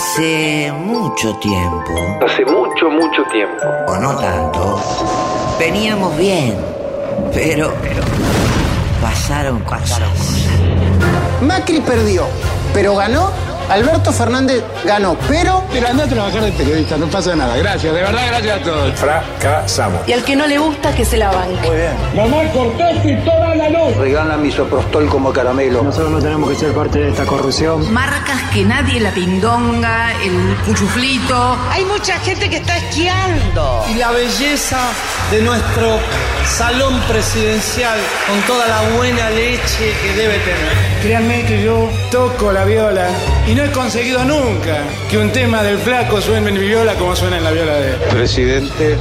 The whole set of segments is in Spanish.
Hace mucho tiempo, Hace mucho, mucho tiempo. o no tanto, veníamos bien, pero pasaron cosas. Macri perdió, pero ganó. Alberto Fernández ganó, pero Pero anda a trabajar de periodista, no pasa nada. Gracias, de verdad, gracias a todos. Fracasamos. Y al que no le gusta, que se la banque. Mamá, cortaste toda la luz. regala misoprostol como caramelo. Nosotros no tenemos que ser parte de esta corrupción. Marcas que nadie, la pindonga, el cuchuflito. Hay mucha gente que está esquiando. y la belleza de nuestro salón presidencial con toda la buena leche que debe tener. Créanme que yo toco la viola y no he conseguido nunca que un tema del flaco suene en mi viola como suena en la viola de él. Presidente,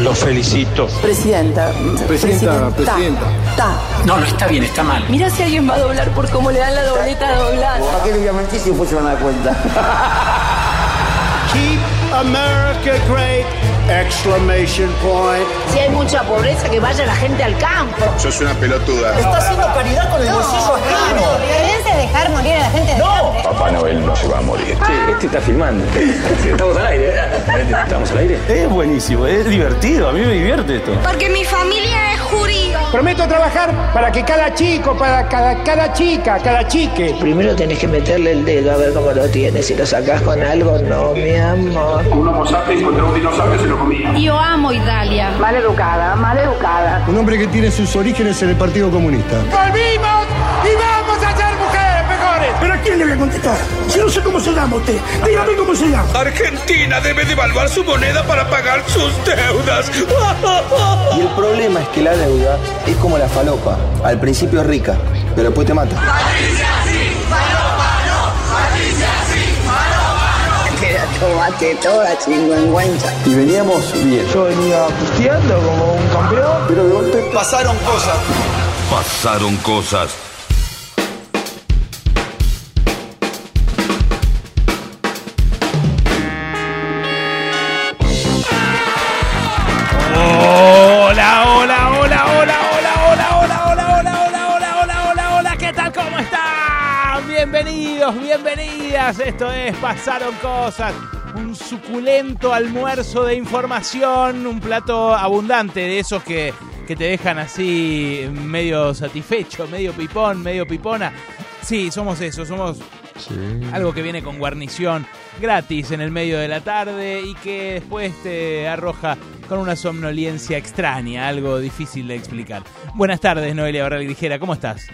lo felicito. Presidenta. Presidenta, presidenta. Ta. No, no está bien, está mal. Mira si alguien va a doblar por cómo le dan la dobleta a doblar. ¿Para qué le voy a mentir si después se van a dar cuenta? America great! Exclamation point. Si hay mucha pobreza, que vaya la gente al campo. Sos una pelotuda. Está haciendo caridad con el bolsillo ajeno. violencia es dejar morir a la gente de hambre. Papá Noel no se va a morir. Este está filmando. Estamos al aire. ¿Estamos al aire? Es buenísimo, es divertido, a mí me divierte esto. Porque mi familia es judío. Prometo trabajar para que cada chico, para cada, cada chica, cada chique. Primero tenés que meterle el dedo a ver cómo lo tienes. Si lo sacás con algo, no, mi amor. Un homo sapiens encontró un dinosaurio y se lo comía. Yo amo Italia. Mal educada, mal educada. Un hombre que tiene sus orígenes en el Partido Comunista. ¡Volvimos! ¡Y quién le voy a contestar? Si no sé cómo se llama usted. Dígame cómo se llama. Argentina debe devaluar su moneda para pagar sus deudas. Y el problema es que la deuda es como la falopa. Al principio es rica, pero después te mata. Que la tomaste toda chingüengüenza. Y veníamos bien. Yo venía pisteando como un campeón, pero de golpe pasaron cosas. Pasaron cosas. Bienvenidos, bienvenidas. Esto es Pasaron Cosas. Un suculento almuerzo de información, un plato abundante de esos que, que te dejan así medio satisfecho, medio pipón, medio pipona. Sí, somos eso, somos algo que viene con guarnición gratis en el medio de la tarde y que después te arroja con una somnolencia extraña, algo difícil de explicar. Buenas tardes, Noelia Barral Grijera, ¿cómo estás?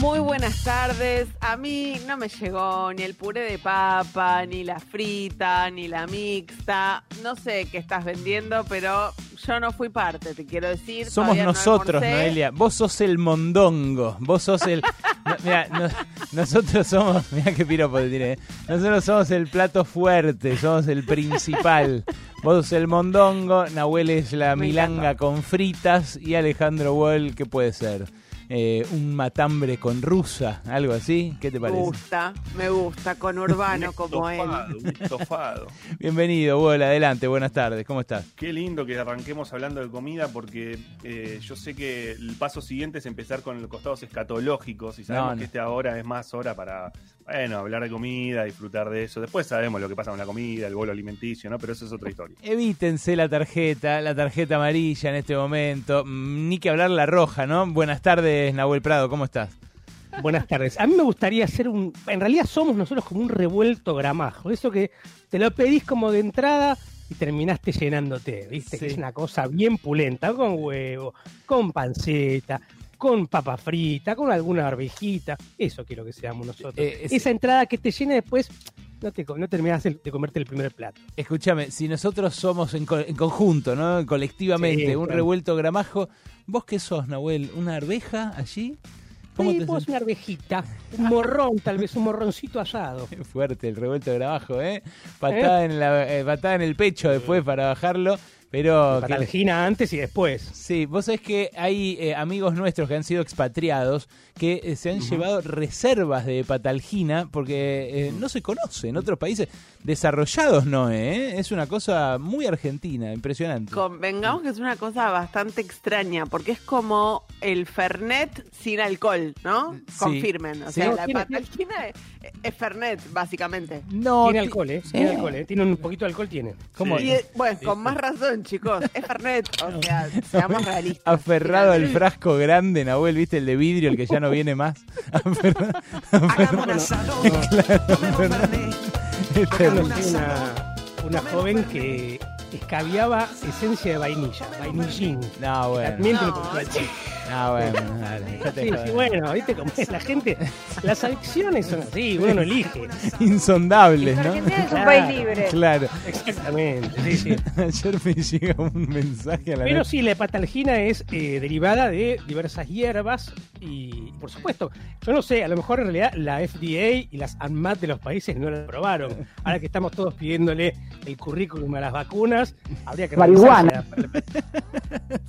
Muy buenas tardes. A mí no me llegó ni el puré de papa, ni la frita, ni la mixta. No sé qué estás vendiendo, pero yo no fui parte, te quiero decir. Somos no nosotros, almorcé. Noelia. Vos sos el mondongo. Vos sos el. No, mira, no- nosotros somos. Mira qué piropo te tiré. ¿eh? Nosotros somos el plato fuerte, somos el principal. Vos sos el mondongo, Nahuel es la milanga con fritas y Alejandro Wall, ¿qué puede ser? Eh, un matambre con rusa, algo así. ¿Qué te Me parece? gusta, me gusta, con urbano como él. un estofado. Bienvenido, Wall, adelante, buenas tardes, ¿cómo estás? Qué lindo que arranquemos hablando de comida porque eh, yo sé que el paso siguiente es empezar con los costados escatológicos y sabemos No, no. que esta hora es más hora para, bueno, hablar de comida, disfrutar de eso. Después sabemos lo que pasa con la comida, el bolo alimenticio, ¿no? Pero eso es otra historia. Evítense la tarjeta, la tarjeta amarilla en este momento. Mm, Ni que hablar la roja, ¿no? Buenas tardes, Nahuel Prado, ¿cómo estás? Buenas tardes. A mí me gustaría hacer un. En realidad somos nosotros como un revuelto gramajo. Eso que te lo pedís como de entrada y terminaste llenándote, ¿viste? Sí. Que es una cosa bien pulenta, con huevo, con panceta, con papa frita, con alguna arvejita. Eso quiero que seamos nosotros. Eh, es- Esa entrada que te llena después, no, te, no terminás de comerte el primer plato. Escúchame, si nosotros somos en, co- en conjunto, ¿no? Colectivamente, Sí, un claro. revuelto gramajo, ¿vos qué sos, Nahuel? ¿Una arveja allí? ¿Cómo Sí, te vos una arvejita, un morrón, tal vez un morroncito asado. Qué fuerte el revuelto gramajo, ¿eh? Patada, En la, eh, patada en el pecho después para bajarlo. Pero que- antes y después. Sí, vos sabés que hay eh, amigos nuestros que han sido expatriados que eh, se han llevado reservas de patalgina porque eh, no se conoce en otros países. Desarrollados no, ¿eh? Es una cosa muy argentina, impresionante. Convengamos que es una cosa bastante extraña, porque es como el Fernet sin alcohol, ¿no? Sí. Confirmen. O Sí. sea, No, la tiene- patalgina es, es Fernet, básicamente. No, tiene ti- alcohol, ¿eh? Tiene alcohol, ¿eh? Tiene un poquito de alcohol, tiene. ¿Cómo? Y, eh, bueno, con más razón, chicos. Es Fernet. O sea, seamos realistas. Aferrado al frasco grande, Nahuel, ¿viste? El de vidrio, el que ya no viene más. Aferrado. Yo conocí una, una joven que escabiaba esencia de vainilla, vainillín. No, bueno. También un No, bueno, dale, Sí, sí, bueno, viste cómo es la gente. Las adicciones son así, uno no elige. Insondables, ¿no? Argentina es un Claro. país libre. Claro. Exactamente, sí, sí. Ayer me llega un mensaje a la Pero noche. sí, la hepatalgina es eh, derivada de diversas hierbas y, por supuesto, yo no sé, a lo mejor en realidad la FDA y las ANMAT de los países no la aprobaron. Ahora que estamos todos pidiéndole el currículum a las vacunas, habría que Marihuana. revisarse.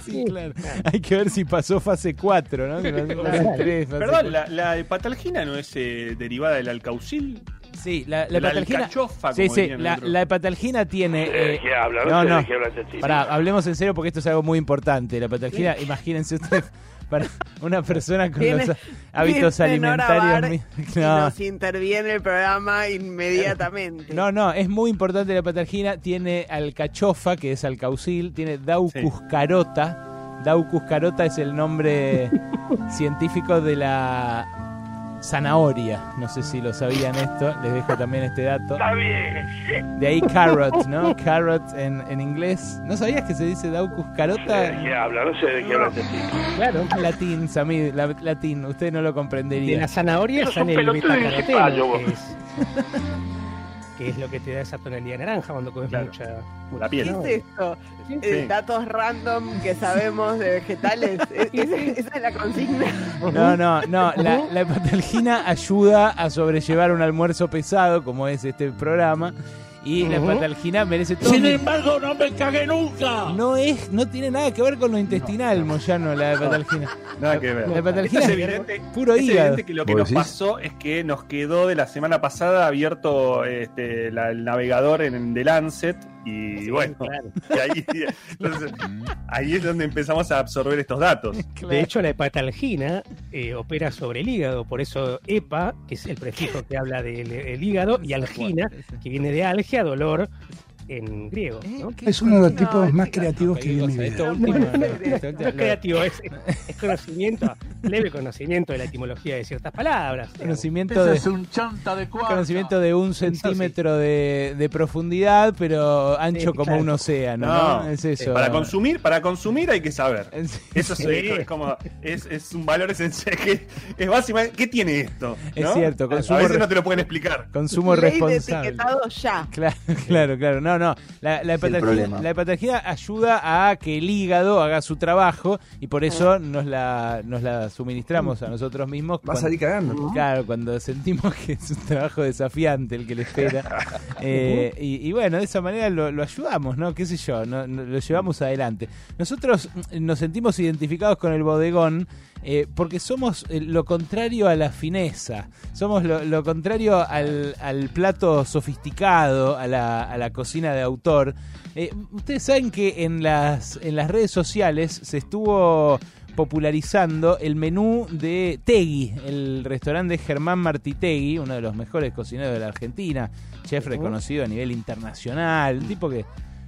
Sí, claro. Hay que ver si pasó fase 4, ¿no? Fase 3, fase Perdón, 4. la, la hepatalgina no es eh, derivada del alcaucil. Sí, la, la La hepatalgina. alcachofa, Sí, como sí, la, la hepatalgina tiene. ¿De eh, qué habla? no, no. de qué habla tipo. Pará, hablemos en serio porque esto es algo muy importante. La hepatalgina, imagínense ustedes, para una persona con los hábitos alimentarios. No, nos interviene el programa inmediatamente. no, no, es muy importante la hepatalgina. Tiene alcachofa, que es alcaucil, tiene Daucus carota. Daucus carota es el nombre científico de la zanahoria. No sé si lo sabían esto, les dejo también este dato. Está bien. De ahí carrot, ¿no? Carrot en, en inglés. ¿No sabías que se dice Daucus ¿De carota? qué habla? No sé de qué habla este tipo. Claro. Latín, Samid, la- latín, usted no lo De comprendería. la zanahoria sale el betacaroteno, que es, lo que te da esa tonalidad naranja cuando comes Claro. mucha, La ¿Qué piel. es esto? Sí. Eh, datos random que sabemos de vegetales. ¿Es- es- ¿Esa es la consigna? No, no, no. La, la hepatalgina ayuda a sobrellevar un almuerzo pesado, como es este programa. Y la Ujú. hepatalgina merece todo. Sin embargo, no me cagué nunca. No es, no tiene nada que ver con lo intestinal, Moyano, la hepatalgina. Nada que ver. La hepatalgina Es es evidente, puro es hígado. evidente que lo que ¿Vos nos decís? pasó es que nos quedó de la semana pasada abierto este, la- el navegador en, en The Lancet y Sí, bueno, claro. y ahí, entonces, ahí es donde empezamos a absorber estos datos. De hecho, la hepatalgina eh, opera sobre el hígado, por eso EPA, que es el prefijo que habla del el hígado, y algina, que viene de algia, dolor en griego. ¿no? Es uno de los No, tipos más chica, creativos que vi en mi Esto vida. último, No, no, no, No es creativo, es, es conocimiento, leve conocimiento de la etimología de ciertas palabras. Conocimiento de, un chanta de cuarta. conocimiento de un centímetro de, de profundidad, pero ancho Sí, como claro. un océano, No, ¿no? Es eso. Para consumir, para consumir hay que saber. Eso es, Sí. es como es, es un valor esencial que es básicamente ¿qué tiene esto? Es ¿no? cierto, a consumo veces re- no te lo pueden explicar. Consumo Ley de responsable. etiquetado ya. Claro, claro, claro. No, no. La, la, hepatalgina, la hepatalgina ayuda a que el hígado haga su trabajo y por eso nos la, nos la suministramos a nosotros mismos. Va a cuando- salir cagando. Claro, cuando sentimos que es un trabajo desafiante el que le espera. Eh, y, y bueno, de esa manera lo, lo ayudamos, ¿no? ¿Qué sé yo? no- no- lo llevamos adelante. Nosotros nos sentimos identificados con el bodegón eh, porque somos eh, lo contrario a la fineza. Somos lo, lo contrario al, al plato sofisticado, a la, a la cocina de autor. Eh, ustedes saben que en las, en las redes sociales se estuvo popularizando el menú de Tegui, el restaurante de Germán Martitegui, uno de los mejores cocineros de la Argentina, chef reconocido a nivel internacional, un tipo que,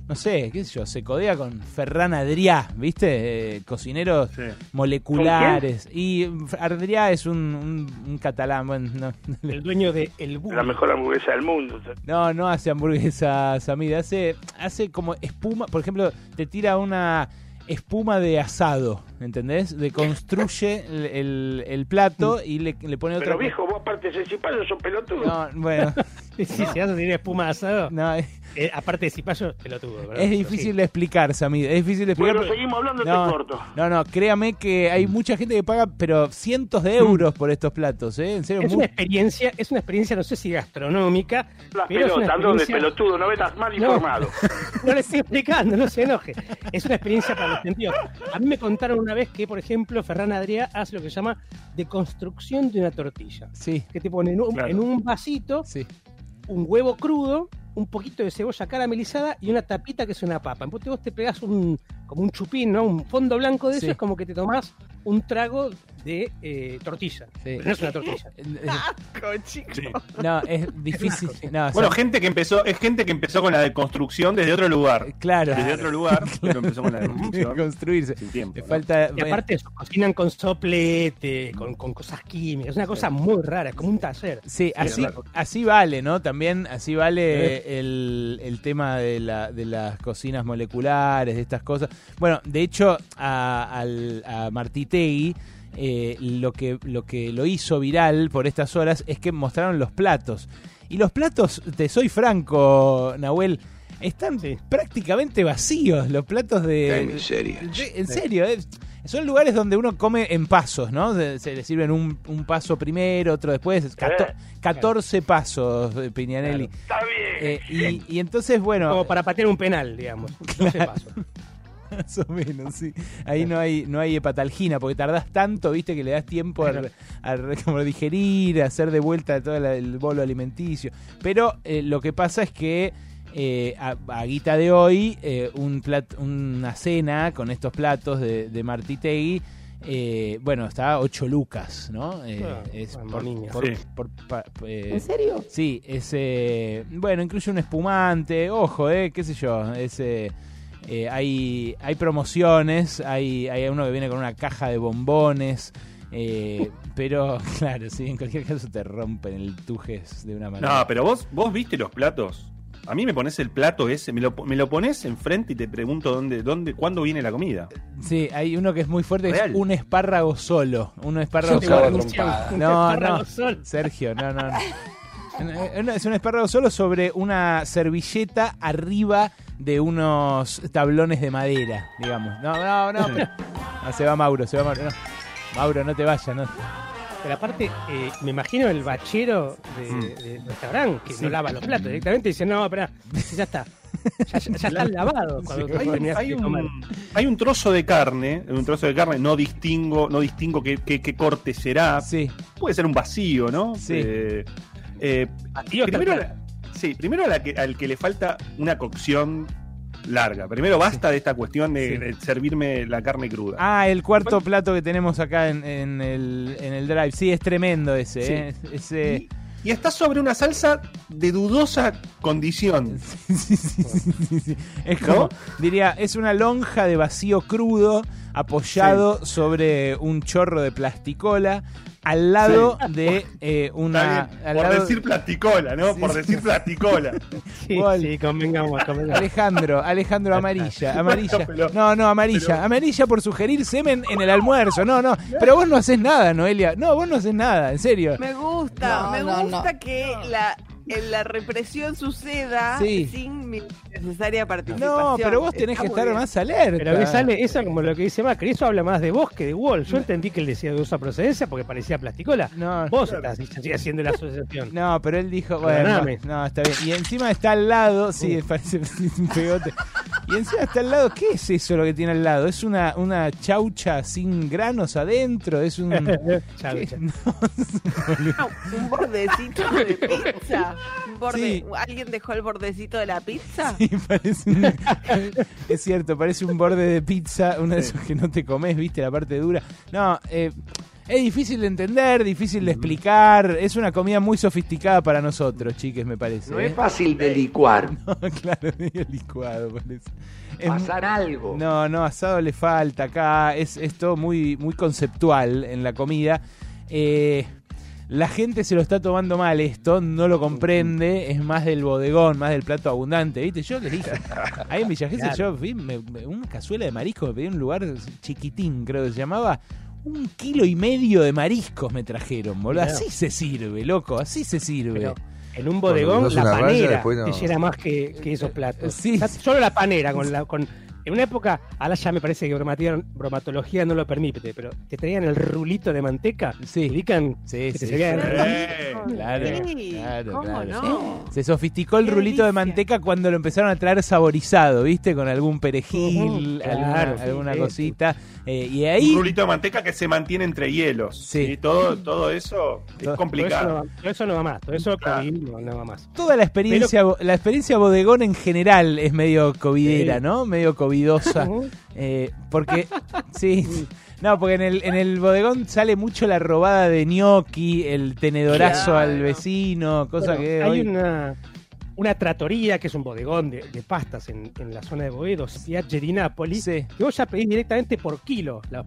no sé, qué sé yo, se codea con Ferran Adrià, ¿viste? Eh, cocineros Sí. moleculares. Y Adrià es un, un- un catalán, bueno, no, El dueño de El Búho. La mejor hamburguesa del mundo. no, no hace hamburguesas, Samida. Hace, hace como espuma. Por ejemplo, te tira una espuma de asado. ¿Entendés? Deconstruye el, el- el plato y le, le pone otra Pero viejo, vos aparte de cipayo sos pelotudo. No, bueno. Sí, si vas a tener espuma de asado, No, es, eh, aparte de cipayo, pelotudo. ¿verdad? es difícil sí. de explicar, Samid. Es difícil de explicar. Bueno, pero- seguimos hablando, no, te corto. No, no, créame que hay mucha gente que paga, pero cientos de euros por estos platos, ¿eh? En serio, Es mu- una experiencia, es una experiencia, no sé si gastronómica, Las pelotas, ¿dónde experiencia- pelotudo? No vetas mal No. informado. No le estoy explicando, no se enoje. Es una experiencia para los sentidos. A mí me contaron una vez que, por ejemplo, Ferran Adrià hace lo que se llama deconstrucción de una tortilla. Sí, Que te pone en un, Claro. en un vasito sí. un huevo crudo, un poquito de cebolla caramelizada y una tapita que es una papa. Entonces vos te pegás un, como un chupín, ¿no? Un fondo blanco de eso, Sí. es como que te tomás un trago de eh, tortilla. Sí. Pero no es una tortilla. Asco, chicos. No, es difícil. No, o Bueno, sea, gente que empezó, es gente que empezó con la deconstrucción desde otro lugar. claro. Desde otro lugar, pero empezó con la deconstrucción. construirse. Sin tiempo. Le ¿no? falta. Y aparte eso, cocinan con soplete, con, con cosas químicas, es una cosa muy rara, es como un taller. Sí, así, así vale, ¿no? También así vale el, el tema de, la, de las cocinas moleculares, de estas cosas. Bueno, de hecho, a, al- a Eh, lo, que, lo que lo hizo viral por estas horas es que mostraron los platos. Y los platos, te soy franco, Nahuel, están Sí. prácticamente vacíos. Los platos de... en serio, eh, son lugares donde uno come en pasos, ¿no? Se, se le sirven un, un paso primero, otro después. cato- 14 pasos, eh, Piñanelli. Está bien. Eh, y, y entonces, bueno, Como para patear un penal, digamos. No se paso. más o menos, sí. Ahí no hay, no hay hepatalgina, porque tardás tanto, viste, que le das tiempo a, re- a como digerir, a hacer de vuelta todo la- el bolo alimenticio. Pero eh, lo que pasa es que eh, a, a guita de hoy, eh, un plat- una cena con estos platos de, de Martitegui, eh, bueno, está a 8 lucas, ¿no? Eh, Ah, es por, por- Sí. por- pa- eh, ¿En serio? Sí, es, eh, bueno, incluye un espumante, ojo, eh, qué sé yo, es, eh, eh, hay, hay promociones, hay, hay uno que viene con una caja de bombones, eh, pero claro, sí, en cualquier caso te rompen el tujes de una manera. No, pero vos, vos viste los platos. A mí me pones el plato ese, me lo, me lo pones enfrente y te pregunto dónde, dónde, cuándo viene la comida. Sí, hay uno que es muy fuerte, que es un espárrago solo, un espárrago solo. No, espárrago no. Sergio, no, no, no. Eh, no, Es un espárrago solo sobre una servilleta arriba de unos tablones de madera, digamos. No, no, no. pero- No, se va Mauro, se va Mauro. No. Mauro, no te vayas, no. Pero aparte, eh, me imagino el bachero de, Mm. del restaurante que no lava los platos directamente y dice, no, espera, ya está. Ya, ya- ya están lavados cuando Hay, un- hay de un, hay un trozo de carne, un trozo de carne, no distingo, no distingo qué, qué- qué corte será. Sí, Puede ser un vacío, ¿no? Sí. Eh, eh, está primero, la- sí, primero a la que, al que le falta una cocción larga. Primero basta de esta cuestión de, Sí. de servirme la carne cruda. Ah, el cuarto plato que tenemos acá en, en el, en el drive. Sí, es tremendo ese. Sí. ¿eh? Ese... Y, y está sobre una salsa de dudosa condición. Es como, ¿No? diría, es una lonja de vacío crudo apoyado sobre un chorro de plasticola al lado de eh, una... al por lado- decir plasticola, ¿no? Sí, por decir plasticola. Sí, ¿Cuál? sí, convengamos, convengamos. Alejandro, Alejandro amarilla, amarilla. No, no, amarilla, amarilla por sugerir semen en el almuerzo. No, no, pero vos no haces nada, Noelia. No, vos no haces nada, en serio. Me gusta, No, me no, gusta que la, la represión suceda Sí. sin mi necesaria participación. No, pero vos tenés Está que estar bien. más alerta. Pero me sale eso como lo que dice Macri, eso habla más de vos que de Wall. Yo entendí que él decía de dudosa procedencia porque parecía plasticola. No, Vos estás haciendo la asociación. No, pero él dijo, bueno, no, está bien. Y encima está al lado, sí, parece un pegote. Y encima está al lado, ¿qué es eso lo que tiene al lado? ¿Es una, una chaucha sin granos adentro? ¿Es un...? Chau, ¿Qué? chau. No, No, un bordecito de pizza. Un borde- Sí. ¿Alguien dejó el bordecito de la pizza? sí, parece un- Es cierto, parece un borde de pizza, uno de esos que no te comes, viste, la parte dura. No, eh, es difícil de entender, difícil de explicar. Es una comida muy sofisticada para nosotros, chiques, me parece. No ¿eh? es fácil de licuar. No, claro, medio licuado parece. Es Pasar algo. No, no, asado le falta acá. Es, es todo muy, muy conceptual en la comida. Eh, La gente se lo está tomando mal esto, no lo comprende, es más del bodegón, más del plato abundante, ¿viste? Yo les dije, ahí en Villa Gesell yo vi me- me- una cazuela de marisco, me pedí un lugar chiquitín, creo que se llamaba. Un kilo y medio de mariscos me trajeron, boludo. Así se sirve, loco, así se sirve. Pero en un bodegón, la raya, panera después no. te llena más que, que esos platos. Sí. O sea, solo la panera, con la, con, en una época, ahora ya me parece que bromatología no lo permite, pero te traían el rulito de manteca, Sí. ubican Sí, sí. Claro, Sí, claro, ¿cómo claro. no? Se sofisticó el Qué rulito de manteca cuando lo empezaron a traer saborizado, ¿viste? Con algún perejil, alguna, claro, sí, alguna sí. cosita. Eh, y Un ahí. rulito de manteca que se mantiene entre hielos. Sí. Sí. Todo, todo eso Todo- es Todo eso, complicado. no va, todo eso no va más, todo eso Claro. COVID no, no va más. Toda la experiencia, la experiencia bodegón en general es medio covidera, Sí. ¿no? Medio covidosa. Eh, porque, sí, no, porque en el, en el bodegón sale mucho la robada de gnocchi, el tenedorazo Claro. al vecino, cosa Bueno, que hay hoy... una, una tratoría que es un bodegón de, de pastas en, en la zona de Boedo, Spiagge di Napoli, Sí. que vos ya pedís directamente por kilo la-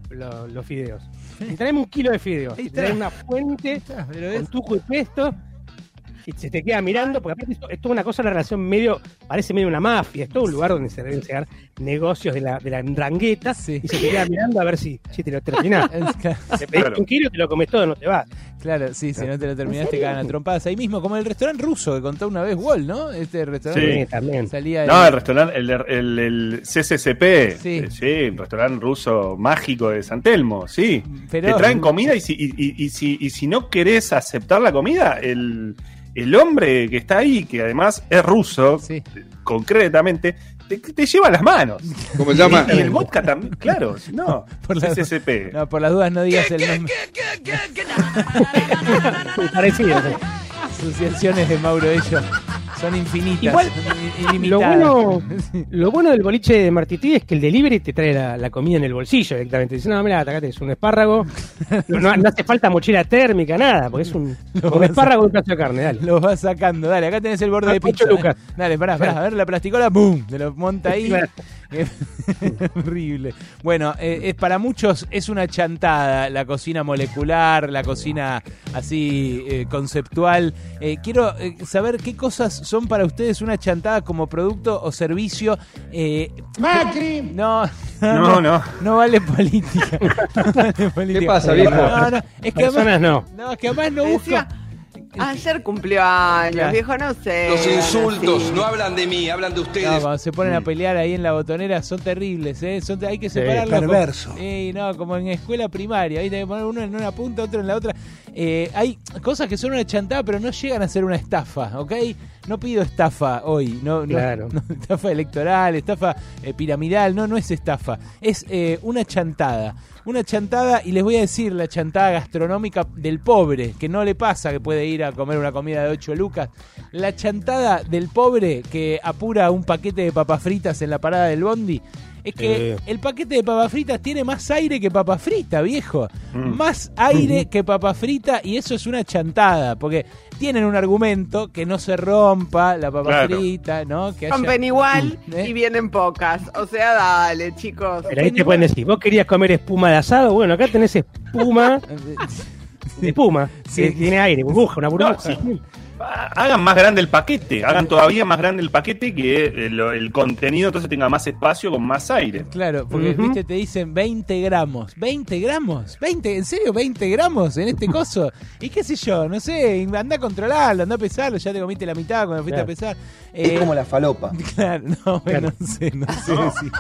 los fideos. Y traeme un kilo de fideos, está. una fuente con tuco y pesto, y se te queda mirando, porque aparte esto- es toda una cosa, una relación medio, parece medio una mafia, es todo un lugar donde se deben llegar negocios de la, de la ndrangueta, Sí. y se te queda mirando a ver si, si te lo terminás. Te pedís Claro. un kilo y te lo comes todo, no te vas. Claro, sí, si no te lo terminaste, cagan a trompadas ahí mismo, como el restaurante ruso que contó una vez Wall, ¿no? Este restaurante Sí. también. salía No, el restaurante, el, el, el CCCP, Sí. eh, sí, el restaurante ruso mágico de San Telmo, sí. Pero- Te traen comida y si, y, y- y si, y si no querés aceptar la comida, el, el hombre que está ahí, que además es ruso, Sí. concretamente, te, te lleva las manos. ¿Cómo se llama? Y el vodka también, claro, no, Por la- CCCP. No, por las dudas no digas el nombre. Parecido. Asociaciones de Mauro Ello son infinitas, Igual, Lo bueno, lo bueno del boliche de Martití es que el delivery te trae la, la comida en el bolsillo directamente. Dice, no, mira, acá tenés un espárrago. No, hace falta mochila térmica, nada, porque es un, Lo un espárrago y un plato de carne, dale. Los vas sacando, dale, acá tenés el borde de Ah, pizza. ocho lucas. Dale, pará, pará, a ver la plasticola, ¡boom! Te lo monta ahí. Horrible. Bueno, eh, es, para muchos es una chantada la cocina molecular, la cocina así eh, conceptual. Eh, quiero eh, saber qué cosas son para ustedes una chantada como producto o servicio. Eh, Macri. no, No, no. no vale política. No vale política. ¿Qué pasa, viejo? No, no, es que además, Personas no. no, es que además no Decía, busca. Ayer cumplió años, Claro. viejo, no sé. Los insultos no hablan de mí, hablan de ustedes. No, cuando se ponen a pelear ahí en la botonera son terribles, ¿eh? Son, hay que Sí, separarlos. perverso. Como, Sí, no, como en escuela primaria, ¿viste? Hay que poner uno en una punta, otro en la otra. Eh, hay cosas que son una chantada, pero no llegan a ser una estafa, ¿ok? No pido estafa hoy, no, no- Claro. no, estafa electoral, estafa eh, piramidal, no, no es estafa, es eh, una chantada. Una chantada, y les voy a decir la chantada gastronómica del pobre, que no le pasa que puede ir a comer una comida de 8 lucas. La chantada del pobre que apura un paquete de papas fritas en la parada del bondi. Es que Sí. el paquete de papas fritas tiene más aire que papa frita, viejo. Mm. Más aire que papa frita y eso es una chantada, porque tienen un argumento que no se rompa la papa Claro. frita, ¿no? Que haya- Rompen igual ¿Eh? y vienen pocas. O sea, dale, chicos. Pero ahí te pueden decir, vos querías comer espuma de asado, bueno, acá tenés espuma de espuma, Sí. que tiene aire, burbuja, una burbuja. No, sí. Hagan más grande el paquete, hagan todavía más grande el paquete que el, el contenido entonces tenga más espacio con más aire. Claro, porque viste, te dicen 20 gramos. ¿20 gramos? ¿20? ¿En serio 20 gramos en este coso? Y qué sé yo, no sé, anda a controlarlo, anda a pesarlo, ya te comiste la mitad cuando fuiste Claro. a pesar. Es Eh, como la falopa. Claro, no, bueno, no sé, no sé, decir-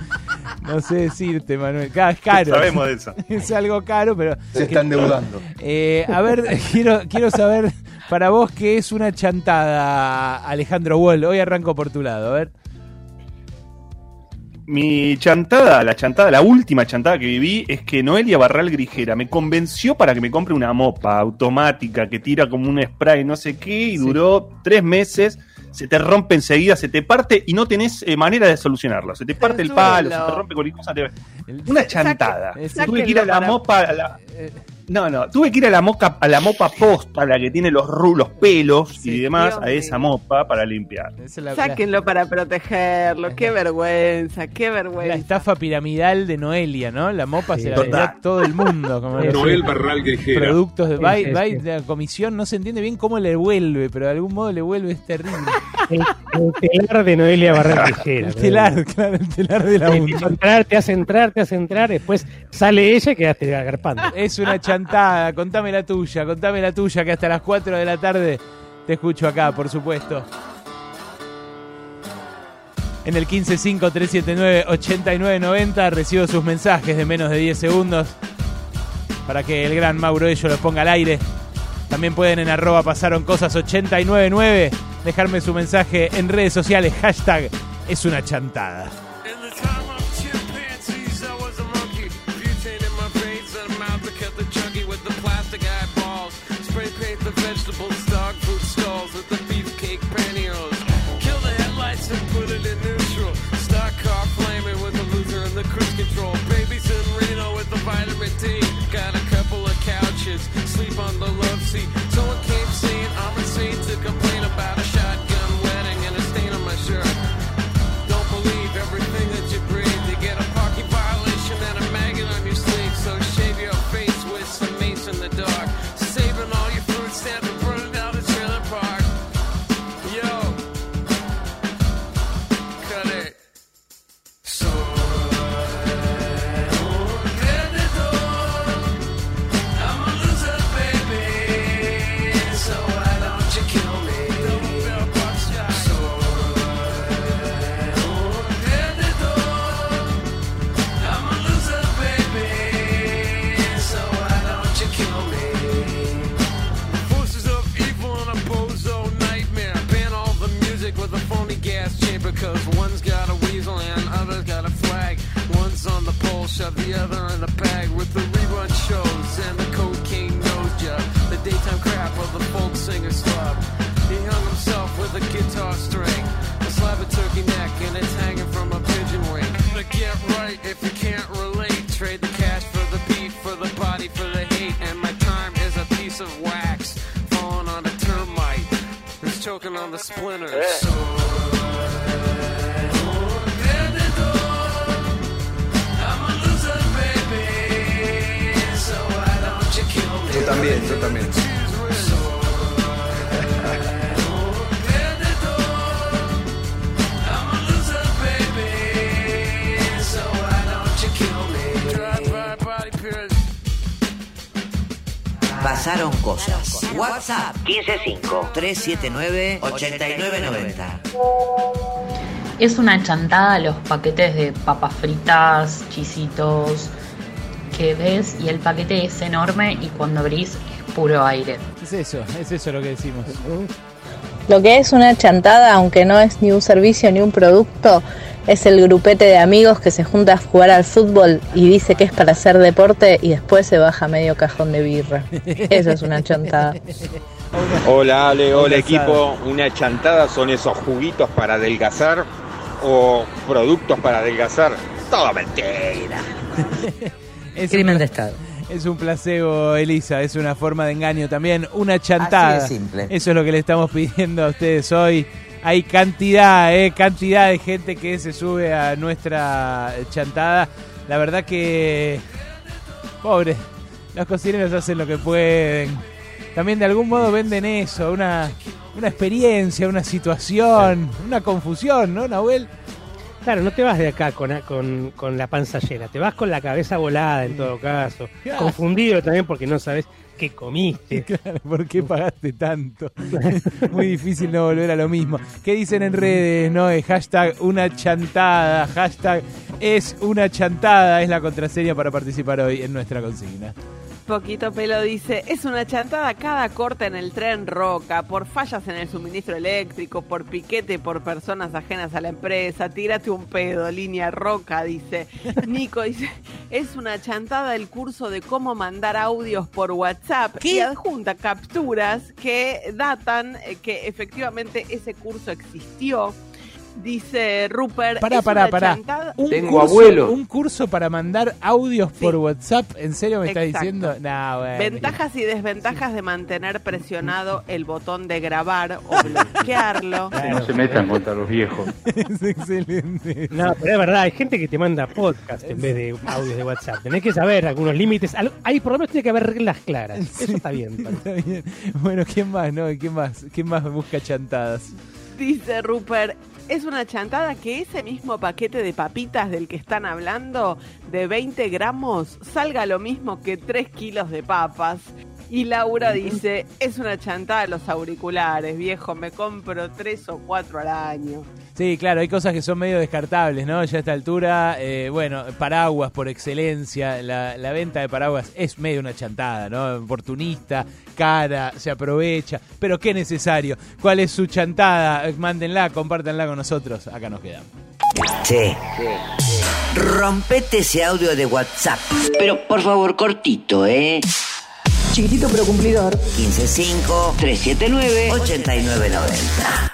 no sé decirte, Manuel. Claro, es caro. Sabemos de eso. Es algo caro, pero... Se están deudando. Eh, a ver, quiero, quiero saber para vos qué es una chantada, Alejandro Wall. Hoy arranco por tu lado, a ver. Mi chantada, la chantada, la última chantada que viví es que Noelia Barral Grijera me convenció para que me compre una mopa automática que tira como un spray, no sé qué, y duró tres meses. Se te rompe enseguida, se te parte y no tenés eh, manera de solucionarlo. Se te parte el palo, se te rompe cualquier cosa. te- Una chantada. Saque- Tuve que ir a la mopa. a la- No, no, tuve que ir a la moca, a la mopa posta, la que tiene los ru- los pelos y demás, a esa mopa para limpiar. La, la- Sáquenlo para protegerlo. Qué vergüenza, qué la vergüenza. estafa piramidal de Noelia, ¿no? La mopa se la Total. vendía a todo el mundo. Como Noel Barral Grijera. productos de sí. de la comisión no se entiende bien cómo le vuelve, pero de algún modo le vuelve, es terrible. El, el telar de Noelia Barral Tijera. El telar, claro, el telar de la Te hace unta. entrar, te hace entrar, te hace entrar, después sale ella y quedaste agarpando. Es una chantada, contame la tuya, contame la tuya, que hasta las 4 de la tarde te escucho acá, por supuesto. En el 155-379-8990 recibo sus mensajes de menos de 10 segundos para que el gran Mauro Ello los ponga al aire. También pueden en arroba pasaron cosas 899 dejarme su mensaje en redes sociales, hashtag es una chantada. Shove the other in the bag with the rerun shows and the cocaine nose job. The daytime crap of the folk singer's club. He hung himself with a guitar string. A slab of turkey neck and it's hanging from a pigeon wing. To get right if you can't relate. Trade the cash for the beat, for the body, for the hate. And my time is a piece of wax falling on a termite. Who's choking on the splinters. So by body pierce. Pasaron cosas. WhatsApp 155-379-8990. Es una chantada los paquetes de papas fritas, chisitos que ves y el paquete es enorme y cuando abrís es puro aire. Es eso, es eso lo que decimos. Lo que es una chantada, aunque no es ni un servicio ni un producto, es el grupete de amigos que se junta a jugar al fútbol y dice que es para hacer deporte y después se baja medio cajón de birra. Eso es una chantada. Hola Ale, hola Hola, equipo. Una chantada son esos juguitos para adelgazar o productos para adelgazar. Todo mentira. Es Crimen de Estado. Es un placebo, Elisa, es una forma de engaño también, una chantada. Así de simple. Eso es lo que le estamos pidiendo a ustedes hoy. Hay cantidad, eh, cantidad de gente que se sube a nuestra chantada. La verdad que, pobre, los cocineros hacen lo que pueden. También de algún modo venden eso, una, una experiencia, una situación, una confusión, ¿no, Nahuel? Claro, no te vas de acá con, con, con la panza llena, te vas con la cabeza volada en todo caso. Confundido también porque no sabes qué comiste. Claro, ¿por qué pagaste tanto? Muy difícil no volver a lo mismo. ¿Qué dicen en redes? No, es hashtag una chantada, hashtag es una chantada, es la contraseña para participar hoy en nuestra consigna. Poquito pelo dice, es una chantada cada corte en el tren Roca, por fallas en el suministro eléctrico, por piquete por personas ajenas a la empresa, tírate un pedo, línea Roca, dice. Nico dice, es una chantada el curso de cómo mandar audios por WhatsApp y adjunta capturas que datan eh, que efectivamente ese curso existió. Dice Rupert. Pará, pará, pará. Un Tengo curso, abuelo. Un curso para mandar audios por WhatsApp. ¿En serio me estás Exacto. diciendo? No, bueno. Ventajas y desventajas de mantener presionado el botón de grabar o bloquearlo. No se metan contra los viejos. es excelente. No, pero es verdad, hay gente que te manda podcast en vez de audios de WhatsApp. Tenés que saber algunos límites. Ahí por lo menos tiene que haber reglas claras. Eso está bien. Está bien. Bueno, ¿quién más? No? ¿Quién más? ¿Quién más busca chantadas? Dice Rupert, es una chantada que ese mismo paquete de papitas del que están hablando, de 20 gramos, salga lo mismo que 3 kilos de papas. Y Laura dice, es una chantada los auriculares, viejo, me compro 3 o 4 al año. Sí, claro, hay cosas que son medio descartables, ¿no? Ya a esta altura, eh, bueno, paraguas por excelencia, la, la venta de paraguas es medio una chantada, ¿no? Oportunista, cara, se aprovecha, pero qué necesario. ¿Cuál es su chantada? Mándenla, compártanla con nosotros, acá nos quedamos. Che, rompete ese audio de WhatsApp. Pero por favor, cortito, ¿eh? Chiquitito pero cumplidor. 155-379-8990.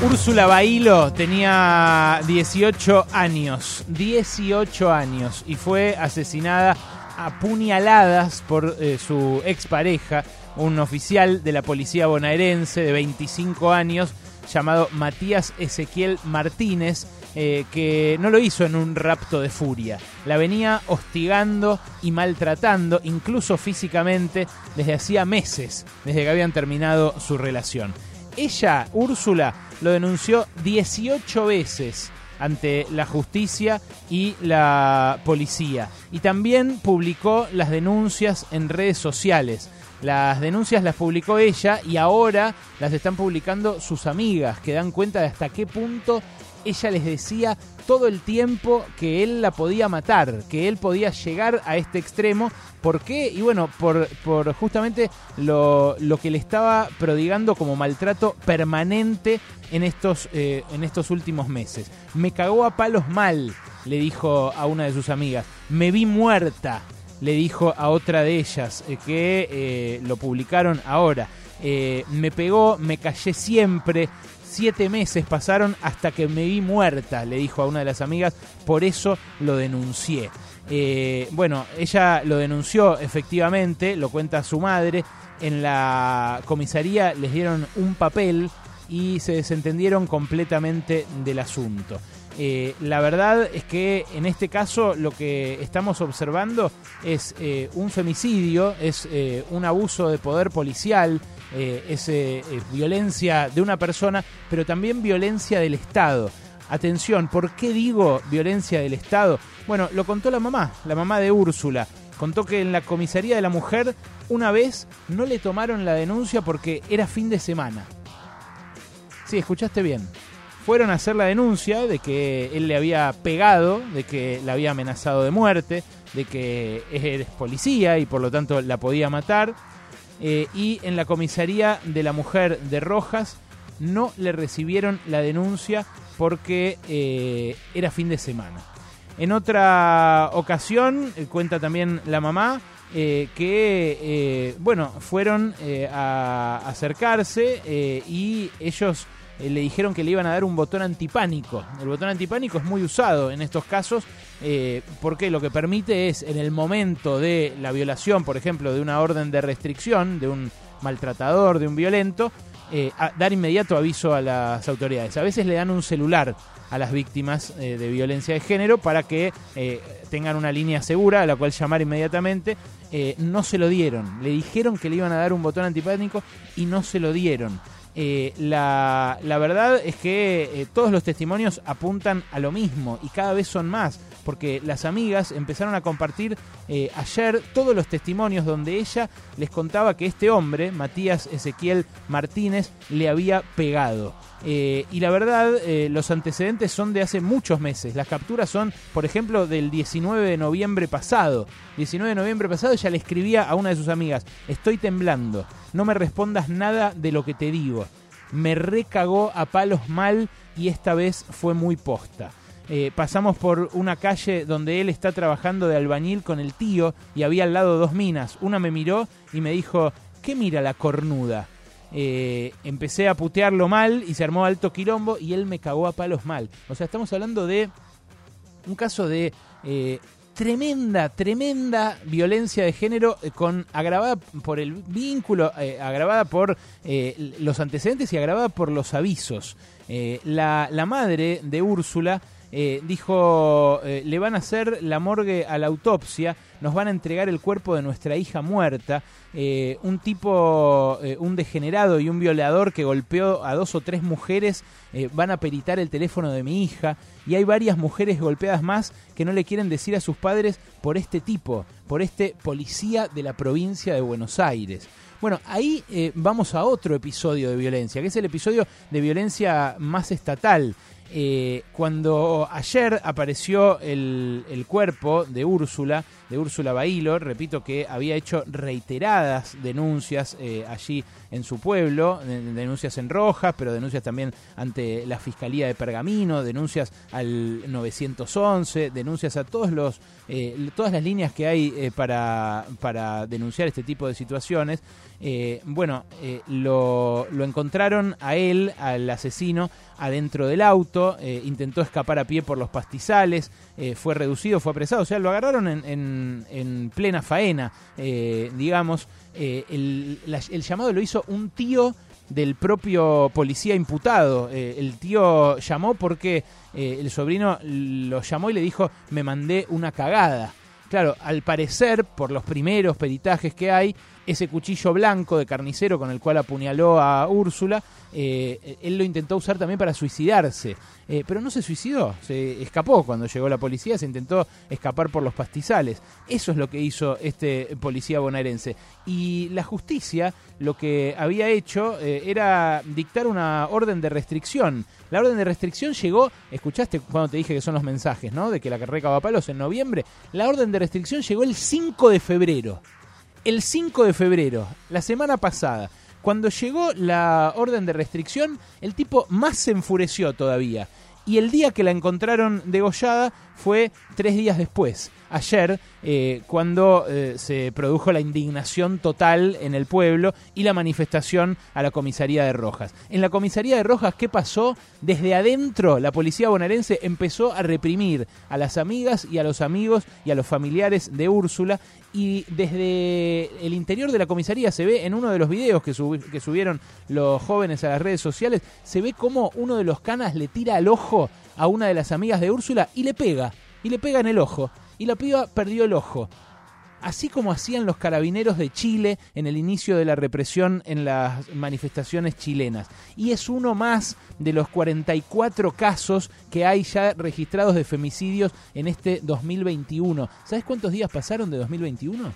Úrsula Bailo tenía 18 años, 18 años, y fue asesinada a puñaladas por eh, su expareja, un oficial de la policía bonaerense de 25 años llamado Matías Ezequiel Martínez, eh, que no lo hizo en un rapto de furia. La venía hostigando y maltratando, incluso físicamente, desde hacía meses, desde que habían terminado su relación. Ella, Úrsula, lo denunció 18 veces ante la justicia y la policía. Y también publicó las denuncias en redes sociales. Las denuncias las publicó ella y ahora las están publicando sus amigas, que dan cuenta de hasta qué punto ella les decía todo el tiempo que él la podía matar, que él podía llegar a este extremo. ¿Por qué? Y bueno, por, justamente lo, lo que le estaba prodigando como maltrato permanente en estos, eh, en estos últimos meses. Me cagó a palos mal, le dijo a una de sus amigas. Me vi muerta, le dijo a otra de ellas, eh, que eh, lo publicaron ahora. Eh, me pegó, me callé siempre. Siete meses pasaron hasta que me vi muerta, le dijo a una de las amigas, por eso lo denuncié. Eh, bueno, ella lo denunció efectivamente, lo cuenta su madre. En la comisaría les dieron un papel y se desentendieron completamente del asunto. Eh, la verdad es que en este caso lo que estamos observando es eh, un femicidio, es eh, un abuso de poder policial, es violencia de una persona, pero también violencia del Estado. Atención, ¿por qué digo violencia del Estado? Bueno, lo contó la mamá, la mamá de Úrsula. Contó que en la comisaría de la mujer una vez no le tomaron la denuncia porque era fin de semana. Sí, escuchaste bien. Fueron a hacer la denuncia de que él le había pegado, de que la había amenazado de muerte, de que eres policía y por lo tanto la podía matar. Eh, y en la comisaría de la mujer de Rojas no le recibieron la denuncia porque eh, era fin de semana. En otra ocasión, eh, cuenta también la mamá, que, bueno, fueron a acercarse y ellos eh, le dijeron que le iban a dar un botón antipánico. El botón antipánico es muy usado en estos casos eh, porque lo que permite es, en el momento de la violación, por ejemplo, de una orden de restricción, de un maltratador, de un violento, eh, dar inmediato aviso a las autoridades. A veces le dan un celular a las víctimas de violencia de género para que tengan una línea segura a la cual llamar inmediatamente. No se lo dieron. Le dijeron que le iban a dar un botón antipánico y no se lo dieron. Eh, la, la verdad es que eh, todos los testimonios apuntan a lo mismo y cada vez son más, porque las amigas empezaron a compartir eh, ayer todos los testimonios donde ella les contaba que este hombre, Matías Ezequiel Martínez, le había pegado. Eh, y la verdad, eh, los antecedentes son de hace muchos meses. Las capturas son, por ejemplo, del 19 de noviembre pasado. 19 de noviembre pasado ella le escribía a una de sus amigas, estoy temblando, no me respondas nada de lo que te digo. Me recagó a palos mal y esta vez fue muy posta. Eh, pasamos por una calle donde él está trabajando de albañil con el tío y había al lado dos minas. Una me miró y me dijo, ¿qué mira la cornuda? eh, empecé a putearlo mal y se armó alto quilombo y él me cagó a palos mal. O sea, estamos hablando de un caso de eh, tremenda, tremenda violencia de género con agravada por el vínculo, agravada por los antecedentes y agravada por los avisos. La, la madre de Úrsula eh, dijo, eh, le van a hacer la morgue a la autopsia, nos van a entregar el cuerpo de nuestra hija muerta, eh, un tipo, un degenerado y un violador que golpeó a dos o tres mujeres, van a peritar el teléfono de mi hija, y hay varias mujeres golpeadas más que no le quieren decir a sus padres por este tipo, por este policía de la provincia de Buenos Aires. Bueno, ahí vamos a otro episodio de violencia, que es el episodio de violencia más estatal. Eh, cuando ayer apareció el, el cuerpo de Úrsula, de Úrsula Bailo, repito que había hecho reiteradas denuncias eh, allí en su pueblo, de- denuncias en Rojas, pero denuncias también ante la Fiscalía de Pergamino, denuncias al 911, denuncias a todos los, eh, todas las líneas que hay eh, para, para denunciar este tipo de situaciones. Eh, bueno, lo, lo encontraron a él, al asesino, adentro del auto, intentó escapar a pie por los pastizales, eh, fue reducido, fue apresado, o sea, lo agarraron en, en- en plena faena, eh, digamos. Eh, el, la- el llamado lo hizo un tío del propio policía imputado. El tío llamó porque el sobrino lo llamó y le dijo, me mandé una cagada. Claro, al parecer, por los primeros peritajes que hay, ese cuchillo blanco de carnicero con el cual apuñaló a Úrsula, eh, él lo intentó usar también para suicidarse. Eh, pero no se suicidó, se escapó cuando llegó la policía, se intentó escapar por los pastizales. Eso es lo que hizo este policía bonaerense. Y la justicia lo que había hecho eh, era dictar una orden de restricción. La orden de restricción llegó, escuchaste cuando te dije que son los mensajes, ¿no? De que la carrera va palos en noviembre. La orden de restricción llegó el 5 de febrero. El 5 de febrero, la semana pasada. Cuando llegó la orden de restricción, el tipo más se enfureció todavía. Y el día que la encontraron degollada fue tres días después, ayer, eh, cuando eh, se produjo la indignación total en el pueblo y la manifestación a la comisaría de Rojas. En la comisaría de Rojas, ¿qué pasó? Desde adentro, la policía bonaerense empezó a reprimir a las amigas y a los amigos y a los familiares de Úrsula y desde el interior de la comisaría se ve en uno de los videos que, que subieron los jóvenes a las redes sociales, se ve como uno de los canas le tira al ojo a una de las amigas de Úrsula y le pega, y le pega en el ojo, y la piba perdió el ojo. Así como hacían los carabineros de Chile en el inicio de la represión en las manifestaciones chilenas. Y es uno más de los 44 casos que hay ya registrados de femicidios en este 2021. ¿Sabes cuántos días pasaron de 2021?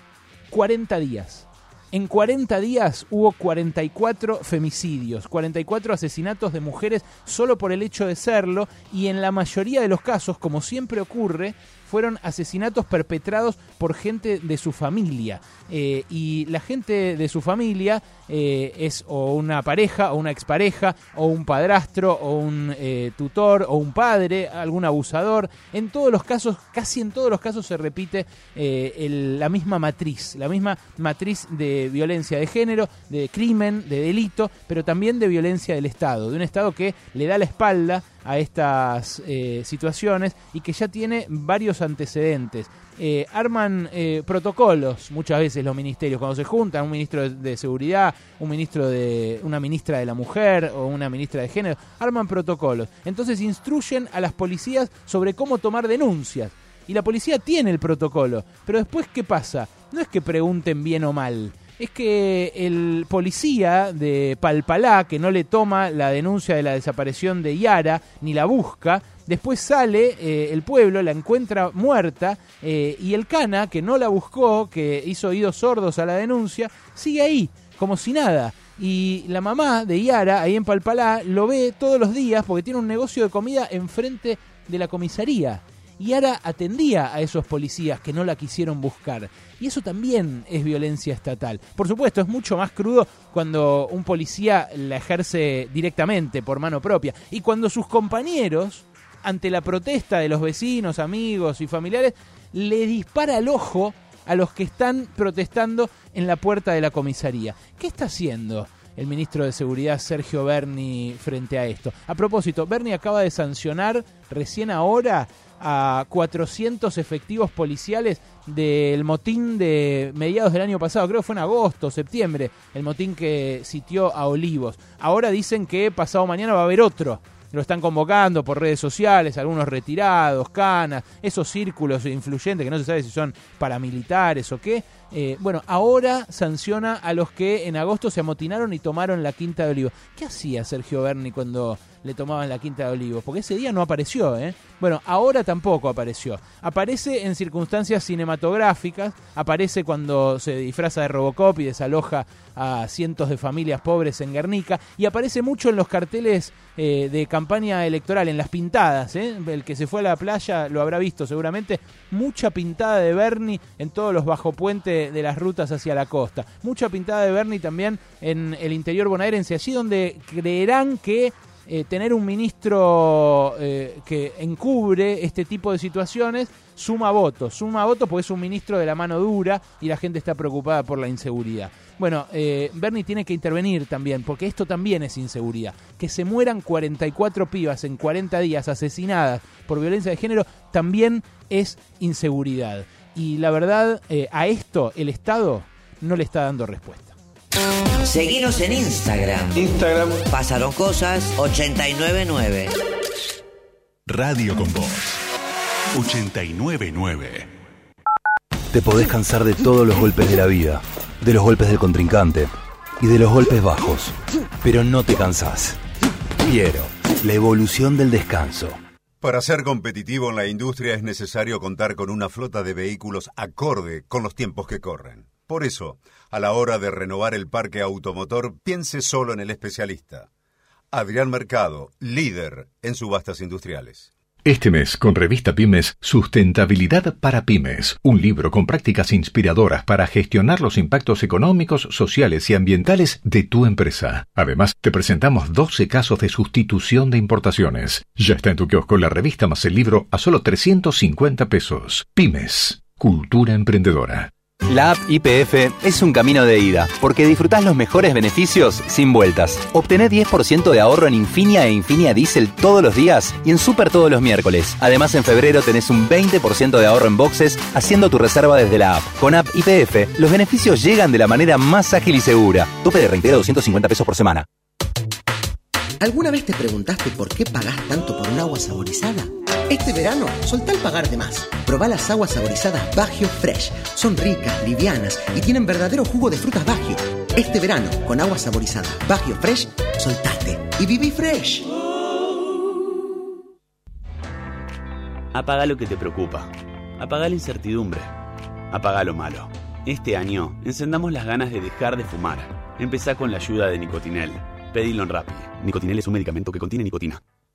40 días. En 40 días hubo 44 femicidios, 44 asesinatos de mujeres solo por el hecho de serlo y en la mayoría de los casos, como siempre ocurre, fueron asesinatos perpetrados por gente de su familia. Eh, y la gente de su familia eh, es o una pareja, o una expareja, o un padrastro, o un eh, tutor, o un padre, algún abusador. En todos los casos, casi en todos los casos se repite eh, el- la misma matriz, la misma matriz de violencia de género, de crimen, de delito, pero también de violencia del Estado, de un Estado que le da la espalda a estas eh, situaciones y que ya tiene varios antecedentes. Eh, arman eh, protocolos muchas veces los ministerios. Cuando se juntan un ministro de, de seguridad un ministro de una ministra de la mujer o una ministra de género arman protocolos. Entonces instruyen a las policías sobre cómo tomar denuncias. Y la policía tiene el protocolo. Pero después qué pasa no es que pregunten bien o mal es que el policía de Palpalá, que no le toma la denuncia de la desaparición de Yara, ni la busca, después sale eh, el pueblo, la encuentra muerta, eh, y el Cana, que no la buscó, que hizo oídos sordos a la denuncia, sigue ahí, como si nada. Y la mamá de Yara, ahí en Palpalá, lo ve todos los días porque tiene un negocio de comida enfrente de la comisaría. Y Yara atendía a esos policías que no la quisieron buscar. Y eso también es violencia estatal. Por supuesto, es mucho más crudo cuando un policía la ejerce directamente, por mano propia. Y cuando sus compañeros, ante la protesta de los vecinos, amigos y familiares, le dispara al ojo a los que están protestando en la puerta de la comisaría. ¿Qué está haciendo el ministro de Seguridad Sergio Berni frente a esto. A propósito, Berni acaba de sancionar recién ahora a 400 efectivos policiales del motín de mediados del año pasado, creo que fue en agosto, septiembre, el motín que sitió a Olivos. Ahora dicen que pasado mañana va a haber otro. Lo están convocando por redes sociales, algunos retirados, canas, esos círculos influyentes que no se sabe si son paramilitares o qué. Eh, bueno, ahora sanciona a los que en agosto se amotinaron y tomaron la Quinta de Olivos. ¿Qué hacía Sergio Berni cuando le tomaban la Quinta de Olivos? Porque ese día no apareció, ¿eh? Bueno, ahora tampoco apareció. Aparece en circunstancias cinematográficas, aparece cuando se disfraza de Robocop y desaloja a cientos de familias pobres en Guernica, y aparece mucho en los carteles eh, de campaña electoral, en las pintadas. ¿eh? El que se fue a la playa lo habrá visto seguramente. Mucha pintada de Bernie en todos los bajopuentes de las rutas hacia la costa. Mucha pintada de Bernie también en el interior bonaerense, allí donde creerán que eh, tener un ministro eh, que encubre este tipo de situaciones suma votos. Suma votos porque es un ministro de la mano dura y la gente está preocupada por la inseguridad. Bueno, eh, Bernie tiene que intervenir también, porque esto también es inseguridad. Que se mueran 44 pibas en 40 días asesinadas por violencia de género también es inseguridad. Y la verdad, eh, a esto el Estado no le está dando respuesta. Seguinos en Instagram. Instagram. Pasaron cosas 899. Radio con Voz 899. Te podés cansar de todos los golpes de la vida, de los golpes del contrincante y de los golpes bajos, pero no te cansás. Piero, la evolución del descanso. Para ser competitivo en la industria es necesario contar con una flota de vehículos acorde con los tiempos que corren. Por eso, a la hora de renovar el parque automotor, piense solo en el especialista. Adrián Mercado, líder en subastas industriales. Este mes, con Revista Pymes, Sustentabilidad para Pymes, un libro con prácticas inspiradoras para gestionar los impactos económicos, sociales y ambientales de tu empresa. Además, te presentamos 12 casos de sustitución de importaciones. Ya está en tu kiosco la revista más el libro a solo 350 pesos. Pymes, cultura emprendedora. La app IPF es un camino de ida, porque disfrutás los mejores beneficios sin vueltas. Obtené 10% de ahorro en Infinia e Infinia Diesel todos los días y en Super todos los miércoles. Además, en febrero tenés un 20% de ahorro en boxes haciendo tu reserva desde la app. Con app IPF, los beneficios llegan de la manera más ágil y segura. Tope de reintegro 250 pesos por semana. ¿Alguna vez te preguntaste por qué pagás tanto por un agua saborizada? Este verano, soltá el pagar de más. Probá las aguas saborizadas Bagio Fresh. Son ricas, livianas y tienen verdadero jugo de frutas Bagio. Este verano, con agua saborizada Bagio Fresh, soltate y viví fresh. Apaga lo que te preocupa. Apaga la incertidumbre. Apaga lo malo. Este año, encendamos las ganas de dejar de fumar. Empezá con la ayuda de Nicotinel. Pedilo en Rappi. Nicotinel es un medicamento que contiene nicotina.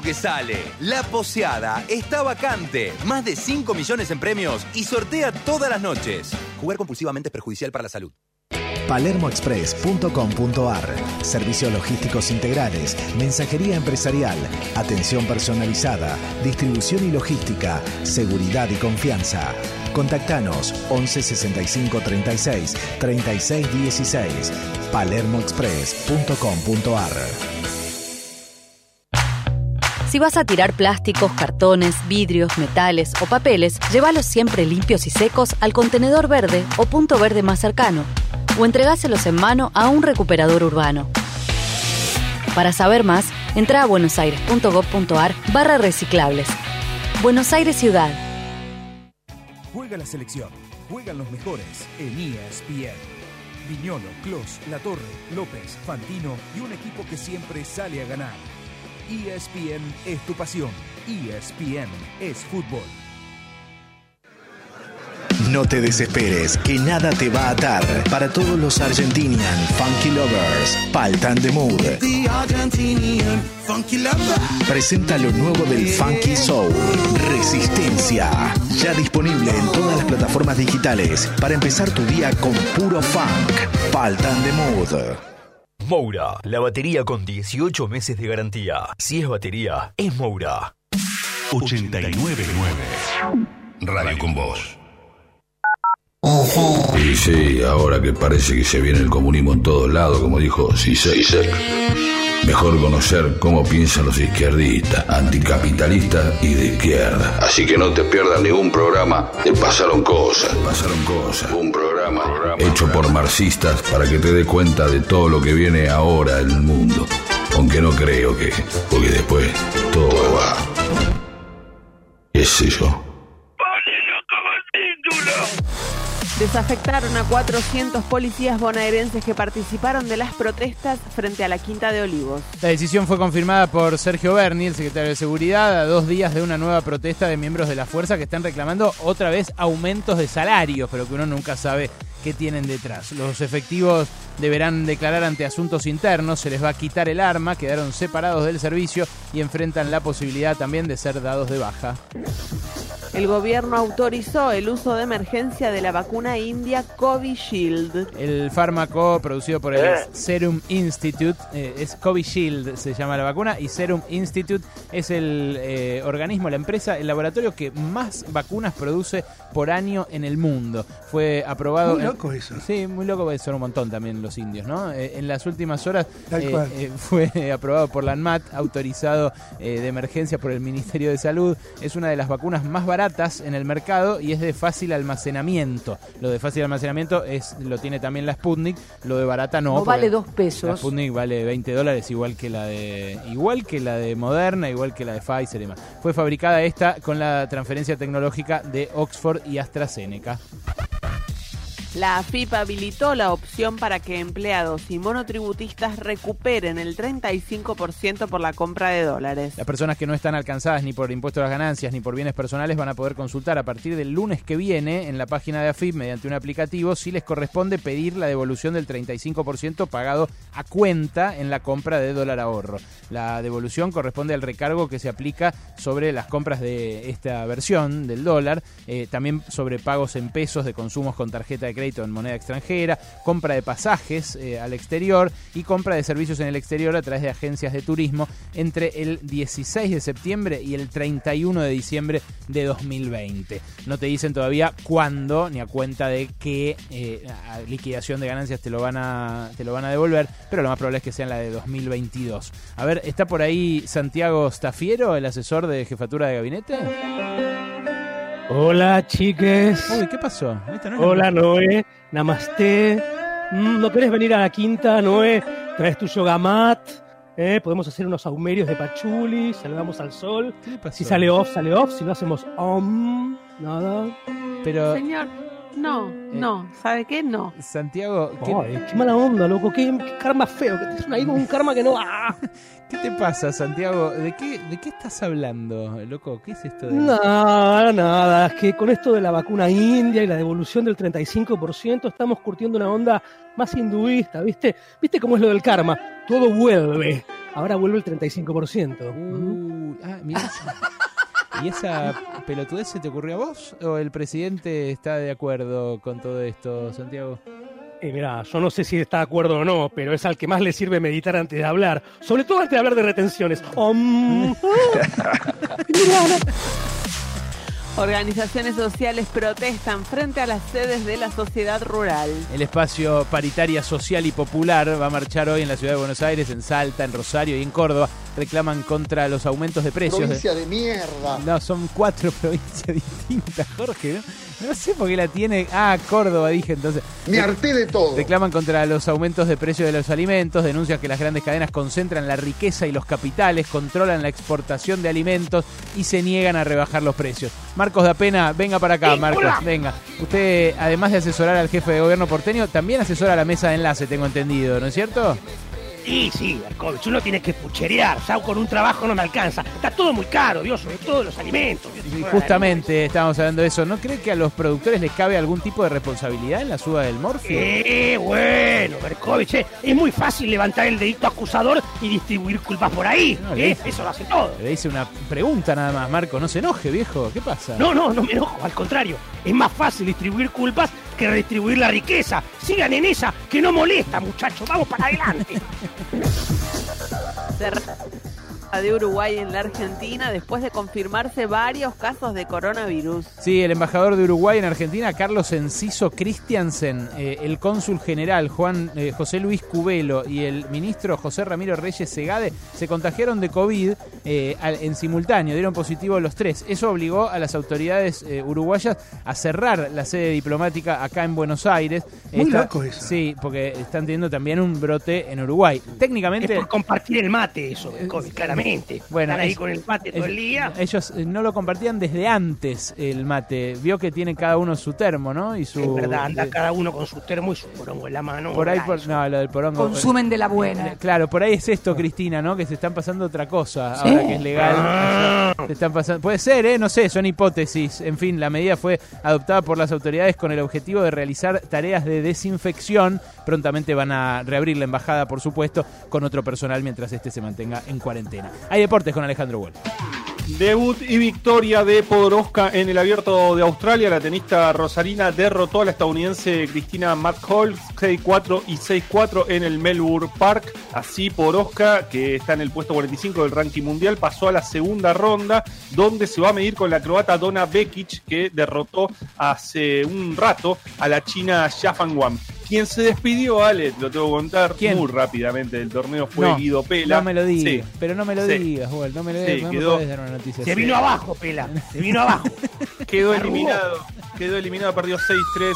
Que sale. La poseada está vacante. Más de 5 millones en premios y sortea todas las noches. Jugar compulsivamente es perjudicial para la salud. palermoexpress.com.ar Servicios logísticos integrales, mensajería empresarial, atención personalizada, distribución y logística, seguridad y confianza. Contactanos 11 65 36 36 16 palermoexpress.com.ar Si vas a tirar plásticos, cartones, vidrios, metales o papeles, llévalos siempre limpios y secos al contenedor verde o punto verde más cercano, o entregáselos en mano a un recuperador urbano. Para saber más, entra a buenosaires.gov.ar barra reciclables. Buenos Aires Ciudad. Juega la selección, juegan los mejores en ESPN. Viñolo, Clos, La Torre, López, Fantino y un equipo que siempre sale a ganar. ESPN es tu pasión. ESPN es fútbol. No te desesperes, que nada te va a atar. Para todos los Argentinian Funky Lovers, Paltan de Mood. The Argentinian funky lover. Presenta lo nuevo del Funky Soul, Resistencia. Ya disponible en todas las plataformas digitales para empezar tu día con puro funk. Paltan de Mood. Moura, la batería con 18 meses de garantía. Si es batería, es Moura. 899 Radio con vos. Y sí, ahora que parece que se viene el comunismo en todos lados, como dijo Sisek, mejor conocer cómo piensan los izquierdistas, anticapitalistas y de izquierda. Así que no te pierdas ningún programa de Pasaron Cosas. Pasaron Cosas. Un programa, hecho por marxistas para que te dé cuenta de todo lo que viene ahora en el mundo. Aunque no creo que, porque después todo va. ¿Qué sé yo? Desafectaron a 400 policías bonaerenses que participaron de las protestas frente a la Quinta de Olivos. La decisión fue confirmada por Sergio Berni, el secretario de Seguridad, a dos días de una nueva protesta de miembros de la fuerza que están reclamando otra vez aumentos de salarios, pero que uno nunca sabe qué tienen detrás. Los efectivos deberán declarar ante asuntos internos, se les va a quitar el arma, quedaron separados del servicio y enfrentan la posibilidad también de ser dados de baja. El gobierno autorizó el uso de emergencia de la vacuna india Covishield. El fármaco producido por el Serum Institute eh, es Covishield, se llama la vacuna, y Serum Institute es el eh, organismo, la empresa, el laboratorio que más vacunas produce por año en el mundo. Fue aprobado. Muy en- loco eso. Sí, muy loco, porque son un montón también los indios, ¿no? Eh, en las últimas horas eh, eh, fue aprobado por la ANMAT, autorizado eh, de emergencia por el Ministerio de Salud. Es una de las vacunas más baratas en el mercado y es de fácil almacenamiento. Lo de fácil almacenamiento es lo tiene también la Sputnik, lo de barata no. No vale dos pesos. La Sputnik vale 20 dólares igual que la de igual que la de Moderna, igual que la de Pfizer y demás. Fue fabricada esta con la transferencia tecnológica de Oxford y AstraZeneca. La AFIP habilitó la opción para que empleados y monotributistas recuperen el 35% por la compra de dólares. Las personas que no están alcanzadas ni por impuesto a las ganancias ni por bienes personales van a poder consultar a partir del lunes que viene en la página de AFIP mediante un aplicativo si les corresponde pedir la devolución del 35% pagado a cuenta en la compra de dólar ahorro. La devolución corresponde al recargo que se aplica sobre las compras de esta versión del dólar, eh, también sobre pagos en pesos de consumos con tarjeta de crédito en moneda extranjera, compra de pasajes eh, al exterior y compra de servicios en el exterior a través de agencias de turismo entre el 16 de septiembre y el 31 de diciembre de 2020. No te dicen todavía cuándo ni a cuenta de qué eh, liquidación de ganancias te lo van a te lo van a devolver, pero lo más probable es que sea en la de 2022. A ver, ¿está por ahí Santiago Stafiero, el asesor de jefatura de gabinete? Hola, chiques. Uy, ¿qué pasó? Esta no es la- Hola, Noé. Namaste. Mm, ¿No querés venir a la quinta, Noé? Traes tu yogamat. ¿eh? Podemos hacer unos aumerios de pachuli. Saludamos al sol. Si sale off, sale off. Si no hacemos om, nada. Pero, Señor, no, no, ¿sabe qué? No. Santiago, ¿qué, Ay, qué mala onda, loco. Qué, qué karma feo. Que con un karma que no. ¡Ah! ¿qué te pasa, Santiago? ¿De qué, ¿De qué estás hablando, loco? ¿Qué es esto de.? Nada, nada. Es que con esto de la vacuna india y la devolución del 35%, estamos curtiendo una onda más hinduista, ¿viste? ¿Viste cómo es lo del karma? Todo vuelve. Ahora vuelve el 35%. Uy, ah, mirá esa- ¿Y esa pelotudez se te ocurrió a vos? ¿O el presidente está de acuerdo con todo esto, Santiago? Y mira, yo no sé si está de acuerdo o no, pero es al que más le sirve meditar antes de hablar. Sobre todo antes de hablar de retenciones. Om. Organizaciones sociales protestan frente a las sedes de la sociedad rural. El espacio Paritaria Social y Popular va a marchar hoy en la ciudad de Buenos Aires, en Salta, en Rosario y en Córdoba. Reclaman contra los aumentos de precios. Provincia de mierda. No, son cuatro provincias distintas, Jorge. ¿no? No sé por qué la tiene. Ah, Córdoba, dije entonces. Me harté de todo. Reclaman contra los aumentos de precios de los alimentos, denuncian que las grandes cadenas concentran la riqueza y los capitales, controlan la exportación de alimentos y se niegan a rebajar los precios. Marcos da Pena, venga para acá, Marcos, venga. Usted, además de asesorar al jefe de gobierno porteño, también asesora a la mesa de enlace, tengo entendido, ¿no es cierto? Y sí, Berkovich, uno tiene que pucherear, sea, con un trabajo no me alcanza. Está todo muy caro, Dios, sobre todo los alimentos. Dios, Y justamente estábamos hablando de eso. ¿No cree que a los productores les cabe algún tipo de responsabilidad en la suba del morfio? Eh, bueno, Berkovich, eh, es muy fácil levantar el dedito acusador y distribuir culpas por ahí. No, ¿eh? Eso lo hace todo. Le hice una pregunta nada más, Marco. No se enoje, viejo. ¿Qué pasa? No, no, no me enojo, al contrario. Es más fácil distribuir culpas que redistribuir la riqueza. Sigan en esa, que no molesta, muchachos. Vamos para adelante. De Uruguay en la Argentina después de confirmarse varios casos de coronavirus. Sí, el embajador de Uruguay en Argentina, Carlos Enciso Christiansen, eh, el cónsul general Juan eh, José Luis Cubelo y el ministro José Ramiro Reyes Segade se contagiaron de COVID eh, al- en simultáneo, dieron positivo los tres. Eso obligó a las autoridades eh, uruguayas a cerrar la sede diplomática acá en Buenos Aires. Muy loco eso. Sí, porque están teniendo también un brote en Uruguay. Técnicamente... Es por compartir el mate eso, Berkovich, claramente. Bueno, Están ahí es- con el mate todo el día. Ellos eh, no lo compartían desde antes el mate. Vio que tiene cada uno su termo, ¿no? Y su. Es verdad, anda eh, cada uno con su termo y su porongo en la mano. por ahí, por, no, lo del porongo. Consumen de la buena. Eh, Claro, por ahí es esto, Cristina, ¿no? Que se están pasando otra cosa Sí. ahora que es legal. Ah. Se están pasando. Puede ser, ¿eh? No sé, son hipótesis. En fin, la medida fue adoptada por las autoridades con el objetivo de realizar tareas de desinfección. Prontamente van a reabrir la embajada, por supuesto, con otro personal mientras este se mantenga en cuarentena. Hay deportes con Alejandro Wolf. Debut y victoria de Podoroska en el abierto de Australia. La tenista Rosarina derrotó a la estadounidense Cristina McCall 6-4 y 6-4 en el Melbourne Park. Así Podoroska, que está en el puesto 45 del ranking mundial, pasó a la segunda ronda, donde se va a medir con la croata Donna Bekic, que derrotó hace un rato a la china Shafan Wang. Quien se despidió, Ale, lo tengo que contar ¿Quién? muy rápidamente del torneo, fue No, Guido Pela. No me lo digas, Sí. pero no me lo Sí. digas, Wolf, no me lo Sí, digas, no me quedó- noticia Se vino abajo, Pela. Se vino abajo. Quedó eliminado. Quedó eliminado, perdió 6-3,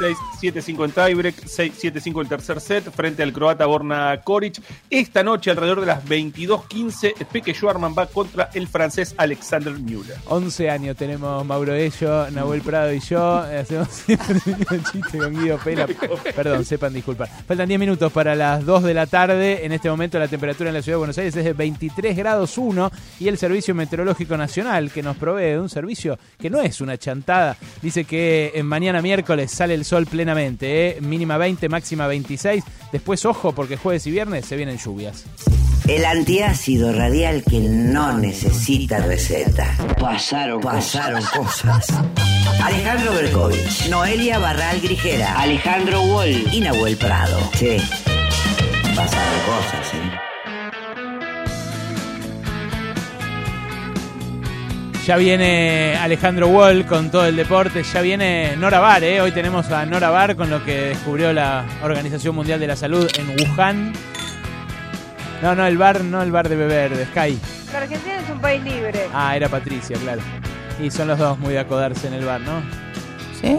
7-6, 7-5 en tiebreak, 6 7-5 el tercer set frente al croata Borna Koric. Esta noche, alrededor de las 22.15, Peke Schwarman va contra el francés Alexander Müller. 11 años tenemos Mauro Ello, Nahuel Prado y yo. Hacemos mismo chiste con Guido Pela. Perdón, sepan disculpar. Faltan 10 minutos para las 2 de la tarde. En este momento la temperatura en la ciudad de Buenos Aires es de 23 grados 1 y el Servicio Meteorológico Nacional que nos provee de un servicio que no es una chantada. Dice que en mañana miércoles sale el sol plenamente. ¿eh? Mínima 20, máxima 26. Después, ojo, porque jueves y viernes se vienen lluvias. El antiácido radial que no necesita receta. Pasaron, pasaron cosas. Alejandro Berkovich, Noelia Barral Grijera, Alejandro Wall y Nahuel Prado. Che, pasaron cosas, ¿eh? Ya viene Alejandro Wall con todo el deporte, ya viene Nora Bar, ¿eh? hoy tenemos a Nora Bar con lo que descubrió la Organización Mundial de la Salud en Wuhan. No, no, el bar, no el bar de beber, de Sky. La Argentina es un país libre. Ah, era Patricia, claro. Y son los dos muy de acodarse en el bar, ¿no? Sí.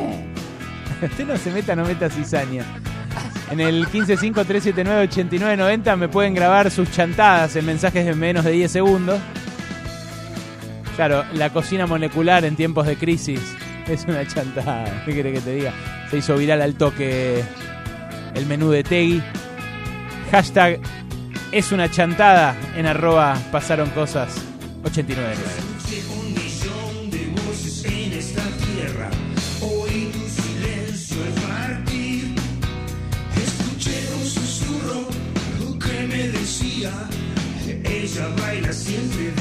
Usted no se meta, no meta cizaña. En el 1553798990 me pueden grabar sus chantadas en mensajes de menos de 10 segundos. Claro, la cocina molecular en tiempos de crisis es una chantada. ¿Qué quiere que te diga? Se hizo viral al toque el menú de Tegui. Hashtag es una chantada en arroba pasaron cosas 89. Un millón de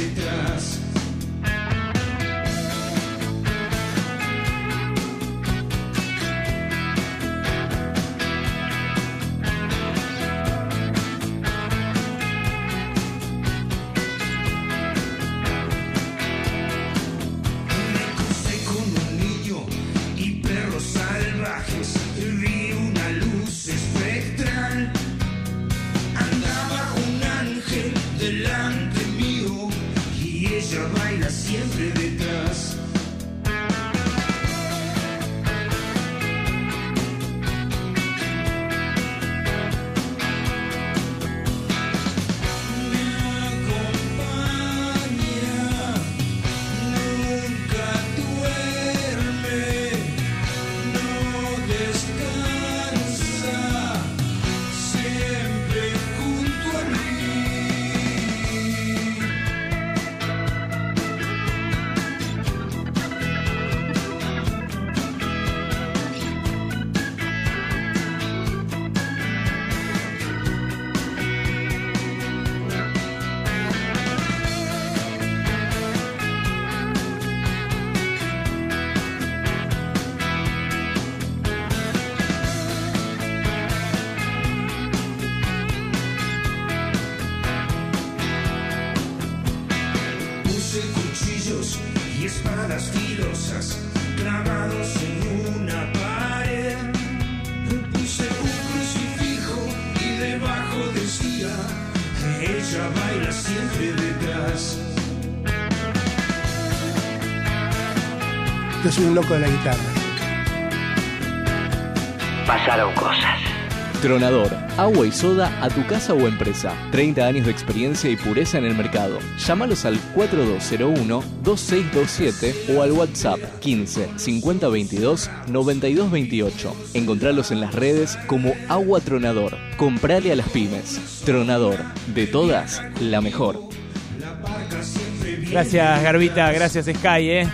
loco de la guitarra. Pasaron cosas. Tronador, agua y soda a tu casa o empresa. 30 años de experiencia y pureza en el mercado. Llámalos al 4201-2627 o al WhatsApp 15 50 22 92 28. Encontralos en las redes como Agua Tronador. Comprale a las pymes. Tronador, de todas, la mejor. Gracias, Garbita. Gracias, Sky, ¿eh?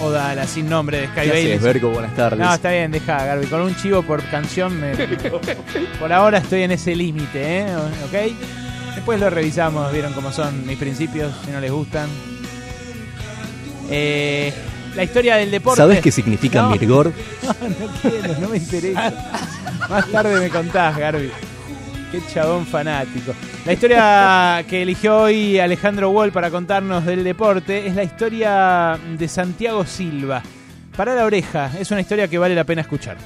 Oda, la sin nombre de Sky ¿Qué Bailey. haces, Berco? Buenas tardes. No, está bien, deja, Garby. Con un chivo por canción, me... por ahora estoy en ese límite, ¿eh? ¿Ok? Después lo revisamos, vieron cómo son mis principios, si no les gustan. Eh, la historia del deporte. ¿Sabes qué significa No. Mirgor? No, no quiero, no me interesa. Más tarde me contás, Garby. Qué chabón fanático. La historia que eligió hoy Alejandro Wall para contarnos del deporte es la historia de Santiago Silva. Para la oreja, es una historia que vale la pena escuchar.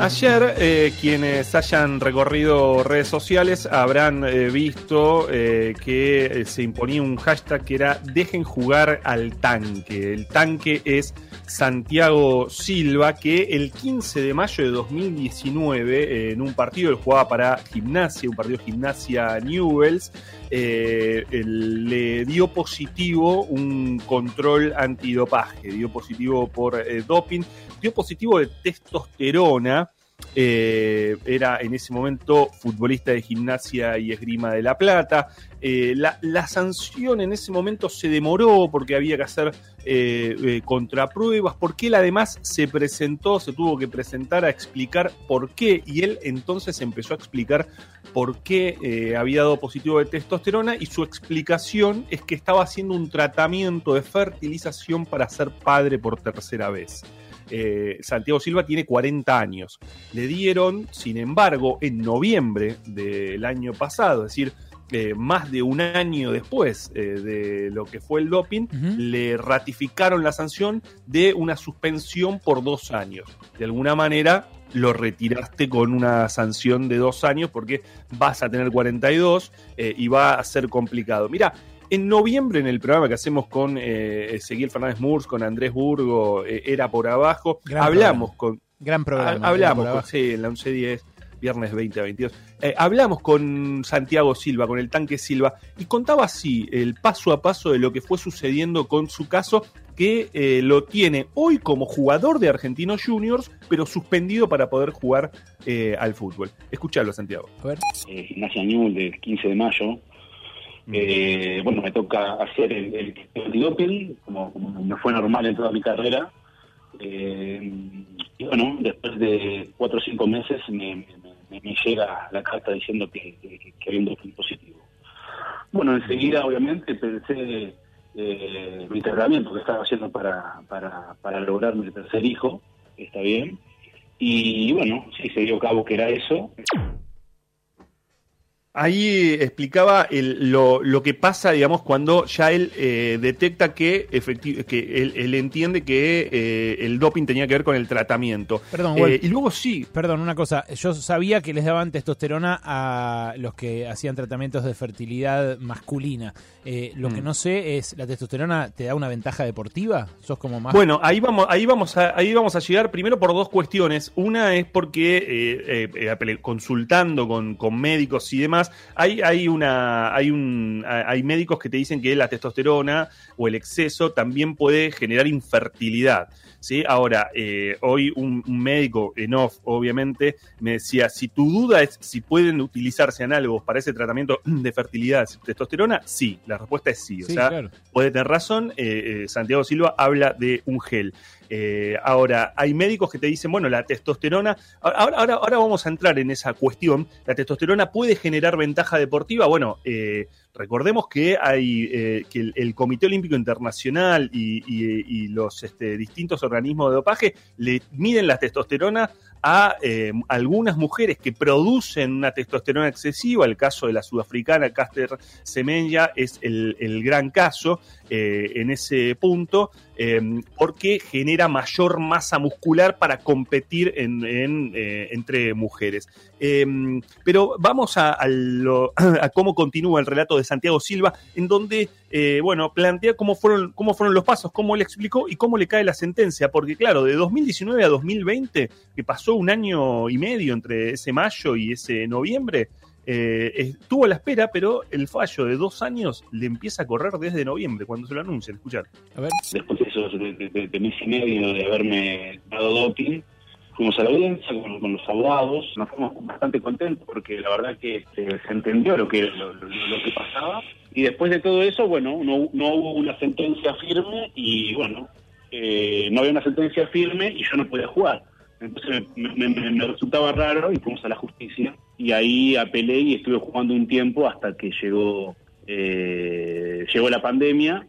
Ayer, eh, quienes hayan recorrido redes sociales habrán eh, visto eh, que se imponía un hashtag que era Dejen jugar al tanque. El tanque es Santiago Silva, que el 15 de mayo de 2019, eh, en un partido, él jugaba para Gimnasia, un partido Gimnasia Newells, le dio positivo un control antidopaje, dio positivo por doping, dio positivo de testosterona. eh, era en ese momento futbolista de gimnasia y esgrima de La Plata. Eh, la, sanción en ese momento se demoró porque había que hacer eh, contrapruebas, porque él además se presentó, se tuvo que presentar a explicar por qué, y él entonces empezó a explicar por qué había dado positivo de testosterona, y su explicación es que estaba haciendo un tratamiento de fertilización para ser padre por tercera vez. Eh, Santiago Silva tiene 40 años. Le dieron, sin embargo, en noviembre del año pasado, es decir, eh, más de un año después eh, de lo que fue el doping, le ratificaron la sanción de una suspensión por dos años. De alguna manera lo retiraste con una sanción de dos años porque vas a tener 42 eh, y va a ser complicado. Mira, en noviembre, en el programa que hacemos con eh, Ezequiel Fernández Murs, con Andrés Burgo, eh, era por abajo, Gran hablamos programa. con. Gran programa, Ha- Hablamos, con, sí, en la 1110, viernes 20 a 22. Eh, hablamos con Santiago Silva, con el tanque Silva, y contaba así el paso a paso de lo que fue sucediendo con su caso, que eh, lo tiene hoy como jugador de Argentinos Juniors, pero suspendido para poder jugar eh, al fútbol. Escuchalo, Santiago. eh, Gimnasia Newell del 15 de mayo. Eh, bueno, me toca hacer el, el antidoping, como, como me fue normal en toda mi carrera. Eh, y bueno, después de cuatro o cinco meses me, llega la carta diciendo que, había un doping positivo. Bueno, enseguida obviamente pensé eh, mi tratamiento que estaba haciendo para, para, para lograr mi tercer hijo, está bien. Y bueno, sí, se dio cabo que era eso. Ahí explicaba el- lo, lo que pasa, digamos, cuando ya él eh, detecta que, que él, él entiende que eh, el doping tenía que ver con el tratamiento. Perdón, Eh, y luego sí. Perdón, una cosa. Yo sabía que les daban testosterona a los que hacían tratamientos de fertilidad masculina. Eh, lo que Mm. no sé es, ¿la testosterona te da una ventaja deportiva? ¿Sos como más...? Bueno, ahí vamos, ahí vamos a, ahí vamos a llegar primero por dos cuestiones. Una es porque eh, eh, consultando con, con médicos y demás, hay, hay una, hay un, hay médicos que te dicen que la testosterona o el exceso también puede generar infertilidad. ¿sí? Ahora, eh, hoy un, un médico en off, obviamente, me decía, si tu duda es si pueden utilizarse análogos para ese tratamiento de fertilidad, testosterona, sí, la respuesta es sí. O Sí, sea, claro. puede tener razón, eh, eh, Santiago Silva habla de un gel. Eh, ahora, hay médicos que te dicen, bueno, la testosterona, ahora, ahora, ahora vamos a entrar en esa cuestión, la testosterona puede generar ventaja deportiva, bueno, eh, recordemos que hay eh, que el, Comité Olímpico Internacional y, los este, distintos organismos de dopaje le miden la testosterona a algunas mujeres que producen una testosterona excesiva, el caso de la sudafricana Caster Semenya es el, gran caso en ese punto, eh, porque genera mayor masa muscular para competir eh, entre mujeres. Eh, pero vamos a, a cómo continúa el relato de Santiago Silva, en donde, eh, bueno, plantea cómo fueron, cómo fueron los pasos, cómo le explicó y cómo le cae la sentencia, porque claro, de 2019 a 2020, que pasó un año y medio entre ese mayo y ese noviembre, eh, estuvo a la espera, pero el fallo de dos años le empieza a correr desde noviembre, cuando se lo anuncian. Escuchar. Después de esos de, de- de mes y medio de haberme dado doping, fuimos a la audiencia con, con los abogados, nos fuimos bastante contentos porque la verdad que este, se entendió lo que, lo, lo- lo que pasaba. Y después de todo eso, bueno, no, no hubo una sentencia firme y bueno, eh, no había una sentencia firme y yo no podía jugar. Entonces me, me- me- resultaba raro y fuimos a la justicia. Y ahí apelé y estuve jugando un tiempo hasta que llegó eh, llegó la pandemia,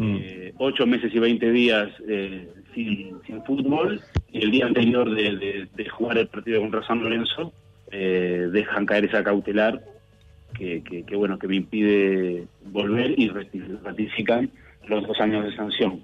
eh, ocho meses y 20 días eh, sin, sin fútbol. Y el día anterior de, de- de jugar el partido contra San Lorenzo eh, dejan caer esa cautelar que, que- que, bueno que me impide volver y rati- ratifican los dos años de sanción.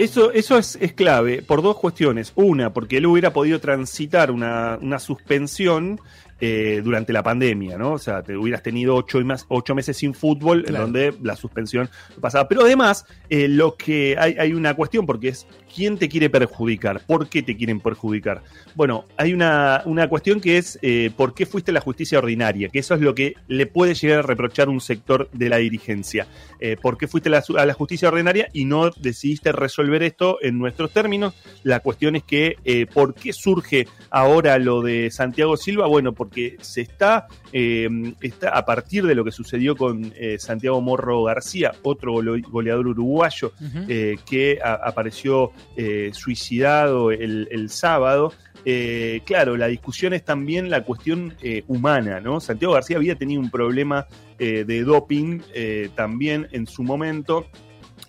Eso, eso es, es clave por dos cuestiones. Una, porque él hubiera podido transitar una, una suspensión eh, durante la pandemia, ¿no? O sea, te hubieras tenido ocho, y más, ocho meses sin fútbol, Claro. en donde la suspensión pasaba. Pero además, eh, lo que hay, hay una cuestión, porque es quién te quiere perjudicar, por qué te quieren perjudicar. Bueno, hay una, una cuestión que es eh, por qué fuiste a la justicia ordinaria, que eso es lo que le puede llegar a reprochar un sector de la dirigencia. Eh, ¿Por qué fuiste a la, su- a la justicia ordinaria y no decidiste resolver esto en nuestros términos? La cuestión es que, eh, ¿por qué surge ahora lo de Santiago Silva? Bueno, porque se está, está a partir de lo que sucedió con Santiago Morro García, otro gole- goleador uruguayo, que a- apareció eh, suicidado el, sábado. Eh, claro, la discusión es también la cuestión eh, humana, ¿no? Santiago García había tenido un problema eh, de doping eh, también en su momento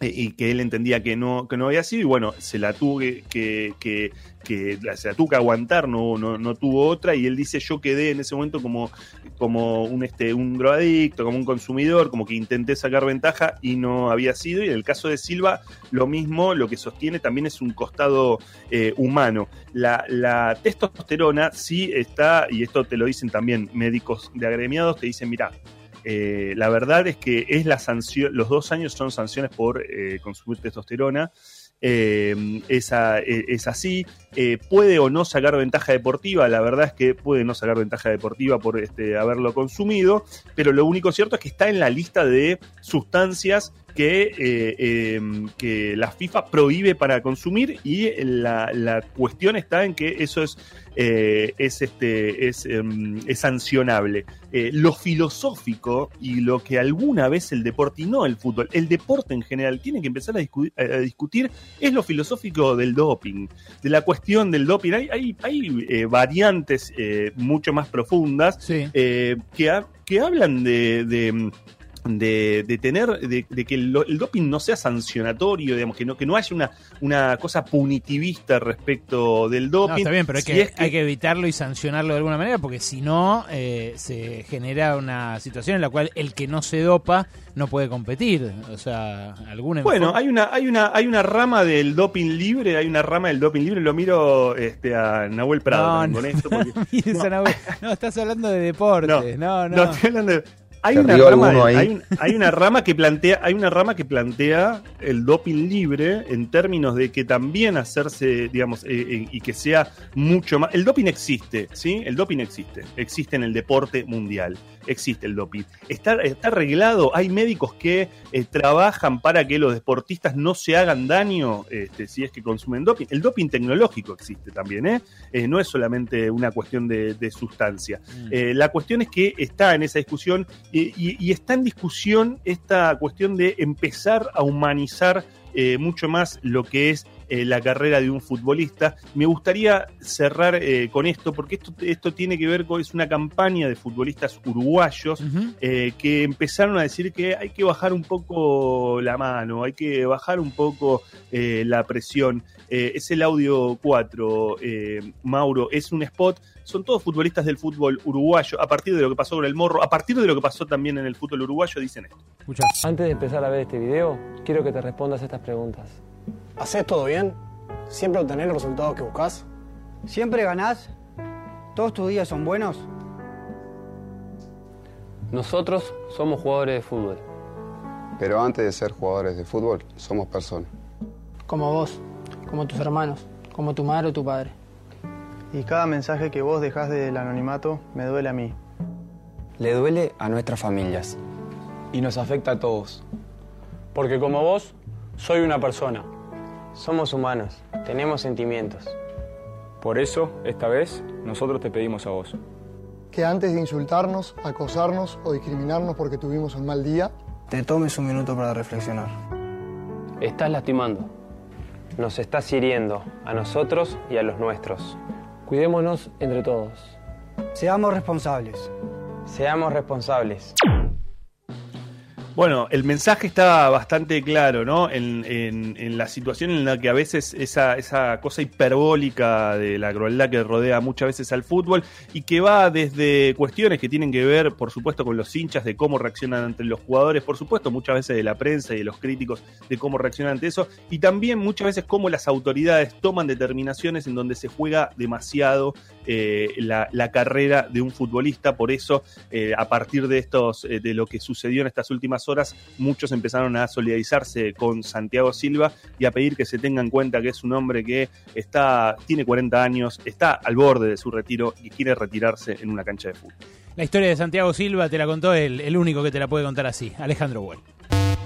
y que él entendía que no, que no había sido, y bueno, se la tuvo que, que, que- se la tuvo que aguantar, no, no, no tuvo otra, y él dice, yo quedé en ese momento como, como un, este, un drogadicto, como un consumidor, como que intenté sacar ventaja y no había sido, y en el caso de Silva, lo mismo, lo que sostiene también es un costado eh, humano. La, la testosterona sí está, y esto te lo dicen también médicos de agremiados, te dicen, mira, eh, la verdad es que es la sanción, los dos años son sanciones por eh, consumir testosterona. Eh, esa, eh, es así. Eh, puede o no sacar ventaja deportiva, la verdad es que puede no sacar ventaja deportiva por este, haberlo consumido, pero lo único cierto es que está en la lista de sustancias que, eh, eh, que la FIFA prohíbe para consumir y la, la cuestión está en que eso es, eh, es, este, es, em, es sancionable. Eh, lo filosófico y lo que alguna vez el deporte y no el fútbol, el deporte en general tiene que empezar a, discu- a discutir es lo filosófico del doping, de la cuestión del doping. Hay, hay, hay, variantes mucho más profundas que, ha- que hablan de, de, de- de tener, de, de que el, el doping no sea sancionatorio, digamos, que no, que no haya una, una cosa punitivista respecto del No, doping. está bien, pero hay Si que, es hay que evitarlo y sancionarlo de alguna manera, porque si no, eh, se genera una situación en la cual el que no se dopa no puede competir. O sea, alguna Bueno, hay una, hay una, hay una rama del doping libre, hay una rama del doping libre, lo miro este, a Nahuel Prado No, no. con esto. porque- Nahuel. No, estás hablando de deportes. No, no. No, estoy hablando de- Hay una, rama alguno del- ahí. hay, un- hay una rama que plantea, hay una rama que plantea el doping libre en términos de que también hacerse, digamos, eh, eh, y que sea mucho más. El doping existe, ¿sí? El doping existe. Existe en el deporte mundial. Existe el doping. Está, está arreglado. Hay médicos que eh, trabajan para que los deportistas no se hagan daño este, si es que consumen doping. El doping tecnológico existe también, ¿eh? No es solamente una cuestión de, de sustancia. Eh, la cuestión es que está en esa discusión eh, y, y está en discusión esta cuestión de empezar a humanizar eh, mucho más lo que es eh, la carrera de un futbolista. Me gustaría cerrar eh, con esto, porque esto, esto tiene que ver con, es una campaña de futbolistas uruguayos eh, que empezaron a decir que hay que bajar un poco la mano, hay que bajar un poco eh, la presión. Es el audio 4, eh, Mauro, es un spot, son todos futbolistas del fútbol uruguayo, a partir de lo que pasó con el morro, a partir de lo que pasó también en el fútbol uruguayo, dicen esto. Antes de empezar a ver este video, quiero que te respondas estas preguntas. ¿Haces todo bien? ¿Siempre obtenés los resultados que buscas? ¿Siempre ganás? ¿Todos tus días son buenos? Nosotros somos jugadores de fútbol. Pero antes de ser jugadores de fútbol, somos personas. Como vos, como tus hermanos, como tu madre o tu padre. Y cada mensaje que vos dejás del anonimato me duele a mí. Le duele a nuestras familias. Y nos afecta a todos. Porque como vos, soy una persona. Somos humanos, tenemos sentimientos. Por eso, esta vez, nosotros te pedimos a vos. Que antes de insultarnos, acosarnos o discriminarnos porque tuvimos un mal día, te tomes un minuto para reflexionar. Estás lastimando. Nos estás hiriendo a nosotros y a los nuestros. Cuidémonos entre todos. Seamos responsables. Seamos responsables. Bueno, el mensaje está bastante claro, ¿no? En, la situación en la que a veces esa, esa cosa hiperbólica de la crueldad que rodea muchas veces al fútbol y que va desde cuestiones que tienen que ver, por supuesto, con los hinchas, de cómo reaccionan ante los jugadores, por supuesto, muchas veces de la prensa y de los críticos, de cómo reaccionan ante eso, y también muchas veces cómo las autoridades toman determinaciones en donde se juega demasiado eh, la, la carrera de un futbolista. Por eso, eh, a partir de estos, eh, de lo que sucedió en estas últimas horas, muchos empezaron a solidarizarse con Santiago Silva y a pedir que se tenga en cuenta que es un hombre que está, tiene 40 años, está al borde de su retiro y quiere retirarse en una cancha de fútbol. La historia de Santiago Silva te la contó el, el único que te la puede contar así, Alejandro Well.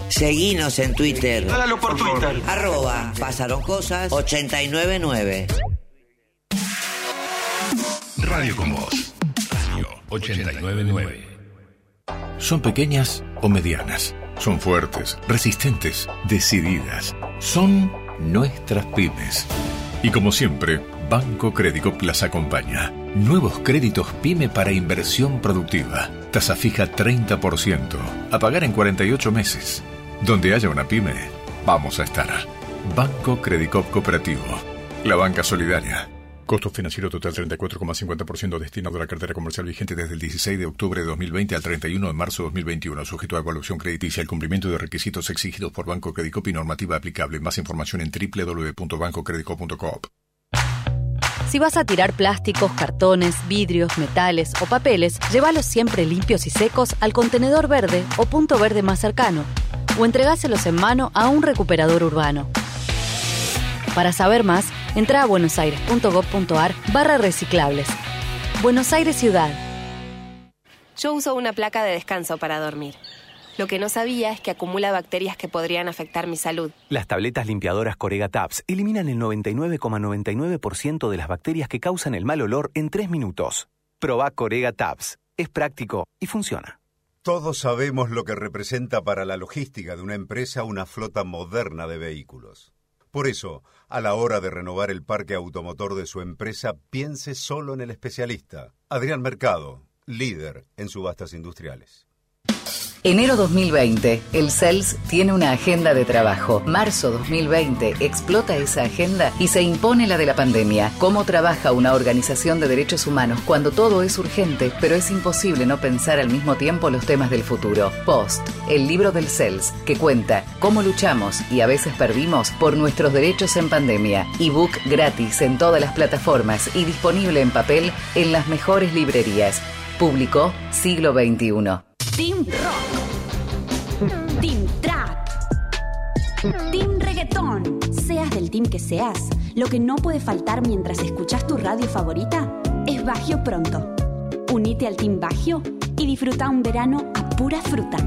Seguinos en Twitter. Hágalo por Twitter. Arroba pasaron cosas 899. Radio con Voz. Radio 899. Son pequeñas o medianas. Son fuertes, resistentes, decididas. Son nuestras pymes. Y como siempre, Banco Crédito las acompaña. Nuevos créditos pyme para inversión productiva. Tasa fija 30%. A pagar en 48 meses. Donde haya una pyme, vamos a estar. Banco Crédito Cooperativo. La banca solidaria. Costo financiero total 34,50% destinado a la cartera comercial vigente desde el 16 de octubre de 2020 al 31 de marzo de 2021, sujeto a evaluación crediticia el cumplimiento de requisitos exigidos por Banco Credicop y normativa aplicable. Más información en www.bancocredicop.coop. Si vas a tirar plásticos, cartones, vidrios, metales o papeles, llévalos siempre limpios y secos al contenedor verde o punto verde más cercano, o entregáselos en mano a un recuperador urbano. Para saber más, entra a buenosaires.gov.ar barra reciclables. Buenos Aires Ciudad. Yo uso una placa de descanso para dormir. Lo que no sabía es que acumula bacterias que podrían afectar mi salud. Las tabletas limpiadoras Corega Tabs eliminan el 99,99% de las bacterias que causan el mal olor en 3 minutos. Proba Corega Tabs. Es práctico y funciona. Todos sabemos lo que representa para la logística de una empresa una flota moderna de vehículos. Por eso, a la hora de renovar el parque automotor de su empresa, piense solo en el especialista, Adrián Mercado, líder en subastas industriales. Enero 2020, el CELS tiene una agenda de trabajo. Marzo 2020, explota esa agenda y se impone la de la pandemia. ¿Cómo trabaja una organización de derechos humanos cuando todo es urgente, pero es imposible no pensar al mismo tiempo los temas del futuro? Post, el libro del CELS, que cuenta cómo luchamos y a veces perdimos por nuestros derechos en pandemia. Ebook gratis en todas las plataformas y disponible en papel en las mejores librerías. Publicó Siglo XXI. Team Rock. Team Trap. Team Reggaetón. Seas del team que seas, lo que no puede faltar mientras escuchas tu radio favorita es Bagio Pronto. Unite al Team Bagio y disfruta un verano a pura fruta.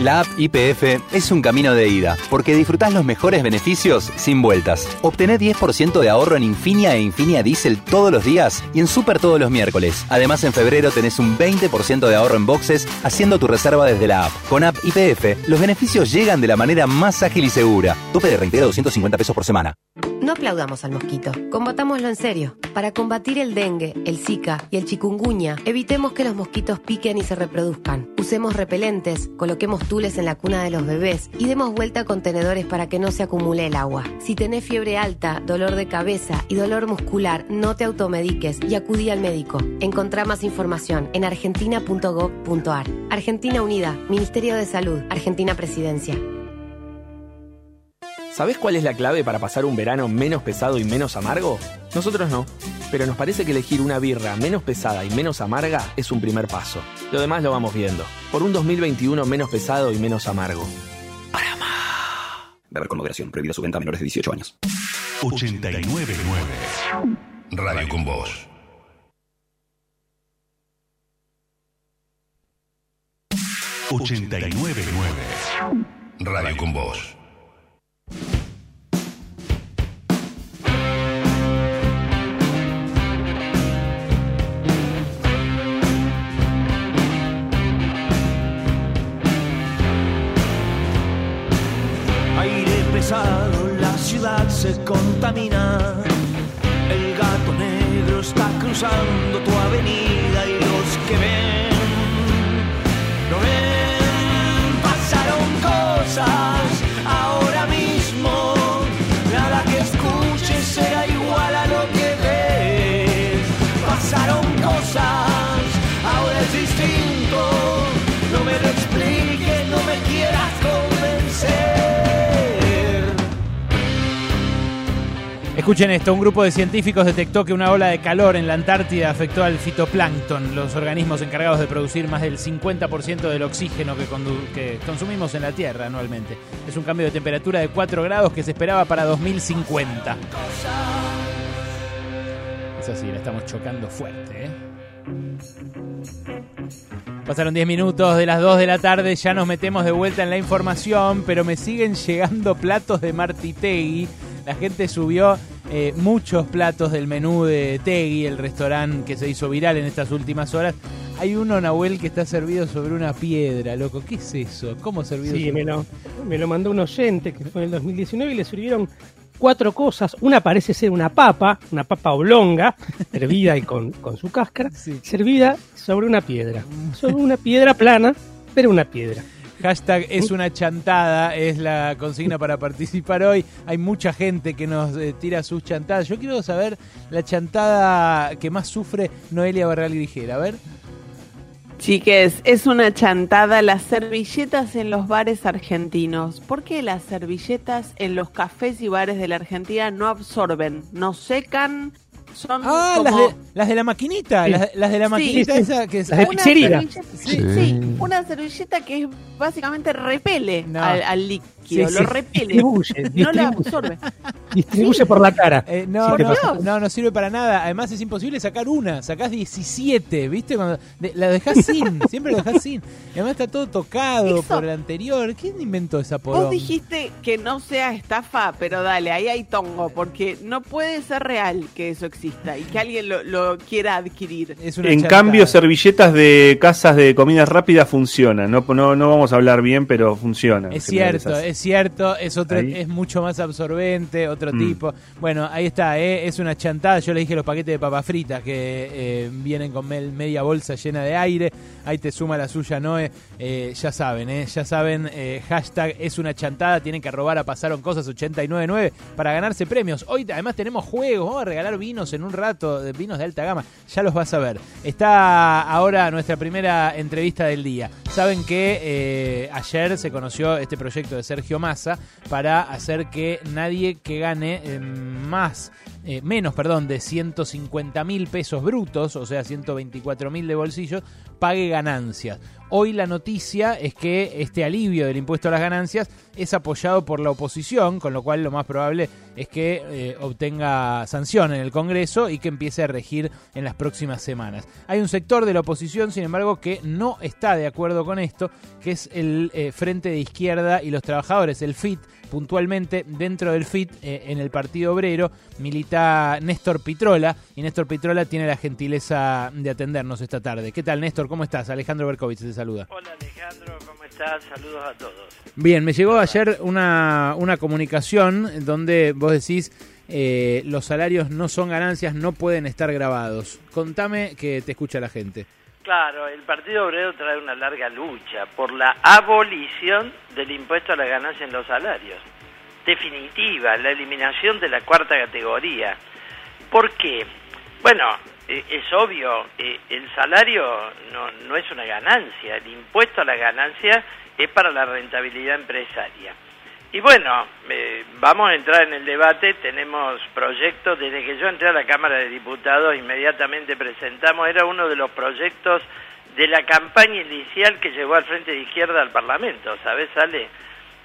La app IPF es un camino de ida, porque disfrutás los mejores beneficios sin vueltas. Obtené 10% de ahorro en Infinia e Infinia Diesel todos los días y en Super todos los miércoles. Además, en febrero tenés un 20% de ahorro en boxes haciendo tu reserva desde la app. Con app IPF, los beneficios llegan de la manera más ágil y segura. Tope de reintegro 250 pesos por semana. No aplaudamos al mosquito, combatámoslo en serio. Para combatir el dengue, el zika y el chikungunya, evitemos que los mosquitos piquen y se reproduzcan. Usemos repelentes, coloquemos tules en la cuna de los bebés y demos vuelta a contenedores para que no se acumule el agua. Si tenés fiebre alta, dolor de cabeza y dolor muscular, no te automediques y acudí al médico. Encontrá más información en argentina.gov.ar. Argentina Unida, Ministerio de Salud, Argentina Presidencia. ¿Sabés cuál es la clave para pasar un verano menos pesado y menos amargo? Nosotros no, pero nos parece que elegir una birra menos pesada y menos amarga es un primer paso. Lo demás lo vamos viendo. Por un 2021 menos pesado y menos amargo. Beber con moderación. Prohibida su venta a menores de 18 años. 899 Radio con Voz. 899 Radio con Voz. Aire pesado, la ciudad se contamina. El gato negro está cruzando tu Escuchen esto, un grupo de científicos detectó que una ola de calor en la Antártida afectó al fitoplancton, los organismos encargados de producir más del 50% del oxígeno que, consumimos en la Tierra anualmente. Es un cambio de temperatura de 4 grados que se esperaba para 2050. Es así, la estamos chocando fuerte, ¿eh? Pasaron 10 minutos de las 2 de la tarde, ya nos metemos de vuelta en la información, pero me siguen llegando platos de Marti Tegui. La gente subió eh, muchos platos del menú de Tegui, el restaurante que se hizo viral en estas últimas horas. Hay uno, Nahuel, que está servido sobre una piedra, loco. ¿Qué es eso? ¿Cómo servido Sí, sobre me lo, me lo mandó un oyente que fue en el 2019 y le sirvieron cuatro cosas. Una parece ser una papa, una papa oblonga, hervida y con, con su cáscara, servida sobre una piedra. Sobre una piedra plana, pero una piedra. Hashtag es una chantada, es la consigna para participar hoy. Hay mucha gente que nos eh, tira sus chantadas. Yo quiero saber la chantada que más sufre Noelia Barral Grigera. A ver. Chiques, es una chantada las servilletas en los bares argentinos. ¿Por qué las servilletas en los cafés y bares de la Argentina no absorben, no secan? Son Ah, como... las de, las de la maquinita, Sí. las, las de la maquinita Sí. esa que es Una servilleta- Sí, sí, una servilleta que es básicamente repele al, al líquido, Sí, lo sí. repele, Distribuye, no lo absorbe. Distribuye por la cara. Eh, no, Por no, no, no sirve para nada. Además es imposible sacar una. Sacás 17, ¿viste? Cuando de- la dejás sin, siempre la dejás sin. Y además está todo tocado por el anterior. ¿Quién inventó esa Vos poronga? dijiste que no sea estafa, pero dale, ahí hay tongo, porque no puede ser real que eso exista y que alguien lo, lo quiera adquirir. En cambio, servilletas de casas de comida rápida funcionan. No, no, no vamos a hablar bien, pero funcionan. Es cierto, así. Es cierto, es otro, Ahí. es mucho más absorbente, otro Mm. tipo. Bueno, ahí está, ¿eh? es una chantada. Yo le dije los paquetes de papas fritas que eh, vienen con mel- media bolsa llena de aire. Ahí te suma la suya, Noé. Eh, ya saben, ¿eh? ya saben, hashtag es una chantada. Tienen que robar a Pasaron Cosas 899 para ganarse premios. Hoy además tenemos juegos, vamos a regalar vinos en un rato, de vinos de alta gama. Ya los vas a ver. Está ahora nuestra primera entrevista del día. Saben que ayer se conoció este proyecto de Sergio Massa para hacer que nadie que gane eh, más, eh, menos, perdón, de 150 mil pesos brutos, o sea, 124 mil de bolsillos, pague ganancias. Hoy la noticia es que este alivio del impuesto a las ganancias es apoyado por la oposición, con lo cual lo más probable es que eh, obtenga sanción en el Congreso y que empiece a regir en las próximas semanas. Hay un sector de la oposición, sin embargo, que no está de acuerdo con esto, que es el eh, Frente de Izquierda y los Trabajadores, el FIT. Puntualmente, dentro del FIT, eh, en el Partido Obrero, milita Néstor Pitrola y Néstor Pitrola tiene la gentileza de atendernos esta tarde. ¿Qué tal, Néstor? ¿Cómo estás? Alejandro Berkovich te saluda. Hola Alejandro, ¿cómo estás? Saludos a todos. Bien, me llegó ayer una, una comunicación donde vos decís eh, los salarios no son ganancias, no pueden estar grabados. Contame que te escucha la gente. Claro, el Partido Obrero trae una larga lucha por la abolición del impuesto a la ganancia en los salarios. Definitiva, la eliminación de la cuarta categoría. ¿Por qué? Bueno, eh, es obvio, eh, el salario no, no es una ganancia, el impuesto a la ganancia es para la rentabilidad empresaria. Y bueno, eh, vamos a entrar en el debate, tenemos proyectos, desde que yo entré a la Cámara de Diputados, inmediatamente presentamos, era uno de los proyectos de la campaña inicial que llevó al Frente de Izquierda al Parlamento, ¿sabes, Ale?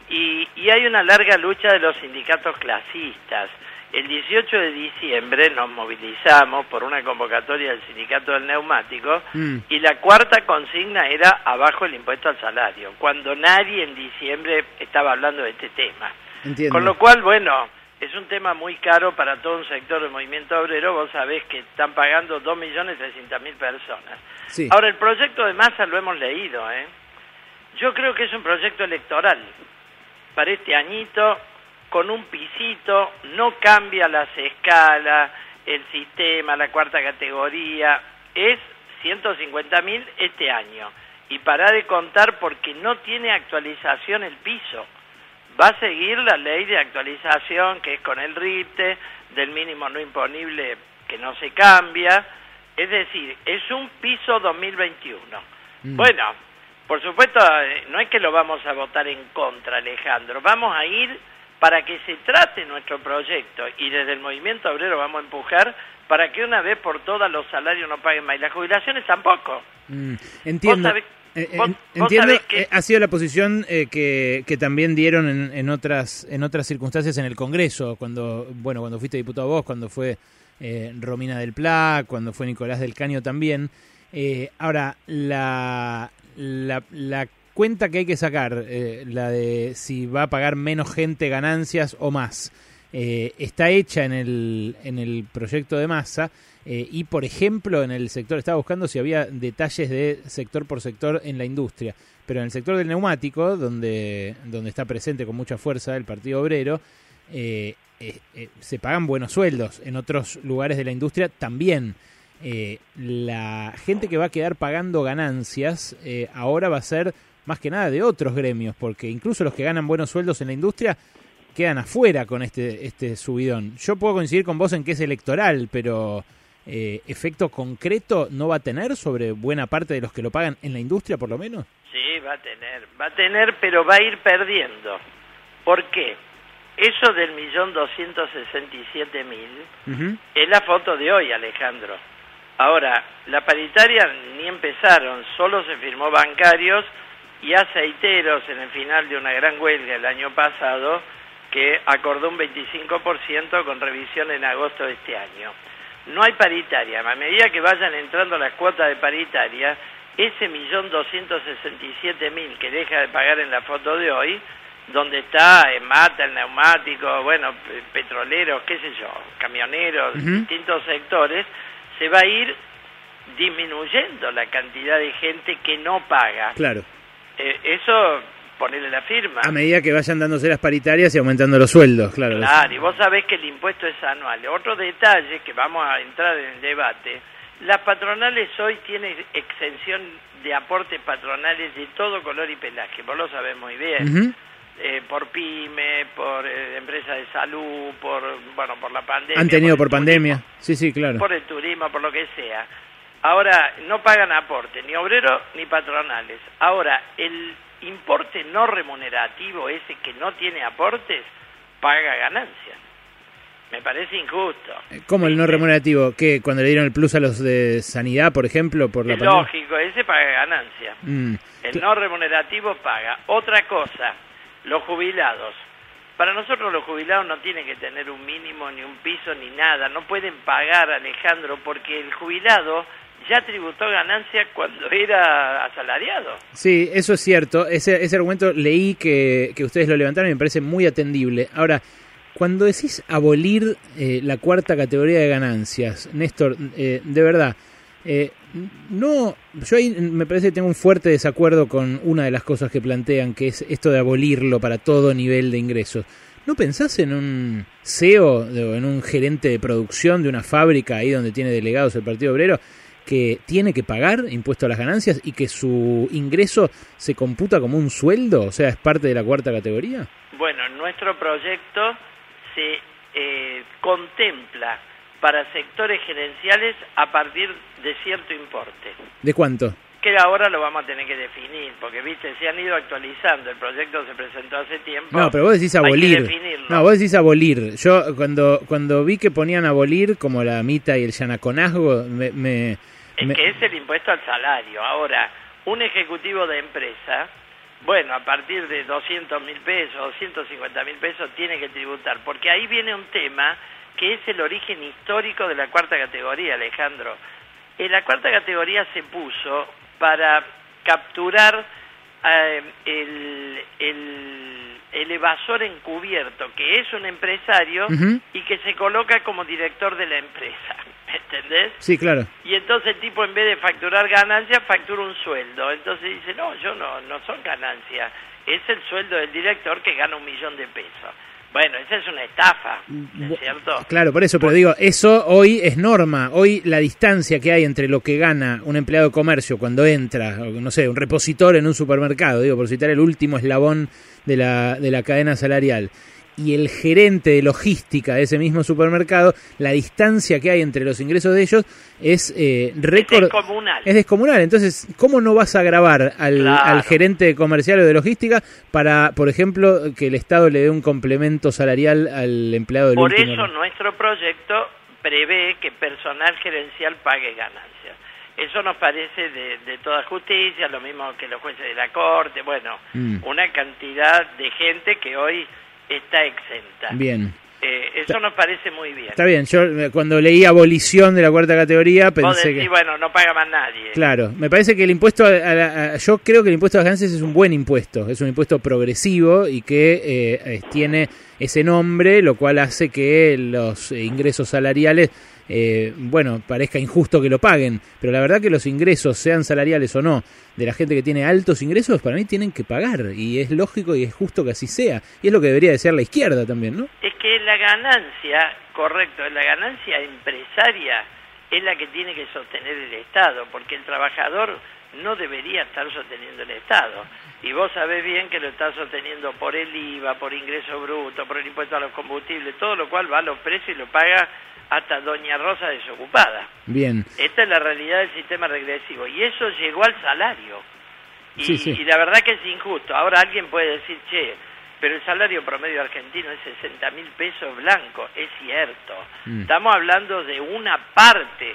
Y, y hay una larga lucha de los sindicatos clasistas. El 18 de diciembre nos movilizamos por una convocatoria del sindicato del neumático Mm. y la cuarta consigna era abajo el impuesto al salario, cuando nadie en diciembre estaba hablando de este tema. Entiendo. Con lo cual, bueno, es un tema muy caro para todo un sector del movimiento obrero. Vos sabés que están pagando 2.300.000 personas. Sí. Ahora, el proyecto de masa lo hemos leído, ¿eh? Yo creo que es un proyecto electoral para este añito, con un pisito, no cambia las escalas, el sistema, la cuarta categoría, es 150.000 este año. Y para de contar porque no tiene actualización el piso. Va a seguir la ley de actualización que es con el RIPTE, del mínimo no imponible que no se cambia. Es decir, es un piso 2021. Mm. Bueno, por supuesto, eh, no es que lo vamos a votar en contra, Alejandro. Vamos a ir para que se trate nuestro proyecto y desde el movimiento obrero vamos a empujar para que una vez por todas los salarios no paguen más y las jubilaciones tampoco. Mm, entiendo. sabés- Eh, eh, vos- vos que- eh, ha sido la posición eh, que, que también dieron en, en otras en otras circunstancias en el Congreso, cuando bueno cuando fuiste diputado vos, cuando fue eh, Romina del Pla, cuando fue Nicolás del Caño también. Eh, ahora, la, la, la cuenta que hay que sacar, eh, la de si va a pagar menos gente ganancias o más, eh, está hecha en el, en el proyecto de masa eh, y, por ejemplo, en el sector, estaba buscando si había detalles de sector por sector en la industria, pero en el sector del neumático, donde, donde está presente con mucha fuerza el Partido Obrero, se pagan buenos sueldos. En otros lugares de la industria también. La gente que va a quedar pagando ganancias ahora va a ser más que nada de otros gremios, porque incluso los que ganan buenos sueldos en la industria quedan afuera con este, este subidón. Yo puedo coincidir con vos en que es electoral, pero eh, efecto concreto no va a tener sobre buena parte de los que lo pagan en la industria, por lo menos. Sí, va a tener, va a tener, pero va a ir perdiendo. ¿Por qué? Eso del millón doscientos sesenta y siete mil es la foto de hoy, Alejandro. Ahora, la paritaria ni empezaron, solo se firmó bancarios y aceiteros en el final de una gran huelga el año pasado que acordó un 25% con revisión en agosto de este año. No hay paritaria, a medida que vayan entrando las cuotas de paritaria, ese millón doscientos sesenta y siete mil que deja de pagar en la foto de hoy, donde está en mata, el neumático, bueno, pe- petroleros, qué sé yo, camioneros, distintos sectores, se va a ir disminuyendo la cantidad de gente que no paga. Claro. Eh, eso, ponerle la firma. A medida que vayan dándose las paritarias y aumentando los sueldos, claro. Claro, y vos sabés que el impuesto es anual. Otro detalle que vamos a entrar en el debate, las patronales hoy tienen exención de aportes patronales de todo color y pelaje, vos lo sabés muy bien. Ujú. Eh, por pyme, por eh, empresas de salud, por bueno, por la pandemia. Han tenido por por pandemia. Sí, sí, claro. por el turismo, por lo que sea. Ahora, no pagan aporte, ni obreros ni patronales. Ahora, el importe no remunerativo, ese que no tiene aportes, paga ganancias. Me parece injusto. ¿Cómo el no remunerativo? que Cuando le dieron el plus a los de sanidad, por ejemplo, por la Es pandemia. lógico, ese paga ganancias. Mm. El no remunerativo paga. Otra cosa, los jubilados. Para nosotros los jubilados no tienen que tener un mínimo, ni un piso, ni nada. No pueden pagar, Alejandro, porque el jubilado ya tributó ganancia cuando era asalariado. Sí, eso es cierto. Ese, ese argumento leí que, que ustedes lo levantaron y me parece muy atendible. Ahora, cuando decís abolir eh, la cuarta categoría de ganancias, Néstor, eh, de verdad, eh, no, yo ahí me parece que tengo un fuerte desacuerdo con una de las cosas que plantean, que es esto de abolirlo para todo nivel de ingresos. ¿No pensás en un CEO en un gerente de producción de una fábrica ahí donde tiene delegados el Partido Obrero que tiene que pagar impuesto a las ganancias y que su ingreso se computa como un sueldo? O sea, es parte de la cuarta categoría. Bueno, en nuestro proyecto se eh, contempla para sectores gerenciales a partir de cierto importe. ¿De cuánto? Que ahora lo vamos a tener que definir, porque viste, se han ido actualizando, el proyecto se presentó hace tiempo. No, pero vos decís abolir. No, vos decís abolir. Yo cuando cuando vi que ponían abolir como la mita y el yanaconazgo, me, me- Es me- que es el impuesto al salario. Ahora, un ejecutivo de empresa, bueno, a partir de 200 mil pesos, 250 mil pesos, tiene que tributar, porque ahí viene un tema que es el origen histórico de la cuarta categoría, Alejandro. En la cuarta categoría se puso para capturar eh, el, el, el evasor encubierto, que es un empresario y que se coloca como director de la empresa. ¿Entendés? Sí, claro. Y entonces el tipo en vez de facturar ganancias, factura un sueldo. Entonces dice, no, yo no, no son ganancias, es el sueldo del director que gana un millón de pesos. Bueno, esa es una estafa, ¿no es cierto? Claro, por eso, pero digo, eso hoy es norma. Hoy la distancia que hay entre lo que gana un empleado de comercio cuando entra, o no sé, un repositor en un supermercado, digo, por citar el último eslabón de la, de la cadena salarial, y el gerente de logística de ese mismo supermercado, la distancia que hay entre los ingresos de ellos es eh, récord. descomunal. Es descomunal. Entonces, ¿cómo no vas a grabar al, Claro. al gerente comercial o de logística para, por ejemplo, que el Estado le dé un complemento salarial al empleado del Por eso nuestro proyecto prevé que personal gerencial pague ganancias. Eso nos parece de, de toda justicia, lo mismo que los jueces de la Corte, bueno, Mm. una cantidad de gente que hoy está exenta. Bien. Eh, eso nos parece muy bien. Está bien, yo eh, cuando leí abolición de la cuarta categoría pensé decís, que... bueno, no paga más nadie. Claro, me parece que el impuesto, a la- a- yo creo que el impuesto a las ganancias es un buen impuesto, es un impuesto progresivo y que eh, eh, tiene ese nombre, lo cual hace que los eh, ingresos salariales, eh, bueno, parezca injusto que lo paguen, pero la verdad que los ingresos, sean salariales o no, de la gente que tiene altos ingresos, para mí tienen que pagar y es lógico y es justo que así sea, y es lo que debería desear la izquierda también, ¿no? Es que la ganancia, correcto, la ganancia empresaria es la que tiene que sostener el Estado, porque el trabajador no debería estar sosteniendo el Estado. Y vos sabés bien que lo está sosteniendo por el IVA, por ingreso bruto, por el impuesto a los combustibles, todo lo cual va a los precios y lo paga hasta Doña Rosa desocupada. Bien. Esta es la realidad del sistema regresivo. Y eso llegó al salario. Y, Sí, sí. y la verdad que es injusto. Ahora alguien puede decir, che, pero el salario promedio argentino es 60 mil pesos blancos. Es cierto. Mm. Estamos hablando de una parte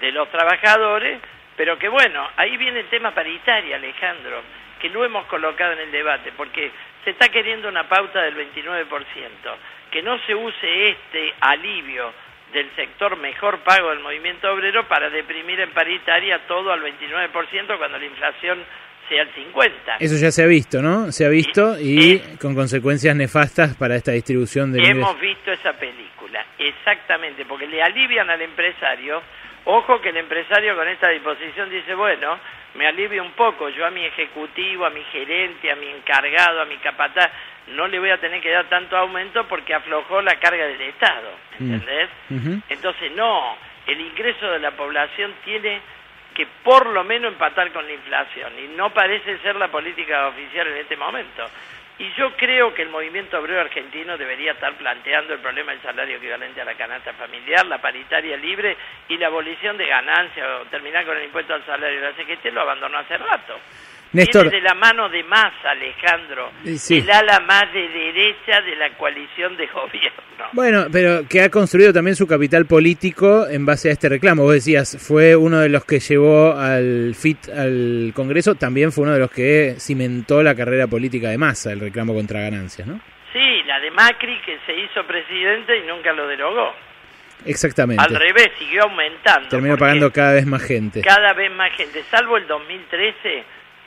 de los trabajadores, pero que bueno, ahí viene el tema paritaria, Alejandro, que lo hemos colocado en el debate, porque se está queriendo una pauta del 29%. Que no se use este alivio del sector mejor pago del movimiento obrero para deprimir en paritaria todo al 29% cuando la inflación sea el 50%. Eso ya se ha visto, ¿no? Se ha visto y con consecuencias nefastas para esta distribución de. Hemos visto esa película, exactamente, porque le alivian al empresario. Ojo que el empresario con esta disposición dice, bueno, me alivio un poco, yo a mi ejecutivo, a mi gerente, a mi encargado, a mi capataz, no le voy a tener que dar tanto aumento porque aflojó la carga del Estado, ¿entendés? Ujú. Entonces, no, el ingreso de la población tiene que por lo menos empatar con la inflación y no parece ser la política oficial en este momento. Y yo creo que el movimiento obrero argentino debería estar planteando el problema del salario equivalente a la canasta familiar, la paritaria libre y la abolición de ganancias o terminar con el impuesto al salario. La CGT lo abandonó hace rato. Néstor. Viene de la mano de Massa, Alejandro, sí. el ala más de derecha de la coalición de gobierno. Bueno, pero que ha construido también su capital político en base a este reclamo. Vos decías, fue uno de los que llevó al FIT al Congreso, también fue uno de los que cimentó la carrera política de masa, el reclamo contra ganancias, ¿no? Sí, la de Macri que se hizo presidente y nunca lo derogó. Exactamente. Al revés, siguió aumentando. Terminó pagando cada vez más gente. Cada vez más gente, salvo el 2013,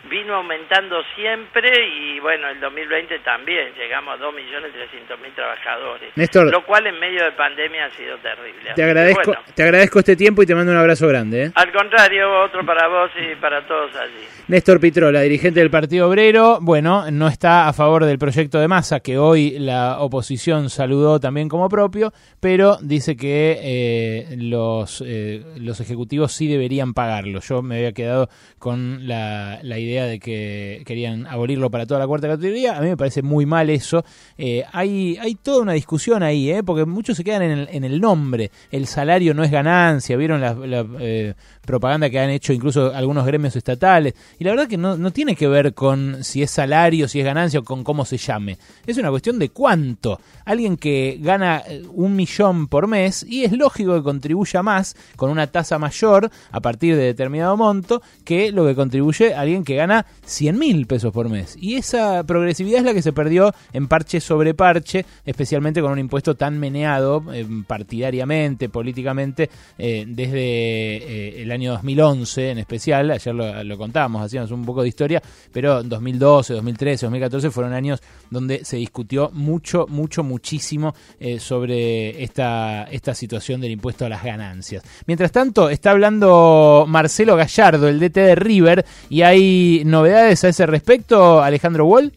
vino aumentando siempre y bueno, el 2020 también, llegamos a 2.300.000 trabajadores. Néstor. Lo cual en medio de pandemia ha sido terrible. Te agradezco, bueno, te agradezco este tiempo y te mando un abrazo grande. ¿eh? al contrario, otro para vos y para todos allí. Néstor Pitrola, dirigente del Partido Obrero, bueno, no está a favor del proyecto de masa que hoy la oposición saludó también como propio, pero dice que eh, los, eh, los ejecutivos sí deberían pagarlo. Yo me había quedado con la, la idea idea de que querían abolirlo para toda la cuarta categoría. A mí me parece muy mal eso. Eh, hay, hay toda una discusión ahí, ¿eh? porque muchos se quedan en el, en el nombre. El salario no es ganancia. ¿Vieron la, eh, propaganda que han hecho incluso algunos gremios estatales? Y la verdad que no, no tiene que ver con si es salario, si es ganancia o con cómo se llame. Es una cuestión de cuánto. Alguien que gana eh, un millón por mes y es lógico que contribuya más con una tasa mayor a partir de determinado monto que lo que contribuye alguien que gana 100 mil pesos por mes. Y esa progresividad es la que se perdió en parche sobre parche, especialmente con un impuesto tan meneado eh, partidariamente, políticamente, eh, desde eh, el año 2011 en especial. Ayer lo, lo contábamos, hacíamos un poco de historia, pero 2012, 2013, 2014 fueron años donde se discutió mucho, mucho, muchísimo sobre esta, esta situación del impuesto a las ganancias. Mientras tanto, está hablando Marcelo Gallardo, el DT de River, y hay novedades a ese respecto, Alejandro Wall.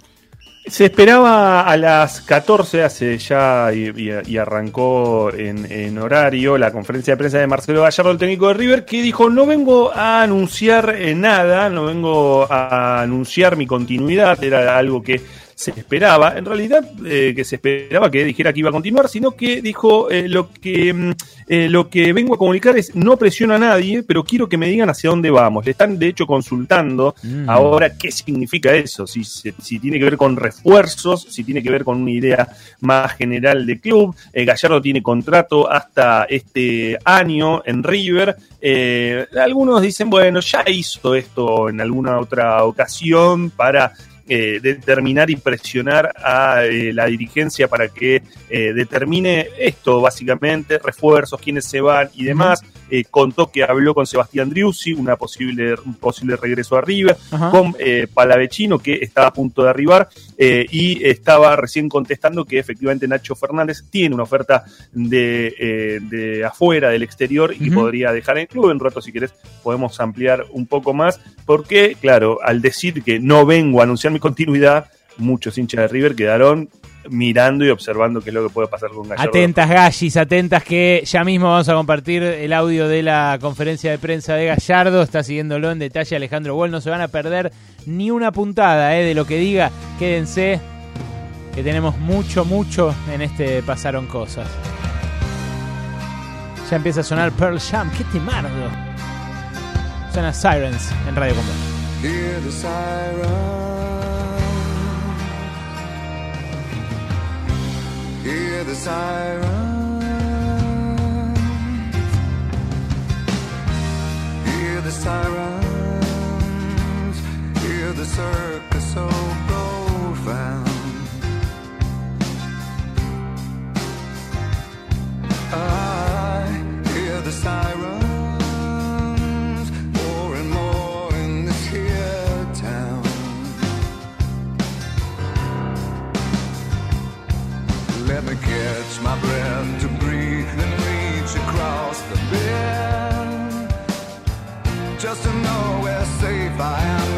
Se esperaba a las 14, hace ya y, arrancó en, en horario la conferencia de prensa de Marcelo Gallardo, el técnico de River, que dijo, no vengo a anunciar eh, nada, no vengo a anunciar mi continuidad, era algo que se esperaba, en realidad eh, que se esperaba que dijera que iba a continuar, sino que dijo eh, lo que mm, eh, lo que vengo a comunicar es no presiono a nadie, pero quiero que me digan hacia dónde vamos. Le están de hecho consultando Mm. ahora qué significa eso, si, si tiene que ver con refuerzos, si tiene que ver con una idea más general de club. Gallardo tiene contrato hasta este año en River. Eh, algunos dicen, bueno, ya hizo esto en alguna otra ocasión para eh, determinar y presionar a eh, la dirigencia para que eh, determine esto, básicamente, refuerzos, quiénes se van y demás. Eh, contó que habló con Sebastián Driussi, una posible, un posible regreso a River, Ajá. con eh, Palavecino, que estaba a punto de arribar, eh, y estaba recién contestando que efectivamente Nacho Fernández tiene una oferta de, eh, de afuera, del exterior, y Ujú. podría dejar el club. En un rato, si querés, podemos ampliar un poco más, porque, claro, al decir que no vengo a anunciar mi continuidad, muchos hinchas de River quedaron mirando y observando qué es lo que puede pasar con Gallardo. Atentas, Gallis, atentas que ya mismo vamos a compartir el audio de la conferencia de prensa de Gallardo. Está siguiéndolo en detalle Alejandro Wall. No se van a perder ni una puntada eh, de lo que diga. Quédense, que tenemos mucho, mucho en este Pasaron Cosas. Ya empieza a sonar Pearl Jam. ¡Qué temardo! Suena Sirens en Radio Combate. Hear the siren. Hear the sirens. Hear the circus so profound. I hear the sirens me catch my breath to breathe and reach across the bend. Just to know where safe I am,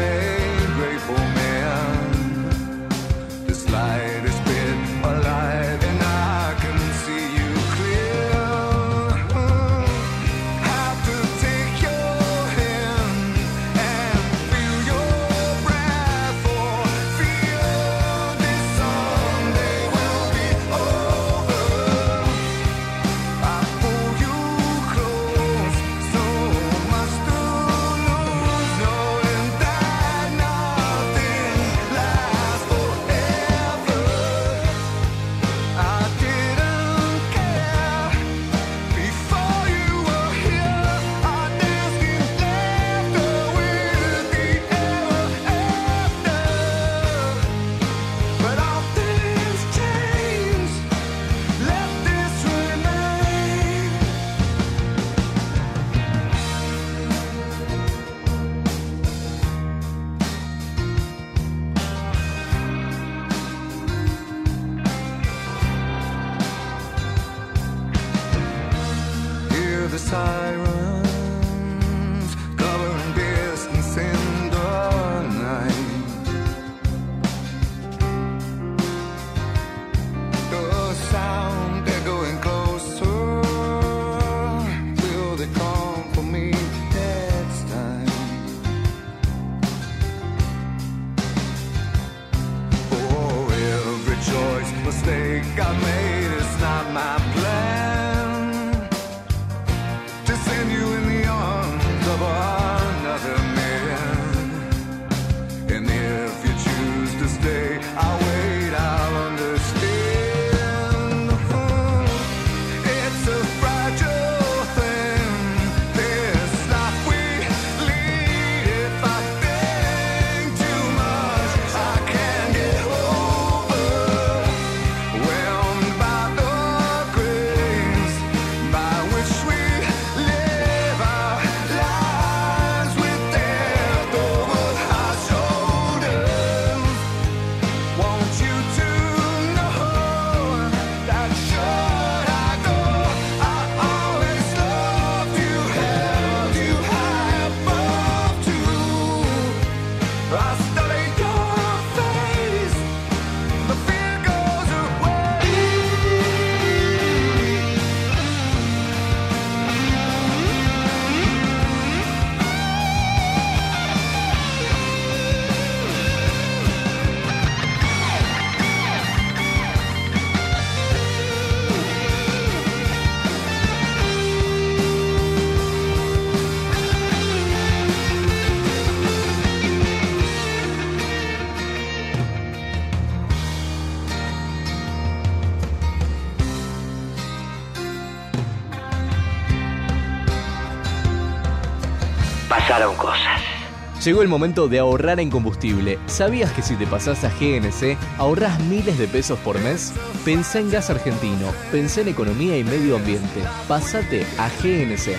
Llegó el momento de ahorrar en combustible. ¿Sabías que si te pasás a GNC ahorrás miles de pesos por mes? Pensá en gas argentino, pensá en economía y medio ambiente. Pásate a GNC.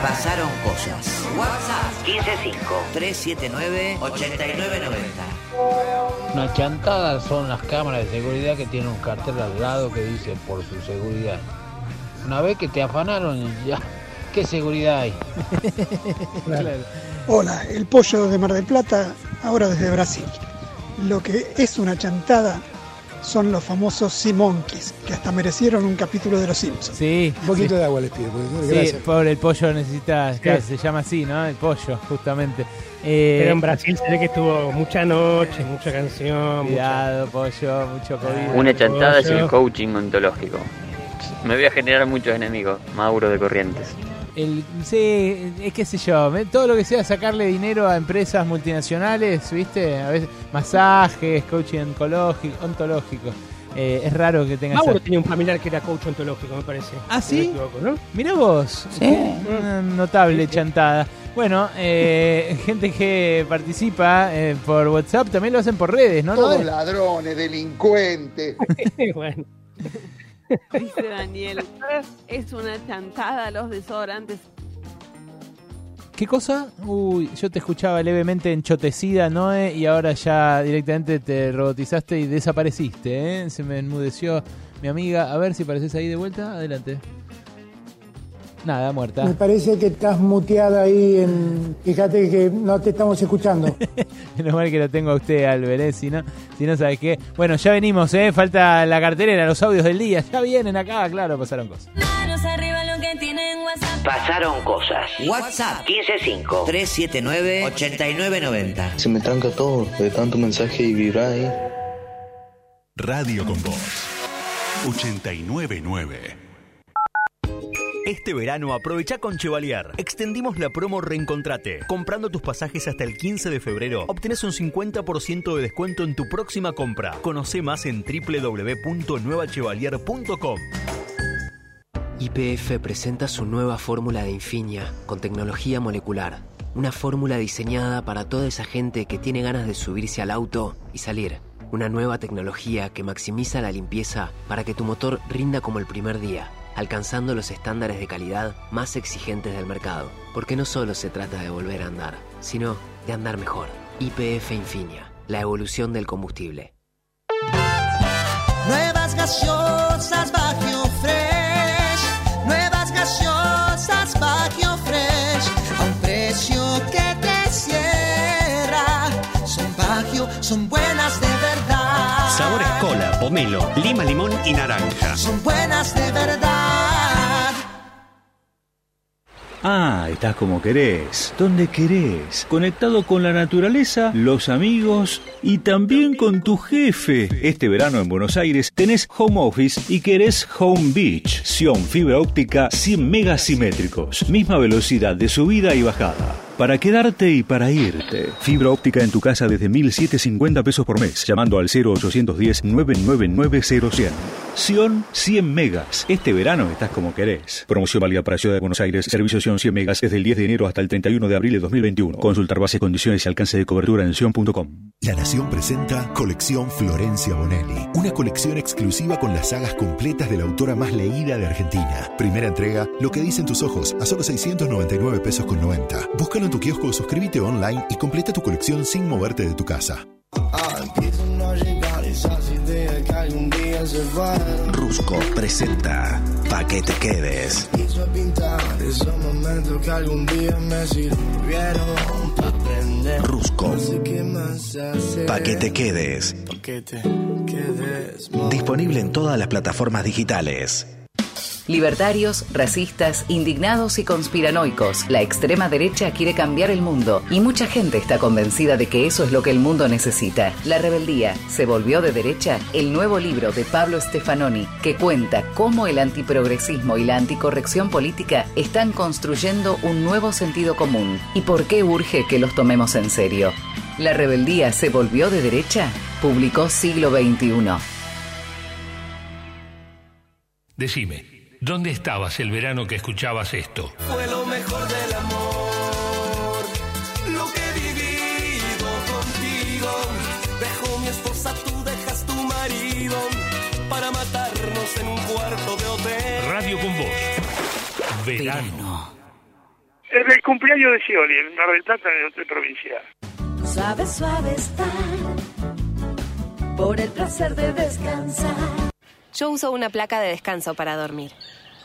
Pasaron cosas. WhatsApp 155-379-8990. Una chantada son las cámaras de seguridad que tienen un cartel al lado que dice por su seguridad. Una vez que te afanaron, ya, ¿qué seguridad hay? Hola, el pollo de Mar del Plata, ahora desde Brasil. Lo que es una chantada son los famosos Sea Monkeys, que hasta merecieron un capítulo de Los Simpsons. Sí. Un poquito sí. de agua les pido. porque- Sí, gracias. pobre, el pollo necesita, Sí. claro, se llama así, ¿no? El pollo, justamente. Eh, Pero en Brasil se ve que estuvo mucha noche, mucha canción. Cuidado, pollo, mucho COVID. Una chantada es el coaching ontológico. Me voy a generar muchos enemigos. Mauro de Corrientes. El, sí, es que sé yo, todo lo que sea sacarle dinero a empresas multinacionales, ¿viste? A veces masajes, coaching oncológico, ontológico. Eh, es raro que tenga Mauro esa- tenía un familiar que era coach ontológico, me parece. ¿Ah, Si no me sí? equivoco, ¿no? Mira vos, qué- una notable chantada. Bueno, eh, gente que participa eh, por WhatsApp también lo hacen por redes, ¿no? Todos No- ladrones, delincuentes. bueno. Dice Daniel, es una chantada los desodorantes. ¿Qué cosa? Uy, yo te escuchaba levemente enchotecida, Noé, y ahora ya directamente te robotizaste y desapareciste, ¿eh? Se me enmudeció mi amiga. A ver si apareces ahí de vuelta. Adelante. Nada, muerta. Me parece que estás muteada ahí en... Fíjate que no te estamos escuchando. Menos mal que lo tengo a usted, Albert, ¿eh? si no, si no sabes qué. Bueno, ya venimos, ¿eh? Falta la cartelera, los audios del día. Ya vienen acá, claro, pasaron cosas. Manos arriba lo que tienen WhatsApp. Pasaron cosas. WhatsApp 155-379-8990. Se me tranca todo de tanto mensaje y vibrar ahí. Radio con Voz 899. Este verano aprovecha con Chevalier. Extendimos la promo Reencontrate. Comprando tus pasajes hasta el 15 de febrero, obtenés un 50% de descuento en tu próxima compra. Conoce más en www.nuevachevalier.com. YPF presenta su nueva fórmula de Infinia con tecnología molecular. Una fórmula diseñada para toda esa gente que tiene ganas de subirse al auto y salir. Una nueva tecnología que maximiza la limpieza para que tu motor rinda como el primer día, alcanzando los estándares de calidad más exigentes del mercado. Porque no solo se trata de volver a andar, sino de andar mejor. YPF Infinia, la evolución del combustible. Nuevas gaseosas Baggio Fresh. Nuevas gaseosas Baggio Fresh. A un precio que te cierra. Son Baggio, son buenas de verdad. Sabores cola, pomelo, lima, limón y naranja. Son buenas de verdad. Ah, estás como querés, donde querés, conectado con la naturaleza, los amigos y también con tu jefe. Este verano en Buenos Aires tenés Home Office y querés Home Beach, Sion fibra óptica 100 megasimétricos, misma velocidad de subida y bajada. Para quedarte y para irte. Fibra óptica en tu casa desde 1.750 pesos por mes, llamando al 0810-999-0100. Sion 100 megas. Este verano estás como querés. Promoción válida para Ciudad de Buenos Aires. Servicio Sion 100 megas desde el 10 de enero hasta el 31 de abril de 2021. Consultar bases, condiciones y alcance de cobertura en sion.com. La Nación presenta Colección Florencia Bonelli, una colección exclusiva con las sagas completas de la autora más leída de Argentina. Primera entrega, Lo que dicen tus ojos, a solo 699 pesos con 90. Búscalo en tu kiosco suscríbete online y completa tu colección sin moverte de tu casa. Rusco presenta Pa' que te quedes. Rusco. Pa' que te quedes. Disponible en todas las plataformas digitales. Libertarios, racistas, indignados y conspiranoicos. La extrema derecha quiere cambiar el mundo y mucha gente está convencida de que eso es lo que el mundo necesita. La rebeldía se volvió de derecha, el nuevo libro de Pablo Stefanoni, que cuenta cómo el antiprogresismo y la anticorrección política están construyendo un nuevo sentido común y por qué urge que los tomemos en serio. La rebeldía se volvió de derecha, publicó siglo XXI. Decime, ¿Dónde estabas el verano que escuchabas esto? Fue lo mejor del amor, lo que he vivido contigo. Dejo mi esposa, tú dejas tu marido para matarnos en un cuarto de hotel. Radio con vos. Verano. En el cumpleaños de Scioli, en una retata en el hotel. Suave, suave estar, por el placer de descansar yo uso una placa de descanso para dormir.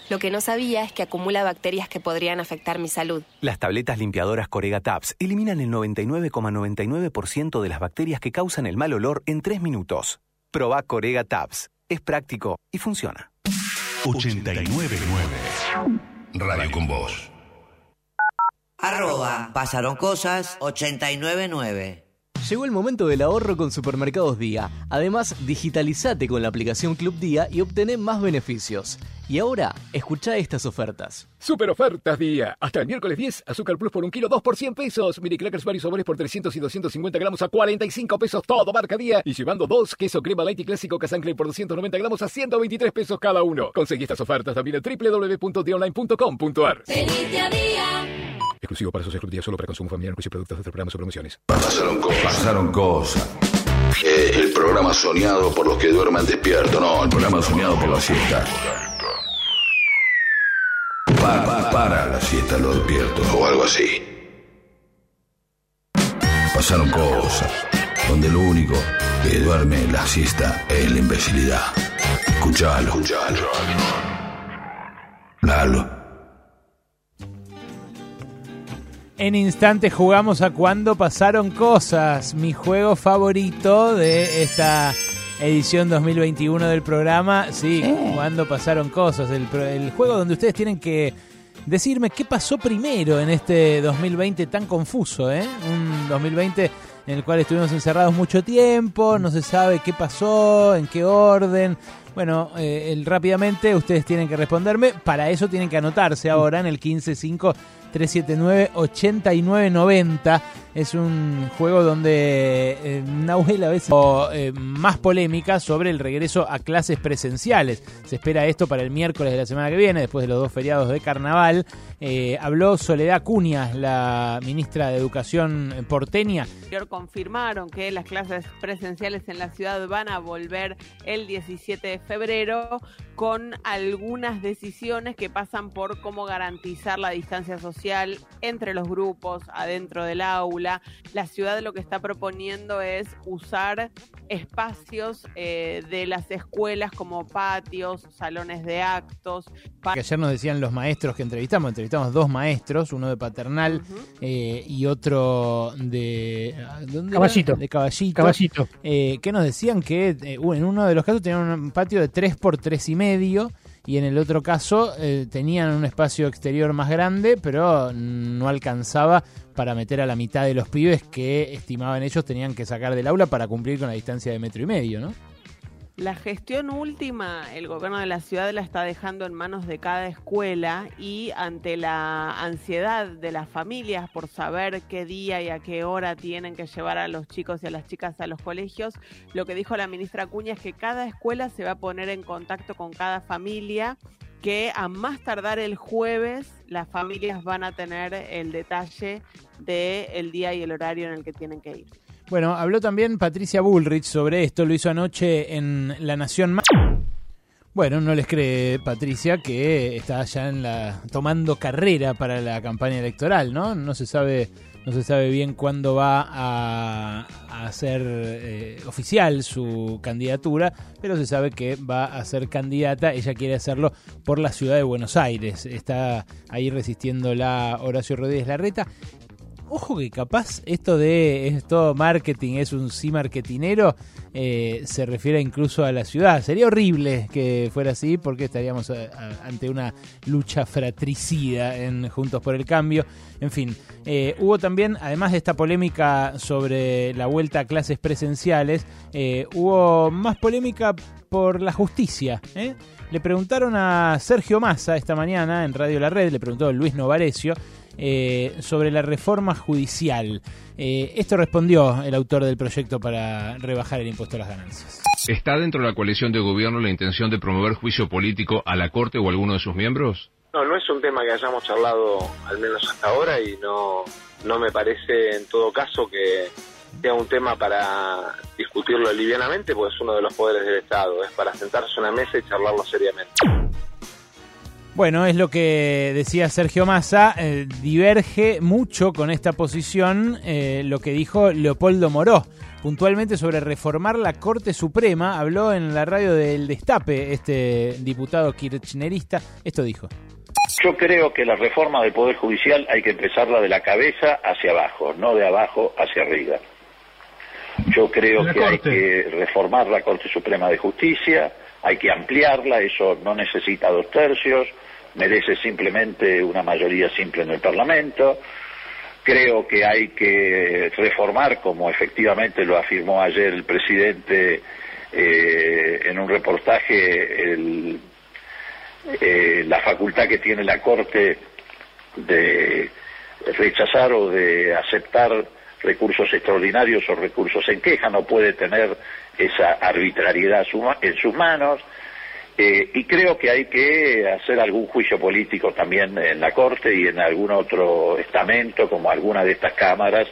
Lo que no sabía es que acumula bacterias que podrían afectar mi salud. Las tabletas limpiadoras Corega Tabs eliminan el 99,99% de las bacterias que causan el mal olor en 3 minutos. Proba Corega Tabs. Es práctico y funciona. 899. Radio con vos. Arroba pasaron cosas 899. Llegó el momento del ahorro con Supermercados Día. Además, digitalizate con la aplicación Club Día y obtené más beneficios. Y ahora, escucha estas ofertas. Super ofertas día. Hasta el miércoles 10, azúcar plus por un kilo, 2 por 100 pesos. Mini crackers varios sabores por 300 y 250 gramos a 45 pesos, todo marca día. Y llevando dos, queso crema light y clásico Casancre por 290 gramos a 123 pesos cada uno. Conseguí estas ofertas también en www.dionline.com.ar. Feliz día a día. Exclusivo para socios Club Día, solo para consumo familiar, y productos de programas o promociones. Pasaron cosas. Pasaron cosas. Eh, el programa soñado por los que duermen despierto. No, el programa soñado por la siesta. Pa- pa- para la siesta, lo despierto. O algo así. Pasaron cosas. Donde lo único que duerme la siesta es la imbecilidad. Escuchalo. Escuchalo. Lalo. En instantes jugamos a cuando pasaron cosas, mi juego favorito de esta edición 2021 del programa. Sí, cuando pasaron cosas, el, juego donde ustedes tienen que decirme qué pasó primero en este 2020 tan confuso, ¿eh? Un 2020 en el cual estuvimos encerrados mucho tiempo, no se sabe qué pasó, en qué orden. Bueno, eh, el- rápidamente ustedes tienen que responderme. Para eso tienen que anotarse ahora en el 155 379 8990. Es un juego donde eh, Nahuel a veces eh, más polémica sobre el regreso a clases presenciales. Se espera esto para el miércoles de la semana que viene, después de los dos feriados de carnaval. Eh, habló Soledad Cunias, la ministra de Educación porteña, confirmaron que las clases presenciales en la ciudad van a volver el 17 de febrero con algunas decisiones que pasan por cómo garantizar la distancia social entre los grupos, adentro del aula. La ciudad lo que está proponiendo es usar espacios eh, de las escuelas como patios, salones de actos. que ayer nos decían los maestros que entrevistamos, entrevistamos dos maestros, uno de paternal eh, y otro de. Caballito. de caballito, Caballito. eh, que nos decían que eh, en uno de los casos tenían un patio de 3 por tres y medio y en el otro caso eh, tenían un espacio exterior más grande, pero no alcanzaba para meter a la mitad de los pibes que estimaban ellos tenían que sacar del aula para cumplir con la distancia de metro y medio, ¿no? La gestión última, el gobierno de la ciudad la está dejando en manos de cada escuela y ante la ansiedad de las familias por saber qué día y a qué hora tienen que llevar a los chicos y a las chicas a los colegios, lo que dijo la ministra Acuña es que cada escuela se va a poner en contacto con cada familia que a más tardar el jueves las familias van a tener el detalle del día y el horario en el que tienen que ir. Bueno, habló también Patricia Bullrich sobre esto, lo hizo anoche en La Nación Ma- Bueno, no les cree Patricia que está ya en la tomando carrera para la campaña electoral, ¿no? No se sabe no se sabe bien cuándo va a, a ser eh, oficial su candidatura, pero se sabe que va a ser candidata. Ella quiere hacerlo por la ciudad de Buenos Aires. Está ahí resistiendo la Horacio Rodríguez Larreta. Ojo que capaz esto de es todo marketing, es un sí marketinero, eh, se refiere incluso a la ciudad. Sería horrible que fuera así porque estaríamos a- ante una lucha fratricida en Juntos por el Cambio. En fin, eh, hubo también, además de esta polémica sobre la vuelta a clases presenciales, eh, hubo más polémica por la justicia. ¿eh? Le preguntaron a Sergio Massa esta mañana en Radio La Red, le preguntó Luis Novarecio eh, sobre la reforma judicial. Eh, esto respondió el autor del proyecto para rebajar el impuesto a las ganancias. ¿Está dentro de la coalición de gobierno la intención de promover juicio político a la Corte o a alguno de sus miembros? No, no es un tema que hayamos charlado al menos hasta ahora y no, no me parece en todo caso que sea un tema para discutirlo livianamente, porque es uno de los poderes del Estado, es para sentarse a una mesa y charlarlo seriamente. Bueno, es lo que decía Sergio Massa, eh, diverge mucho con esta posición eh, lo que dijo Leopoldo Moró, puntualmente sobre reformar la Corte Suprema, habló en la radio del Destape este diputado kirchnerista, esto dijo. Yo creo que la reforma del Poder Judicial hay que empezarla de la cabeza hacia abajo, no de abajo hacia arriba. Yo creo que hay que reformar la Corte Suprema de Justicia, hay que ampliarla, eso no necesita dos tercios, merece simplemente una mayoría simple en el Parlamento. Creo que hay que reformar, como efectivamente lo afirmó ayer el presidente eh, en un reportaje, eh, la facultad que tiene la Corte de rechazar o de aceptar recursos extraordinarios o recursos en queja, no puede tener esa arbitrariedad en sus manos. Eh, y creo que hay que hacer algún juicio político también en la Corte y en algún otro estamento, como alguna de estas cámaras,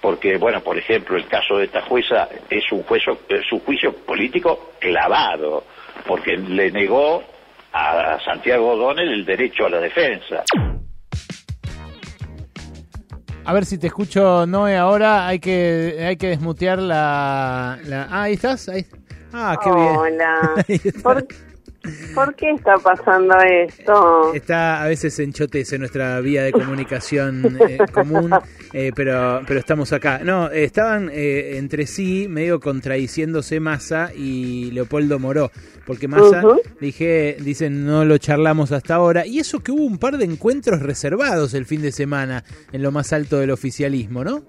porque, bueno, por ejemplo, el caso de esta jueza es un, juicio, es un juicio político clavado, porque le negó a Santiago O'Donnell el derecho a la defensa. A ver si te escucho, Noé, ahora hay que, hay que desmutear la... la- Ah, ahí estás. Ahí. Ah, qué bien. Hola. ¿Por, qué está pasando esto? Está a veces en chotes nuestra vía de comunicación eh, común, eh, pero, pero estamos acá. No, eh, estaban eh, entre sí medio contradiciéndose Massa y Leopoldo Moró, porque Massa, dije, dicen, no lo charlamos hasta ahora, y eso que hubo un par de encuentros reservados el fin de semana en lo más alto del oficialismo, ¿no?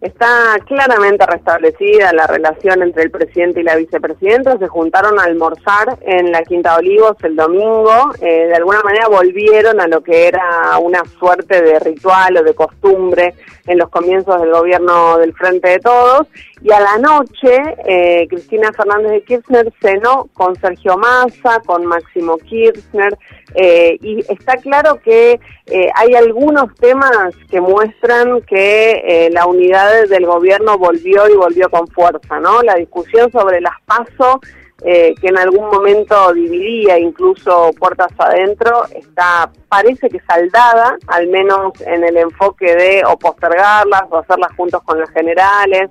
Está claramente restablecida la relación entre el presidente y la vicepresidenta. Se juntaron a almorzar en la Quinta Olivos el domingo. Eh, de alguna manera volvieron a lo que era una suerte de ritual o de costumbre en los comienzos del gobierno del Frente de Todos. Y a la noche, eh, Cristina Fernández de Kirchner cenó con Sergio Massa, con Máximo Kirchner, eh, y está claro que eh, hay algunos temas que muestran que eh, la unidad del gobierno volvió y volvió con fuerza, ¿no? La discusión sobre las PASO, eh, que en algún momento dividía incluso puertas adentro, está parece que saldada, al menos en el enfoque de o postergarlas o hacerlas juntos con las generales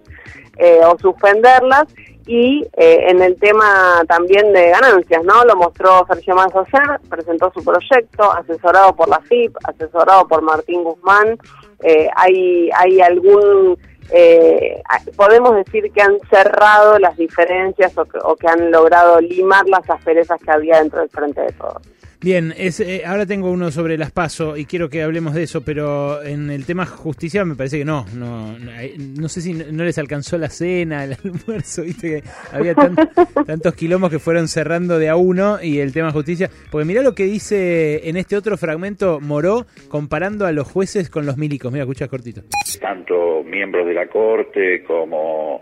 eh, o suspenderlas y eh, en el tema también de ganancias, ¿no? Lo mostró Sergio ayer, presentó su proyecto, asesorado por la FIP, asesorado por Martín Guzmán. Eh, hay, hay algún, eh, podemos decir que han cerrado las diferencias o que, o que han logrado limar las asperezas que había dentro del frente de todos. Bien, es, eh, ahora tengo uno sobre las PASO y quiero que hablemos de eso, pero en el tema justicia me parece que no, no, no, hay- no sé si no, no les alcanzó la cena, el almuerzo, viste que había tan- tantos quilombos que fueron cerrando de a uno y el tema justicia, porque mirá lo que dice en este otro fragmento Moró comparando a los jueces con los milicos, mira, escucha cortito. tanto miembros de la Corte como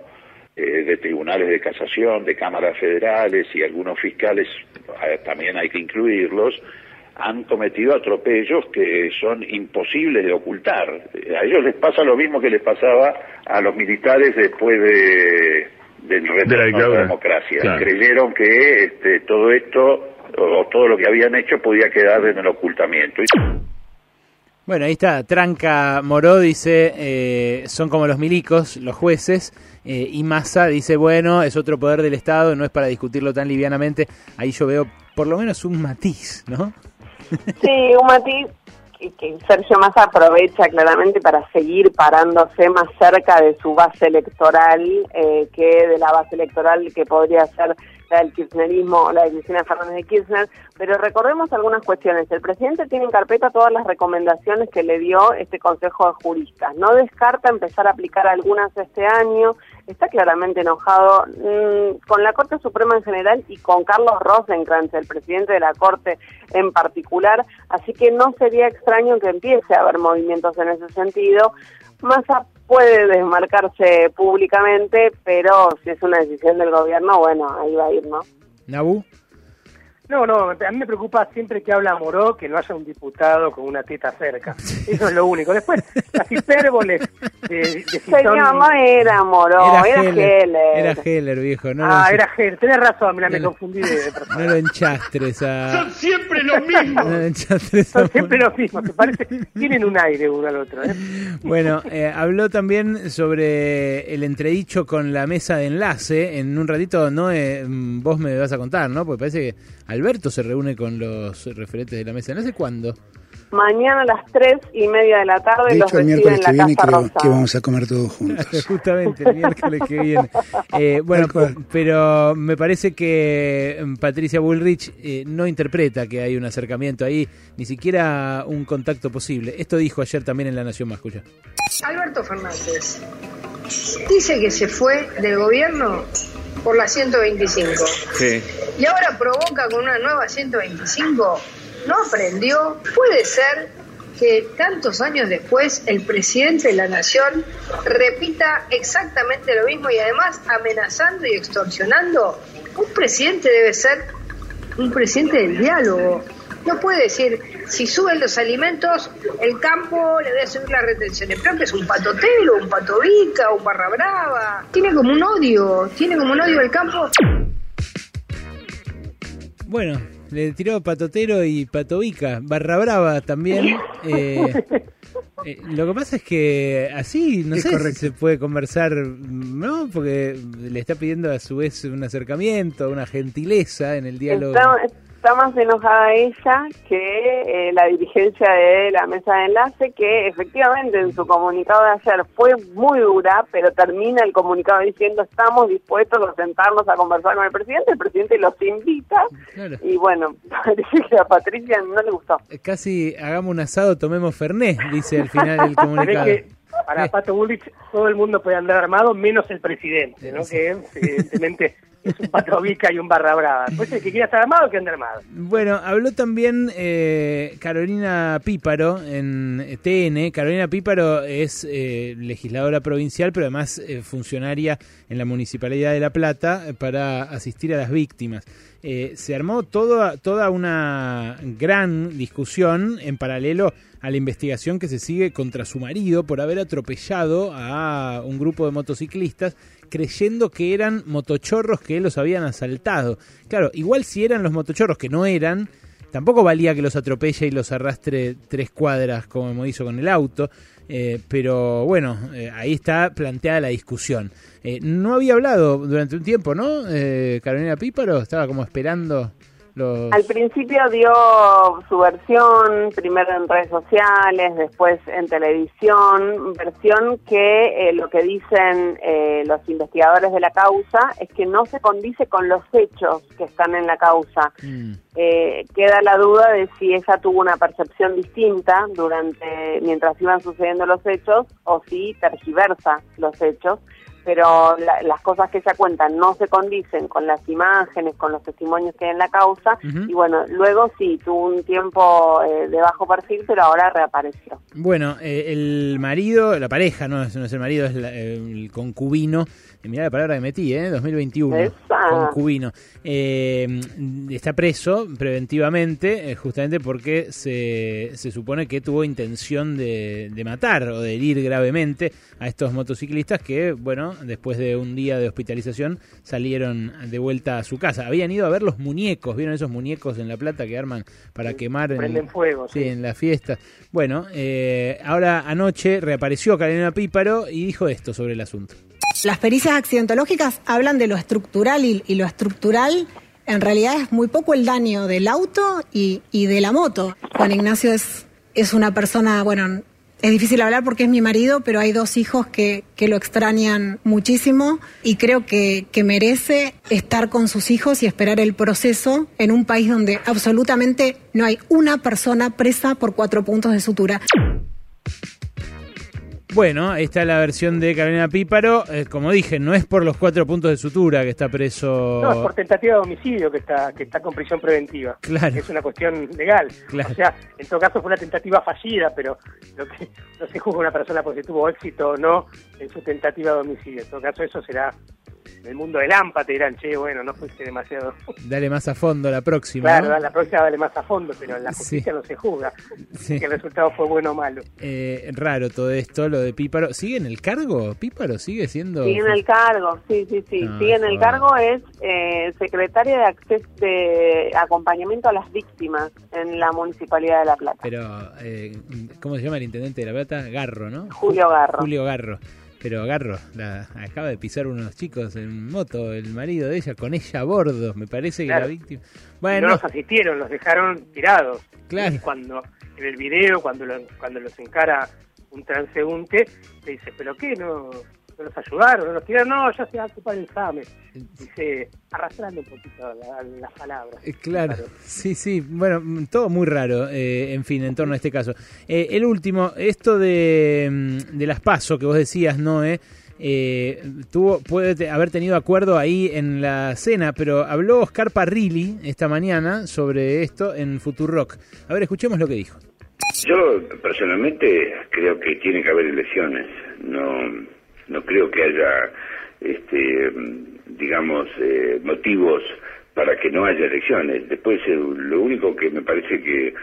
eh, de tribunales de casación, de cámaras federales y algunos fiscales, eh, también hay que incluirlos, han cometido atropellos que son imposibles de ocultar. Eh, A ellos les pasa lo mismo que les pasaba a los militares después de, del retorno de la democracia. Claro. Creyeron que este, todo esto o todo lo que habían hecho podía quedar en el ocultamiento. Y- Bueno, ahí está, Tranca Moró dice, eh, son como los milicos, los jueces, eh, y Massa dice, bueno, es otro poder del Estado, no es para discutirlo tan livianamente. Ahí yo veo por lo menos un matiz, ¿no? Sí, un matiz que, que Sergio Massa aprovecha claramente para seguir parándose más cerca de su base electoral eh, que de la base electoral que podría ser la del kirchnerismo la de Cristina Fernández de Kirchner, pero recordemos algunas cuestiones. El presidente tiene en carpeta todas las recomendaciones que le dio este Consejo de Juristas. No descarta empezar a aplicar algunas este año. Está claramente enojado mm, con la Corte Suprema en general y con Carlos Rosenkrantz, el presidente de la Corte en particular. Así que no sería extraño que empiece a haber movimientos en ese sentido. Massa puede desmarcarse públicamente, pero si es una decisión del gobierno, bueno, ahí va a ir, ¿no? Nabu. No, no, a mí me preocupa siempre que habla Moró que no haya un diputado con una teta cerca. Eso es lo único. Después, las hipérboles de, de si Señor, son- no era Moró, era, Heller. Era Heller, viejo. No Ah, lo- era Heller. Tenés razón, mira, me lo- confundí de persona. No lo enchastres a... Son siempre los mismos. No lo enchastres a- Son siempre los mismos, que parece, tienen un aire uno al otro. ¿eh? Bueno, eh, habló también sobre el entredicho con la mesa de enlace. En un ratito, no eh, mm, vos me vas a contar, ¿no? Porque parece que Alberto se reúne con los referentes de la mesa de enlace. ¿Cuándo? Mañana a las tres y media de la tarde De los el miércoles que viene creo Rosa. que vamos a comer todos juntos. Justamente, el miércoles que viene. Eh, bueno, pero me parece que mm, Patricia Bullrich eh, no interpreta que hay un acercamiento ahí, ni siquiera un contacto posible. Esto dijo ayer también en La Nación Más, escucha. Alberto Fernández dice que se fue del gobierno por la 125 Sí. y ahora provoca con una nueva 125. No aprendió. Puede ser que tantos años después el presidente de la nación repita exactamente lo mismo y además amenazando y extorsionando. Un presidente debe ser un presidente del diálogo. No puede decir, si suben los alimentos, el campo le voy a subir las retenciones. Pero que es un patotero, un patovica, un barra brava. Tiene como un odio, tiene como un odio el campo. Bueno, le tiró Patotero y Patovica, Barra Brava también. eh, eh, lo que pasa es que así, no Es sé si se puede conversar, ¿no? Porque le está pidiendo a su vez un acercamiento, una gentileza en el diálogo. Está, está más enojada ella que eh, la dirigencia de la mesa de enlace, que efectivamente en su comunicado de ayer fue muy dura, pero termina el comunicado diciendo estamos dispuestos a sentarnos a conversar con el presidente, el presidente los invita, Claro. y bueno, parece que a Patricia no le gustó. Casi hagamos un asado, tomemos Fernet, dice al final del comunicado. para Pato Bullrich todo el mundo puede andar armado, menos el presidente, ¿no? que evidentemente es un y un barra brava. Pues que estar armado, que ande armado. Bueno, habló también eh, Carolina Píparo en TN. Carolina Píparo es eh, legisladora provincial, pero además eh, funcionaria en la Municipalidad de La Plata eh, para asistir a las víctimas. Eh, se armó toda una gran discusión en paralelo a la investigación que se sigue contra su marido por haber atropellado a un grupo de motociclistas creyendo que eran motochorros que los habían asaltado. Claro, igual si eran los motochorros que no eran, tampoco valía que los atropelle y los arrastre tres cuadras como hizo con el auto. eh, pero bueno, eh, ahí está planteada la discusión. Eh, no había hablado durante un tiempo, ¿no? Eh, Carolina Píparo estaba como esperando los... Al principio dio su versión, primero en redes sociales, después en televisión, versión que eh, lo que dicen eh, los investigadores de la causa es que no se condice con los hechos que están en la causa. Eh, queda la duda de si ella tuvo una percepción distinta durante mientras iban sucediendo los hechos o si tergiversa los hechos pero la- las cosas que ella cuenta no se condicen con las imágenes, con los testimonios que hay en la causa, y bueno, luego sí, tuvo un tiempo eh, de bajo perfil, pero ahora reapareció. Bueno, eh, el marido, la pareja, no es, no es el marido, es la- el concubino. Mirá la palabra que metí, ¿eh? 2021. Esa. Concubino. Eh, está preso preventivamente, eh, justamente porque se, se supone que tuvo intención de, de matar o de herir gravemente a estos motociclistas que, bueno, después de un día de hospitalización salieron de vuelta a su casa. Habían ido a ver los muñecos, ¿vieron esos muñecos en La Plata que arman para quemar? en- fuego, Sí, sí. en la fiesta. Bueno, eh, ahora anoche reapareció Carolina Píparo y dijo esto sobre el asunto. Las pericias accidentológicas hablan de lo estructural y, lo estructural en realidad es muy poco el daño del auto y, y de la moto. Juan Ignacio es, es una persona, bueno, es difícil hablar porque es mi marido, pero hay dos hijos que, que lo extrañan muchísimo y creo que, que merece estar con sus hijos y esperar el proceso en un país donde absolutamente no hay una persona presa por cuatro puntos de sutura. Bueno, ahí está la versión de Carolina Píparo. Eh, como dije, no es por los cuatro puntos de sutura que está preso. No, es por tentativa de homicidio que está que está con prisión preventiva. Claro. Es una cuestión legal. Claro. O sea, en todo caso fue una tentativa fallida, pero lo que no se juzga una persona porque tuvo éxito o no en su tentativa de homicidio. En todo caso, eso será en el mundo del AMPA te dirán, che, bueno, no fuiste demasiado. Dale más a fondo la próxima. Claro, ¿no? la próxima vale más a fondo, pero en la justicia no se juzga Sí. que el resultado fue bueno o malo. Eh, raro todo esto, lo de Píparo. ¿Sigue en el cargo? ¿Píparo sigue siendo...? Sigue en el cargo, sí, sí, sí. Ah, Sigue en el cargo, es eh, secretaria de acceso de acompañamiento a las víctimas en la Municipalidad de La Plata. Pero, eh, ¿cómo se llama el intendente de La Plata? Garro, ¿no? Julio Garro. Julio Garro. Pero Garro, la, acaba de pisar unos chicos en moto, el marido de ella, con ella a bordo. Me parece que Claro. la víctima... Bueno, no los asistieron, los dejaron tirados. Claro. Y cuando en el video, cuando, lo- cuando los encara un transeúnte, le dice, ¿pero qué? ¿No, no los ayudaron? ¿No los tiraron? No, ya se va a ocupar el SAME. Dice, arrastrando un poquito la- las palabras. Eh, Claro, sí, sí, bueno, todo muy raro, eh, en fin, en torno a este caso. Eh, el último, esto de, mm, de las pasos que vos decías, Noé, eh, tuvo, puede haber tenido acuerdo ahí en la cena, pero habló Oscar Parrilli esta mañana sobre esto en Futurock. A ver, escuchemos lo que dijo. Yo personalmente creo que tiene que haber elecciones. No, no creo que haya, este, digamos, eh, motivos para que no haya elecciones. Después, eh, lo único que me parece que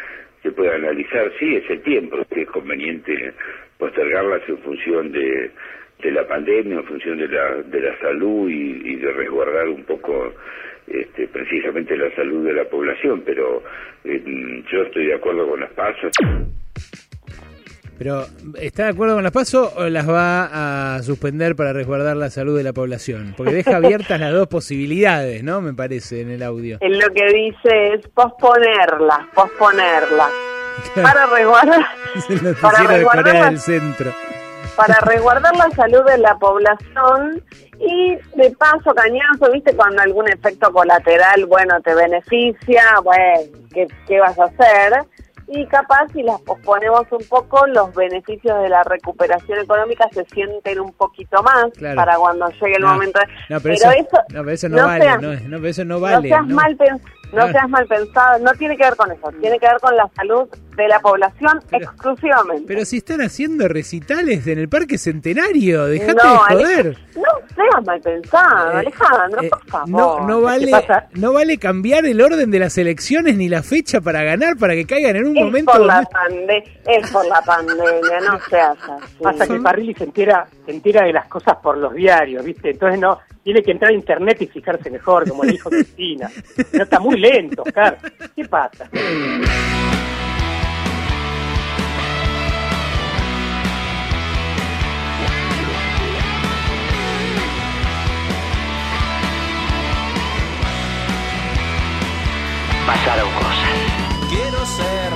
se puede analizar, sí, es el tiempo, que es conveniente postergarlas en función de, de la pandemia, en función de la, de la salud y de resguardar un poco este, precisamente la salud de la población, pero eh, yo estoy de acuerdo con las pasos. Pero, ¿está de acuerdo con las pasos o las va a suspender para resguardar la salud de la población? Porque deja abiertas las dos posibilidades, ¿no? Me parece, en el audio. Él lo que dice es posponerla, posponerla. Para resguardar, Es el noticiero Para de resguardar Corea la- del Centro. Para resguardar la salud de la población y de paso cañazo, viste, cuando algún efecto colateral, bueno, te beneficia, bueno, ¿qué, qué vas a hacer? Y capaz si las posponemos un poco, los beneficios de la recuperación económica se sienten un poquito más Claro. para cuando llegue el No, momento. de- No, pero, pero eso, eso, no, pero eso no, no vale, seas- no, pero eso no no vale. seas ¿no? mal pens- no seas mal pensado, no tiene que ver con eso, tiene que ver con la salud de la población exclusivamente. Pero si están haciendo recitales en el Parque Centenario, dejate No, de joder. No seas mal pensado, Eh, Alejandro, eh, por favor. No, no ¿Qué vale, pasa? no vale cambiar el orden de las elecciones ni la fecha para ganar, para que caigan en un Es momento. por, la donde- pande es por la pandemia, no seas así. Pasa que Parrilli se entera, se entera de las cosas por los diarios, ¿viste? Entonces no, tiene que entrar a internet y fijarse mejor, como le dijo Cristina. No está muy lento, Oscar. ¿Qué pasa? Pasaron cosas. Quiero ser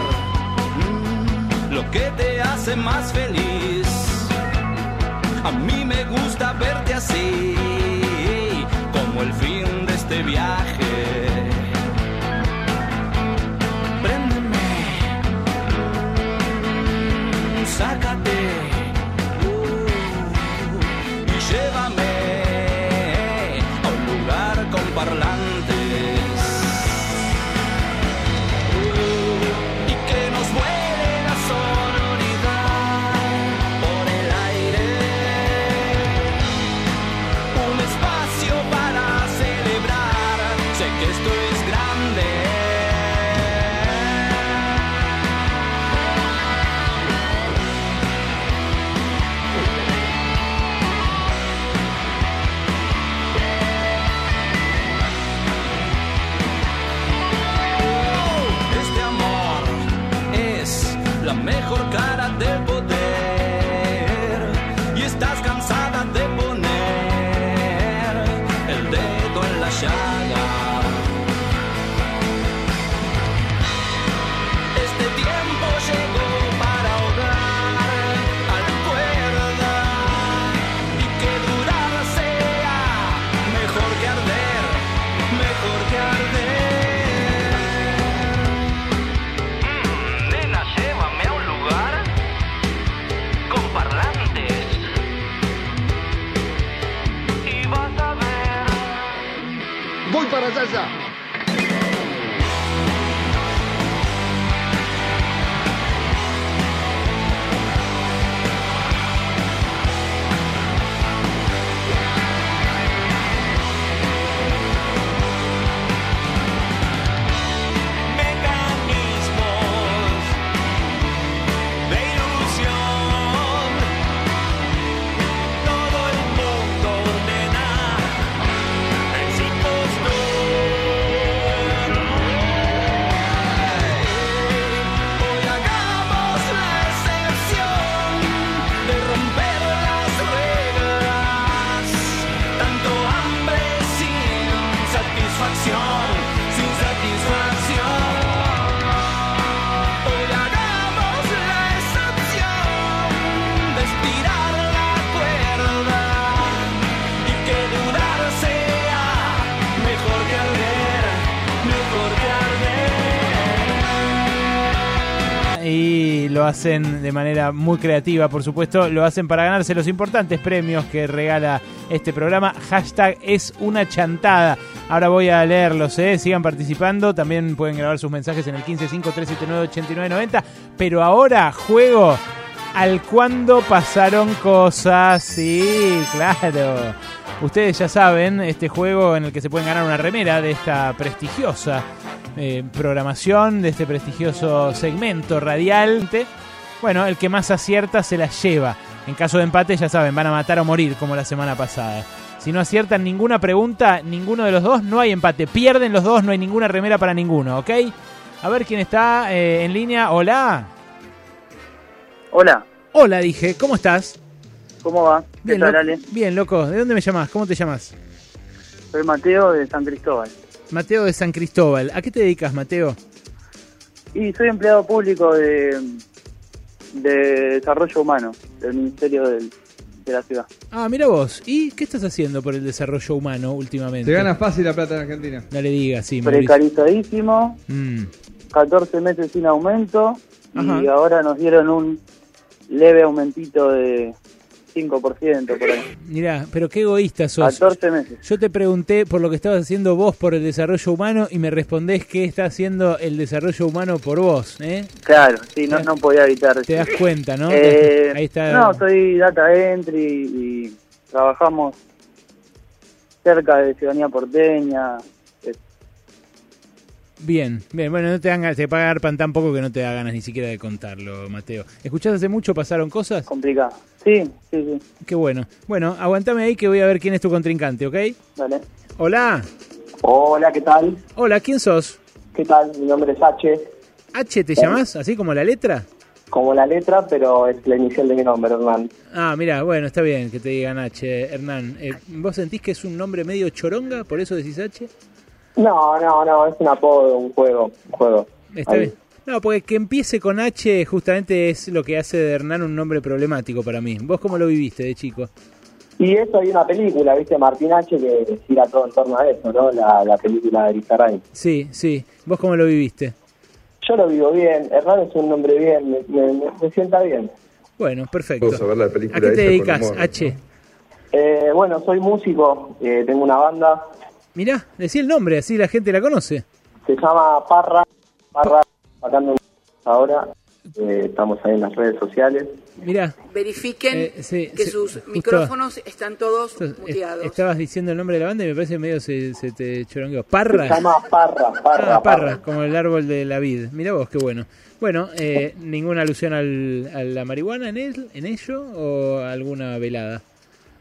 mm, lo que te hace más feliz. A mí me gusta verte así, de viaje. Préndeme, sácate Voy para lo hacen de manera muy creativa, por supuesto, lo hacen para ganarse los importantes premios que regala este programa. Hashtag es una chantada. Ahora voy a leerlos, ¿eh? sigan participando, también pueden grabar sus mensajes en el 155-379-8990, pero ahora juego al cuando pasaron cosas, sí, claro. Ustedes ya saben, este juego en el que se pueden ganar una remera de esta prestigiosa eh, programación, de este prestigioso segmento radial. Bueno, el que más acierta se la lleva. En caso de empate, ya saben, van a matar o morir como la semana pasada. Si no aciertan ninguna pregunta, ninguno de los dos, no hay empate. Pierden los dos, no hay ninguna remera para ninguno, ¿ok? A ver quién está eh, en línea. Hola. Hola. Hola, dije. ¿Cómo estás? ¿Cómo va? ¿Qué Bien, tal. Ale? Bien, loco. ¿De dónde me llamas? ¿Cómo te llamas? Soy Mateo de San Cristóbal. Mateo de San Cristóbal. ¿A qué te dedicas, Mateo? Y soy empleado público de, de Desarrollo Humano del Ministerio del- de la Ciudad. Ah, mira vos. ¿Y qué estás haciendo por el desarrollo humano últimamente? Te gana fácil la plata en Argentina. No le digas, sí, Mauricio. Precarizadísimo, Mm. 14 meses sin aumento Ajá. y ahora nos dieron un leve aumentito de 5% por ahí. Mirá, pero qué egoísta sos. 14 meses. Yo te pregunté por lo que estabas haciendo vos por el desarrollo humano y me respondés que está haciendo el desarrollo humano por vos, ¿eh? Claro, sí, no, no podía evitar. Te das cuenta, ¿no? Eh, Ahí está. No, soy data entry y trabajamos cerca de Ciudadanía Porteña. Bien, bien, bueno, no te dan ganas, te pagar pan tan poco que no te da ganas ni siquiera de contarlo, Mateo. ¿Escuchás hace mucho? ¿Pasaron cosas? complicado. Sí, sí, sí. Qué bueno. Bueno, aguantame ahí que voy a ver quién es tu contrincante, ¿ok? Dale. Hola. Hola, ¿qué tal? Hola, ¿quién sos? ¿Qué tal? Mi nombre es H, ¿H te llamás? ¿Así como la letra? como la letra, pero es la inicial de mi nombre, Hernán. Ah, mira, bueno, está bien que te digan H, Hernán. Eh, ¿Vos sentís que es un nombre medio choronga, por eso decís H? No, no, no, es un apodo, un juego, un juego. Está Ahí. bien. No, porque que empiece con H justamente es lo que hace de Hernán un nombre problemático para mí. ¿Vos cómo lo viviste de chico? Y eso hay una película, ¿viste? Martín H, que gira todo en torno a eso, ¿no? La, la película de Lizarrain. Sí, sí. ¿Vos cómo lo viviste? Yo lo vivo bien, Hernán es un nombre bien, me, me- me- me sienta bien. Bueno, perfecto. Vamos a ver la película ¿A qué te dedicas. H? Eh, bueno, soy músico, eh, tengo una banda, Mirá, decí el nombre, así la gente la conoce. se llama Parra, Parra, sacando un- ahora, eh, estamos ahí en las redes sociales. Mirá. Verifiquen Eh, sí, que sí, sus micrófonos están todos Est- muteados. Estabas diciendo el nombre de la banda y me parece medio se, se te chorongueó. ¿Parra? Se llama Parra, Parra, Ah, parra, Parra. como el árbol de la vid. Mira vos, qué bueno. Bueno, eh, ¿ninguna alusión al, a la marihuana en, él, en ello o alguna velada?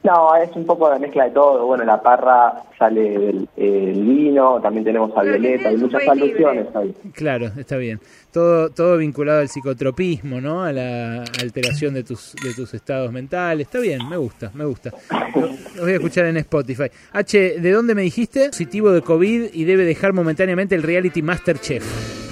No, es un poco de mezcla de todo. Bueno, la parra sale del el vino, también tenemos a Violeta, hay muchas alusiones ahí. Claro, está bien. Todo, todo vinculado al psicotropismo, ¿no? A la alteración de tus, de tus estados mentales. Está bien, me gusta, me gusta. Lo, lo voy a escuchar en Spotify. H, ¿de dónde me dijiste? Positivo de COVID y debe dejar momentáneamente el reality Masterchef.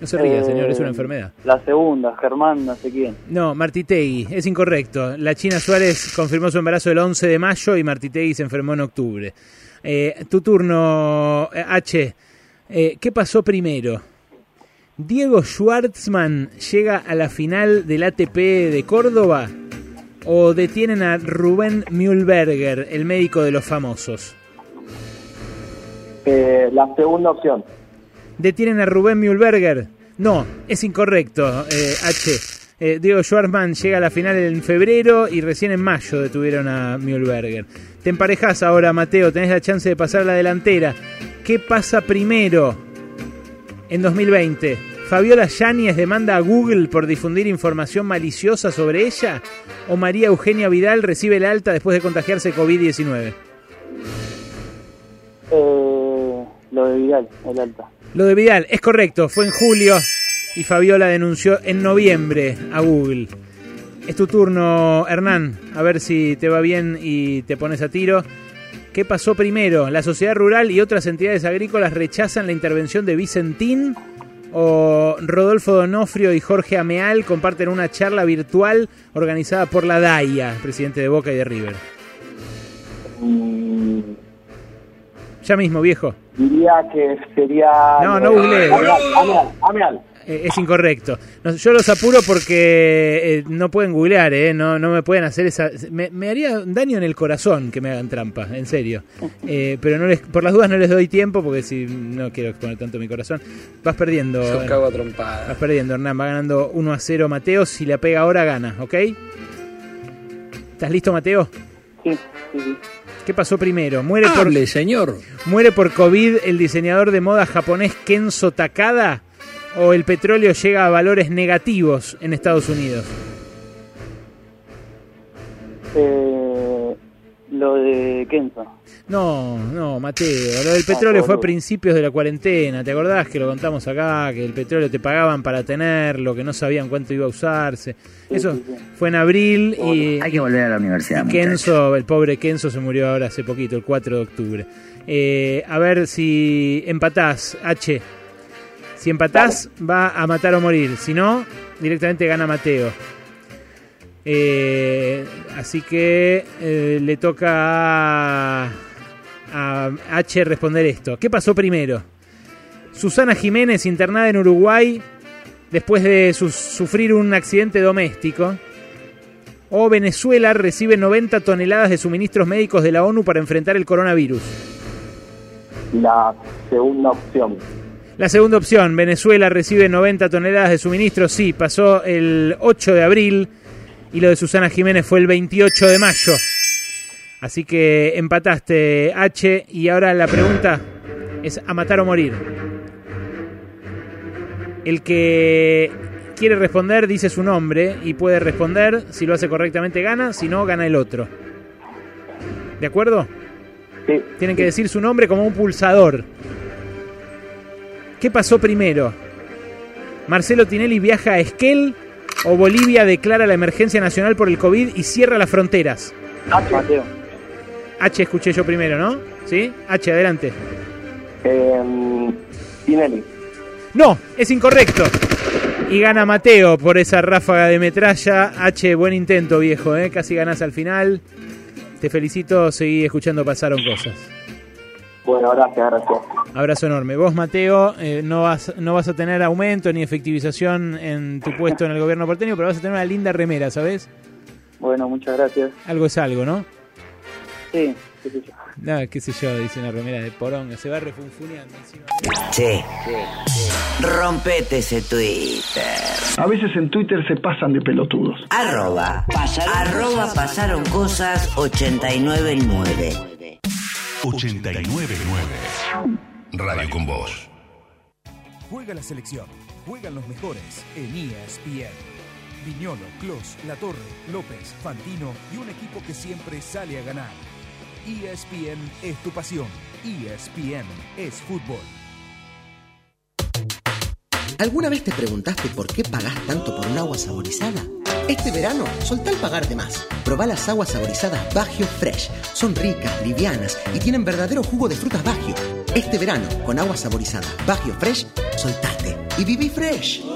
No se ría, Eh, señor, es una enfermedad. La segunda, Germán, no sé quién. No, Martitegui, es incorrecto. La China Suárez confirmó su embarazo el 11 de mayo y Martitegui se enfermó en octubre. Eh, tu turno, eh, H. Eh, ¿Qué pasó primero? ¿Diego Schwartzman llega a la final del ATP de Córdoba? ¿O detienen a Rubén Mühlberger, el médico de los famosos? Eh, la segunda opción. ¿Detienen a Rubén Mühlberger? No, es incorrecto, eh, H. Eh, Diego Schwartzman llega a la final en febrero y recién en mayo detuvieron a Mühlberger. Te emparejas ahora, Mateo, tenés la chance de pasar la delantera. ¿Qué pasa primero en 2020? ¿Fabiola Yáñez demanda a Google por difundir información maliciosa sobre ella? ¿O María Eugenia Vidal recibe el alta después de contagiarse COVID-19? Eh, lo de Vidal, el alta. Lo de Vidal, es correcto, fue en julio y Fabiola denunció en noviembre a Google. Es tu turno, Hernán, a ver si te va bien y te pones a tiro. ¿Qué pasó primero? ¿La sociedad rural y otras entidades agrícolas rechazan la intervención de Vicentín? ¿O Rodolfo Donofrio y Jorge Ameal comparten una charla virtual organizada por la DAIA, presidente de Boca y de River? Mm, Ya mismo, viejo. Diría que sería... No, no googleé. Ameal. Eh, es incorrecto. Yo los apuro porque eh, no pueden googlear, eh, no, no me pueden hacer esa... Me, me haría daño en el corazón que me hagan trampa, en serio. Eh, pero no les, por las dudas no les doy tiempo porque si no quiero exponer tanto mi corazón. Vas perdiendo. Yo eh, cago a trompada. Vas perdiendo, Hernán. Va ganando 1 a 0 Mateo. Si la pega ahora, gana, ¿ok? ¿Estás listo, Mateo? Sí, sí, sí. ¿Qué pasó primero? Muere por, señor. ¿Muere por COVID el diseñador de moda japonés Kenzo Takada? ¿O el petróleo llega a valores negativos en Estados Unidos? Eh, lo de Kenzo. No, no, Mateo. Lo del petróleo fue a principios de la cuarentena. ¿Te acordás que lo contamos acá? Que el petróleo te pagaban para tenerlo, que no sabían cuánto iba a usarse. Eso fue en abril y. Hay que volver a la universidad. y Kenzo, el pobre Kenzo se murió ahora hace poquito, el 4 de octubre. Eh, a ver si empatás, H. Si empatás, va a matar o morir. Si no, directamente gana Mateo. Eh, así que eh, le toca a, a H responder esto. ¿Qué pasó primero? Susana Jiménez internada en Uruguay después de su- sufrir un accidente doméstico. O Venezuela recibe 90 toneladas de suministros médicos de la ONU para enfrentar el coronavirus. La segunda opción. La segunda opción, Venezuela recibe 90 toneladas de suministros. Sí, pasó el 8 de abril y lo de Susana Jiménez fue el 28 de mayo. Así que empataste H y ahora la pregunta es a matar o morir. El que quiere responder dice su nombre y puede responder. Si lo hace correctamente gana, si no gana el otro. ¿De acuerdo? Sí. Tienen que decir su nombre como un pulsador. ¿Qué pasó primero? ¿Marcelo Tinelli viaja a Esquel o Bolivia declara la emergencia nacional por el COVID y cierra las fronteras? Mateo. H escuché yo primero, ¿no? ¿Sí? H, adelante. Eh, Tinelli. No, es incorrecto. Y gana Mateo por esa ráfaga de metralla. H, buen intento, viejo, ¿eh? Casi ganás al final. Te felicito, seguí escuchando Pasaron Cosas. Bueno, gracias, gracias. Abrazo enorme. Vos, Mateo, eh, no, vas, no vas a tener aumento ni efectivización en tu puesto en el gobierno porteño, pero vas a tener una linda remera, ¿sabes? Bueno, muchas gracias. Algo es algo, ¿no? Sí, qué sé yo. No, qué sé yo, dice una remera de poronga, se va refunfuneando encima. Che, rompete ese Twitter. A veces en Twitter se pasan de pelotudos. Arroba, arroba pasaron cosas 899. 899 Radio con Voz. Juega la selección, juegan los mejores en ESPN. Viñolo, Clos, Latorre, López, Fantino y un equipo que siempre sale a ganar. ESPN es tu pasión. ESPN es fútbol. ¿Alguna vez te preguntaste por qué pagás tanto por un agua saborizada? Este verano, soltá el pagar de más. Probá las aguas saborizadas Bagio Fresh. Son ricas, livianas y tienen verdadero jugo de frutas Bagio. Este verano, con agua saborizada Bagio Fresh, soltate y viví fresh.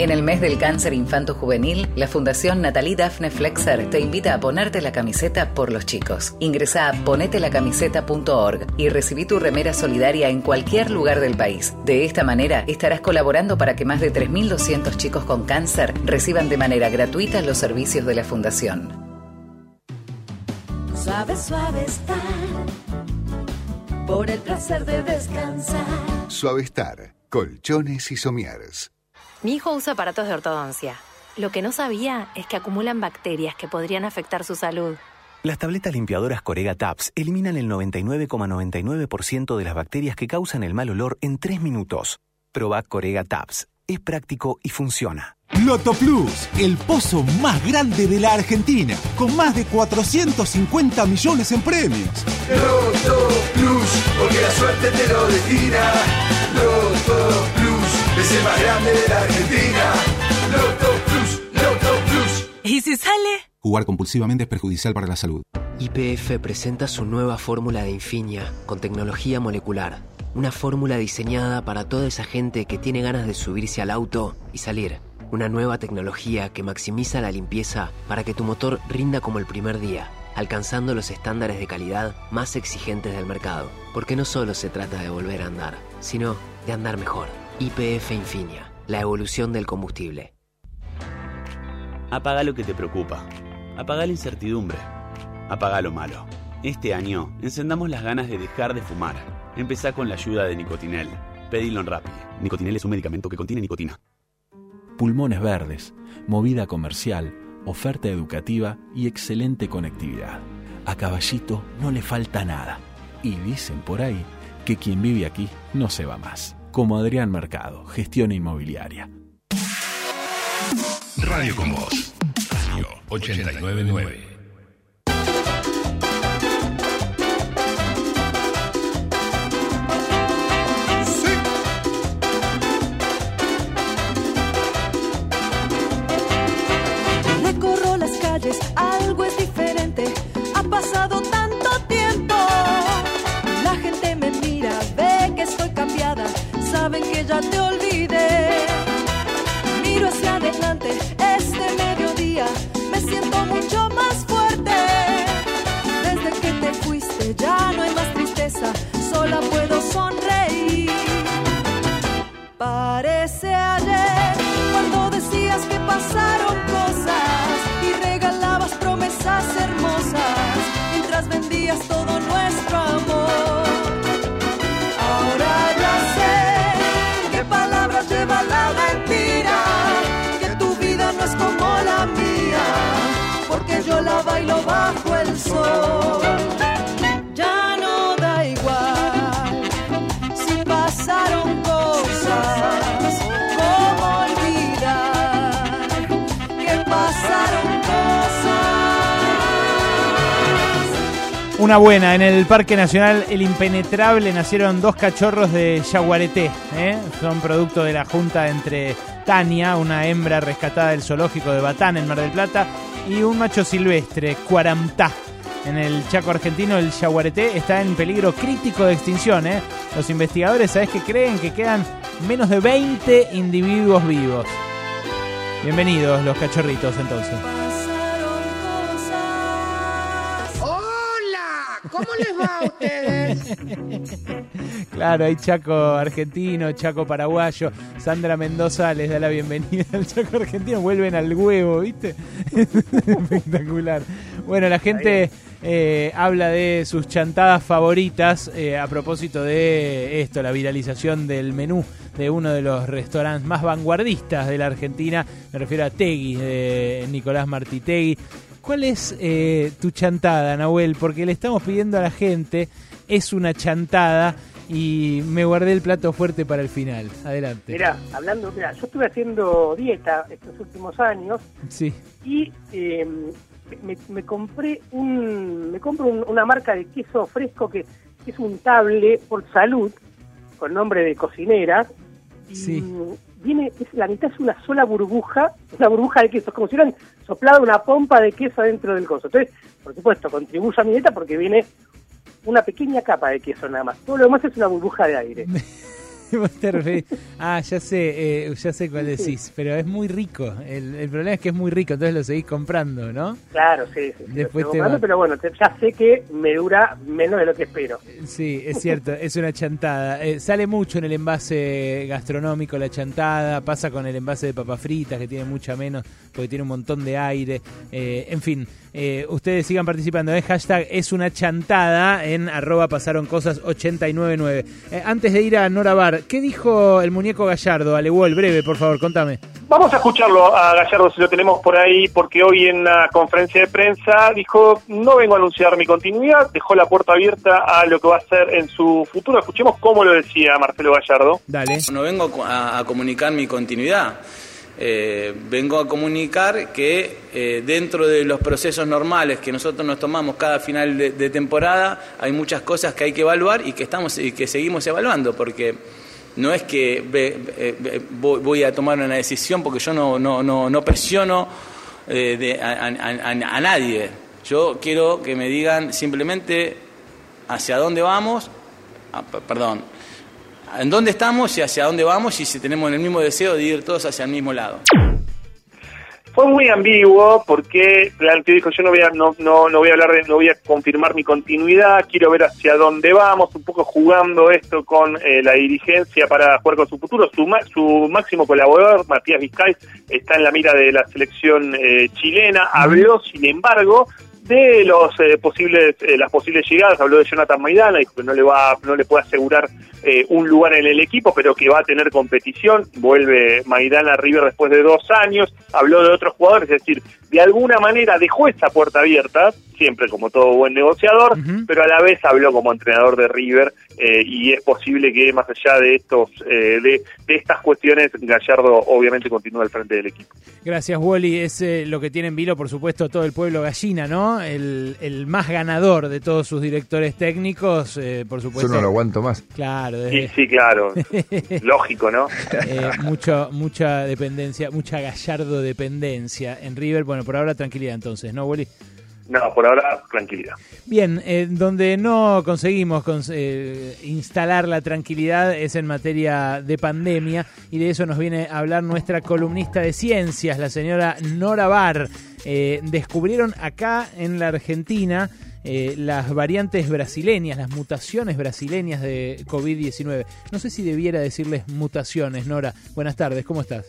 En el mes del cáncer infanto-juvenil, la Fundación Natalie Daphne Flexer te invita a ponerte la camiseta por los chicos. Ingresa a ponetelacamiseta.org y recibí tu remera solidaria en cualquier lugar del país. De esta manera, estarás colaborando para que más de 3.200 chicos con cáncer reciban de manera gratuita los servicios de la Fundación. Suave, suave estar. Por el placer de descansar. Suavestar, colchones y somieres. Mi hijo usa aparatos de ortodoncia. Lo que no sabía es que acumulan bacterias que podrían afectar su salud. Las tabletas limpiadoras Corega Tabs eliminan el 99,99% de las bacterias que causan el mal olor en 3 minutos. Proba Corega Tabs. es práctico y funciona. Loto Plus, el pozo más grande de la Argentina, con más de 450 millones en premios. Loto Plus, porque la suerte te lo destina. Loto Plus, es el más grande de la Argentina. Loto Plus, Loto Plus. ¿Y si sale? Jugar compulsivamente es perjudicial para la salud. IPF presenta su nueva fórmula de Infinia con tecnología molecular. Una fórmula diseñada para toda esa gente que tiene ganas de subirse al auto y salir. Una nueva tecnología que maximiza la limpieza para que tu motor rinda como el primer día, alcanzando los estándares de calidad más exigentes del mercado. Porque no solo se trata de volver a andar, sino de andar mejor. IPF Infinia, la evolución del combustible. Apaga lo que te preocupa. Apaga la incertidumbre. Apaga lo malo. Este año encendamos las ganas de dejar de fumar. Empezá con la ayuda de Nicotinel. Pedilo en Rappi. Nicotinel es un medicamento que contiene nicotina. Pulmones verdes, movida comercial, oferta educativa y excelente conectividad. A Caballito no le falta nada. Y dicen por ahí que quien vive aquí no se va más. Como Adrián Mercado, gestión inmobiliaria. Radio con Voz. Radio 899. Recorro las calles, ya te olvidé. Miro hacia adelante, este mediodía. Me siento mucho más fuerte. Desde que te fuiste, ya no hay más tristeza. Sola puedo sonreír. Parece ayer cuando decías que pasaron cosas y regalabas promesas hermosas mientras vendías todo Una buena, en el Parque Nacional El Impenetrable nacieron dos cachorros de yaguareté. ¿eh? Son producto de la junta entre Tania, una hembra rescatada del zoológico de Batán en Mar del Plata, y un macho silvestre, Cuaramtá. En el Chaco argentino, el yaguareté está en peligro crítico de extinción. ¿eh? Los investigadores, ¿sabes qué creen? Que quedan menos de 20 individuos vivos. Bienvenidos los cachorritos entonces. ¿Cómo les va a ustedes? Claro, hay Chaco argentino, Chaco paraguayo. Sandra Mendoza les da la bienvenida al Chaco argentino. Vuelven al huevo, ¿viste? Espectacular. Bueno, la gente eh, habla de sus chantadas favoritas eh, a propósito de esto, la viralización del menú de uno de los restaurantes más vanguardistas de la Argentina. Me refiero a Tegui, de Nicolás Martitegui. ¿Cuál es eh, tu chantada, Nahuel? Porque le estamos pidiendo a la gente, es una chantada y me guardé el plato fuerte para el final. Adelante. Mira, hablando, mira, yo estuve haciendo dieta estos últimos años Sí. y eh, me, me compré un, me compro un- una marca de queso fresco que, que es untable por salud, con nombre de cocinera. Y Sí. Viene, es, la mitad es una sola burbuja, una burbuja de queso, como si hubieran soplado una pompa de queso dentro del coso. Entonces, por supuesto, contribuye a mi dieta porque viene una pequeña capa de queso nada más. Todo lo demás es una burbuja de aire. Ah, ya sé, eh, ya sé cuál decís, pero es muy rico. El, el problema es que es muy rico, entonces lo seguís comprando, ¿no? Claro, sí, sí. Después lo te comprando, va- pero bueno, ya sé que me dura menos de lo que espero. Sí, es cierto, es una chantada. Eh, sale mucho en el envase gastronómico la chantada, pasa con el envase de papas fritas que tiene mucha menos porque tiene un montón de aire. Eh, en fin, ustedes sigan participando. Hashtag es una chantada en arroba pasaron cosas 899. Eh, antes de ir a Nora Bar, ¿qué dijo el muñeco Gallardo? Alewol, breve, por favor, contame. Vamos a escucharlo a Gallardo si lo tenemos por ahí, porque hoy en la conferencia de prensa dijo, no vengo a anunciar mi continuidad, dejó la puerta abierta a lo que va a ser en su futuro. Escuchemos cómo lo decía Marcelo Gallardo. Dale. No vengo a, a comunicar mi continuidad. Eh, vengo a comunicar que eh, dentro de los procesos normales que nosotros nos tomamos cada final de, de temporada hay muchas cosas que hay que evaluar y que estamos y que seguimos evaluando porque no es que voy a tomar una decisión porque yo no, no, no, no presiono eh, de- a, a- a- nadie. Yo quiero que me digan simplemente hacia dónde vamos, ah, perdón, en dónde estamos y hacia dónde vamos y si tenemos el mismo deseo de ir todos hacia el mismo lado. Fue muy ambiguo porque realmente dijo yo no voy a no, no, no voy a hablar de, no voy a confirmar mi continuidad, quiero ver hacia dónde vamos, un poco jugando esto con eh, la dirigencia para jugar con su futuro. Su, su máximo colaborador, Matías Vizcay, está en la mira de la selección eh, chilena. Habló, sin embargo, de los eh, posibles eh, las posibles llegadas. Habló de Jonathan Maidana dijo que no le va no le puede asegurar eh, un lugar en el equipo pero que va a tener competición. Vuelve Maidana a River después de dos años. Habló de otros jugadores es decir de alguna manera dejó esa puerta abierta siempre como todo buen negociador pero a la vez habló como entrenador de River eh, y es posible que más allá de estos eh, de, de estas cuestiones Gallardo obviamente continúe al frente del equipo. Gracias, Wally. Es lo que tiene en vilo, por supuesto, todo el pueblo gallina, ¿no? El, el más ganador de todos sus directores técnicos, eh, por Yo supuesto. no lo aguanto más. Claro, sí, desde- sí claro lógico no eh, mucho, mucha dependencia, mucha gallardo dependencia en River. Bueno, por ahora tranquilidad entonces, ¿no, Wally? No por ahora tranquilidad Bien, eh, donde no conseguimos cons- eh, instalar la tranquilidad es en materia de pandemia y de eso nos viene a hablar nuestra columnista de ciencias, la señora Nora Bar. Eh, descubrieron acá en la Argentina las variantes brasileñas, las mutaciones brasileñas de COVID-19. No sé si debiera decirles mutaciones, Nora. Buenas tardes, ¿cómo estás?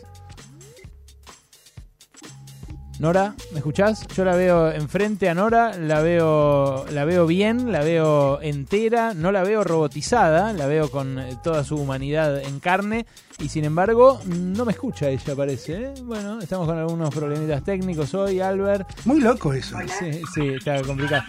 Nora, ¿me escuchás? Yo la veo enfrente a Nora, la veo, la veo bien, la veo entera, no la veo robotizada, la veo con eh, toda su humanidad en carne y sin embargo no me escucha ella parece. ¿eh? Bueno, estamos con algunos problemitas técnicos hoy, Albert. Muy loco eso. Sí, sí, está complicado.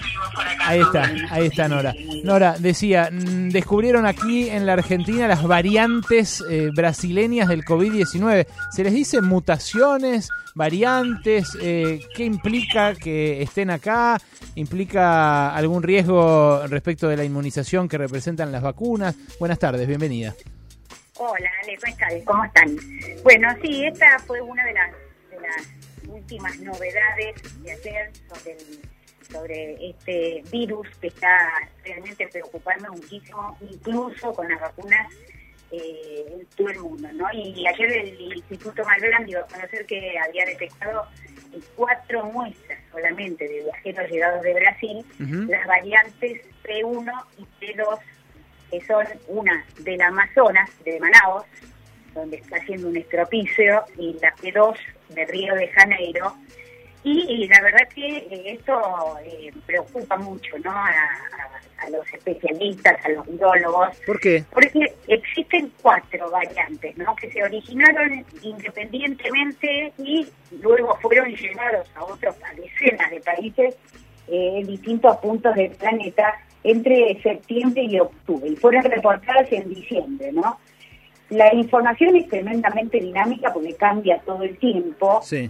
Ahí está, ahí está Nora. Nora decía, mm, descubrieron aquí en la Argentina las variantes eh, brasileñas del COVID-19. ¿Se les dice mutaciones, variantes? Eh, ¿Qué implica que estén acá? ¿Implica algún riesgo respecto de la inmunización que representan las vacunas? Buenas tardes, bienvenida. Hola, Ale, buenas tardes, ¿cómo están? Bueno, sí, esta fue una de las, de las últimas novedades de ayer sobre, el- sobre este virus que está realmente preocupando muchísimo, incluso con las vacunas eh, en todo el mundo, ¿no? Y ayer el Instituto Malbrán dio a conocer que había detectado cuatro muestras solamente de viajeros llegados de Brasil las variantes P1 y P2 que son una del Amazonas, de Manaus, donde está haciendo un estropicio, y la P2 de Río de Janeiro. Y, y la verdad que eh, esto eh, preocupa mucho ¿no? A, a- a los especialistas, a los virólogos, ¿Por qué? porque existen cuatro variantes ¿no? que se originaron independientemente y luego fueron llevados a otros a decenas de países eh, en distintos puntos del planeta entre septiembre y octubre y fueron reportadas en diciembre, ¿no? La información es tremendamente dinámica porque cambia todo el tiempo, Sí.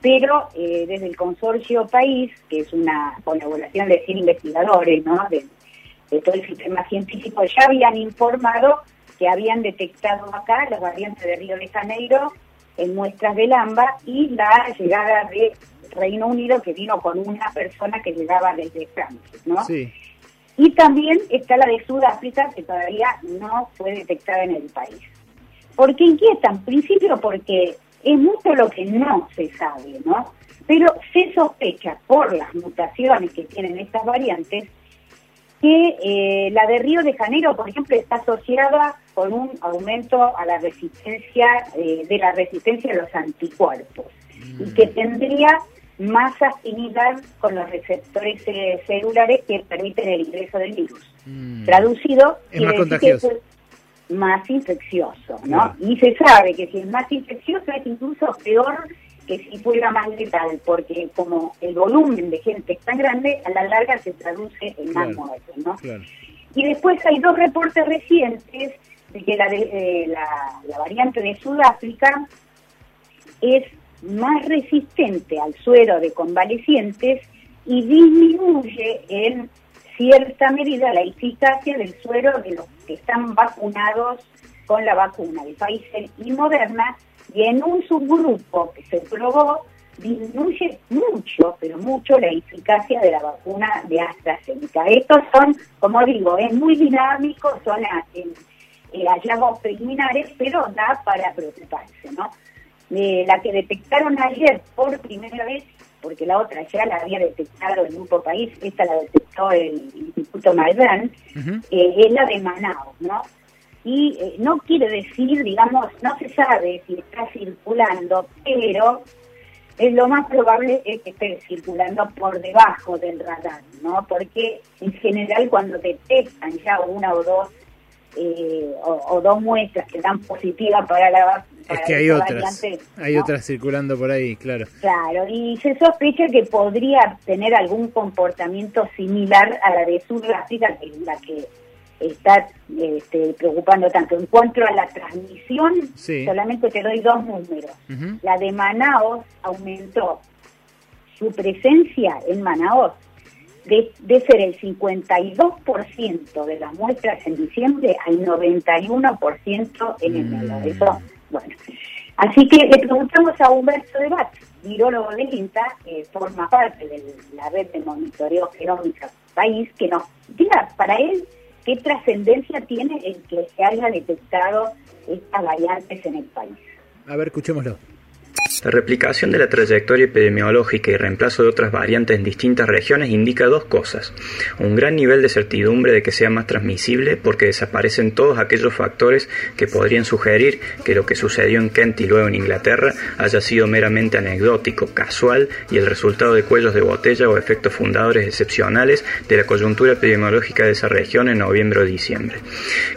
pero eh, desde el consorcio País, que es una colaboración de 100 investigadores, ¿no? De, de todo el sistema científico, ya habían informado que habían detectado acá la variante de Río de Janeiro en muestras del AMBA y la llegada de Reino Unido que vino con una persona que llegaba desde Francia, ¿no? Sí. Y también está la de Sudáfrica, que todavía no fue detectada en el país. ¿Por qué inquieta? En principio porque es mucho lo que no se sabe, ¿no? Pero se sospecha por las mutaciones que tienen estas variantes que eh, la de Río de Janeiro, por ejemplo, está asociada con un aumento a la resistencia, eh, de la resistencia a los anticuerpos y que tendría más afinidad con los receptores eh, celulares que permiten el ingreso del virus. Traducido, Es más quiere decir que contagioso. eso- más infeccioso, ¿no? Y se sabe que si es más infeccioso es incluso peor que si fuera más letal, porque como el volumen de gente es tan grande, a la larga se traduce en más Claro. muertes, ¿no? Y después hay dos reportes recientes de que la, de- eh, la, la variante de Sudáfrica es más resistente al suero de convalecientes y disminuye en cierta medida la eficacia del suero de los que están vacunados con la vacuna de Pfizer y Moderna y en un subgrupo que se probó disminuye mucho, pero mucho la eficacia de la vacuna de AstraZeneca. Estos son, como digo, es muy dinámico, son hallazgos preliminares, pero da para preocuparse, ¿no? Eh, la que detectaron ayer por primera vez, porque la otra ya la había detectado el grupo país, esta la detectó el Instituto Maidán, eh, es la de Manaus, ¿no? Y eh, no quiere decir, digamos, no se sabe si está circulando, pero es lo más probable es que esté circulando por debajo del radar, ¿no? Porque en general cuando detectan ya una o dos eh, o, o dos muestras que dan positivas para la Es que hay otras, variante, hay ¿no? otras circulando por ahí, claro. Claro, y se sospecha que podría tener algún comportamiento similar a la de Sudáfrica, que es la que está este, preocupando tanto. En cuanto a la transmisión, Sí. solamente te doy dos números. La de Manaos aumentó su presencia en Manaos de, de ser el 52% de las muestras en diciembre al 91% en enero. Eso, bueno. Así que le preguntamos a Humberto de Bat, virólogo del INTA, que forma parte de la red de monitoreo genómica país, que nos diga para él qué trascendencia tiene el que se haya detectado estas variantes en el país. A ver, escuchémoslo. La replicación de la trayectoria epidemiológica y reemplazo de otras variantes en distintas regiones indica dos cosas. Un gran nivel de certidumbre de que sea más transmisible porque desaparecen todos aquellos factores que podrían sugerir que lo que sucedió en Kent y luego en Inglaterra haya sido meramente anecdótico, casual y el resultado de cuellos de botella o efectos fundadores excepcionales de la coyuntura epidemiológica de esa región en noviembre o diciembre.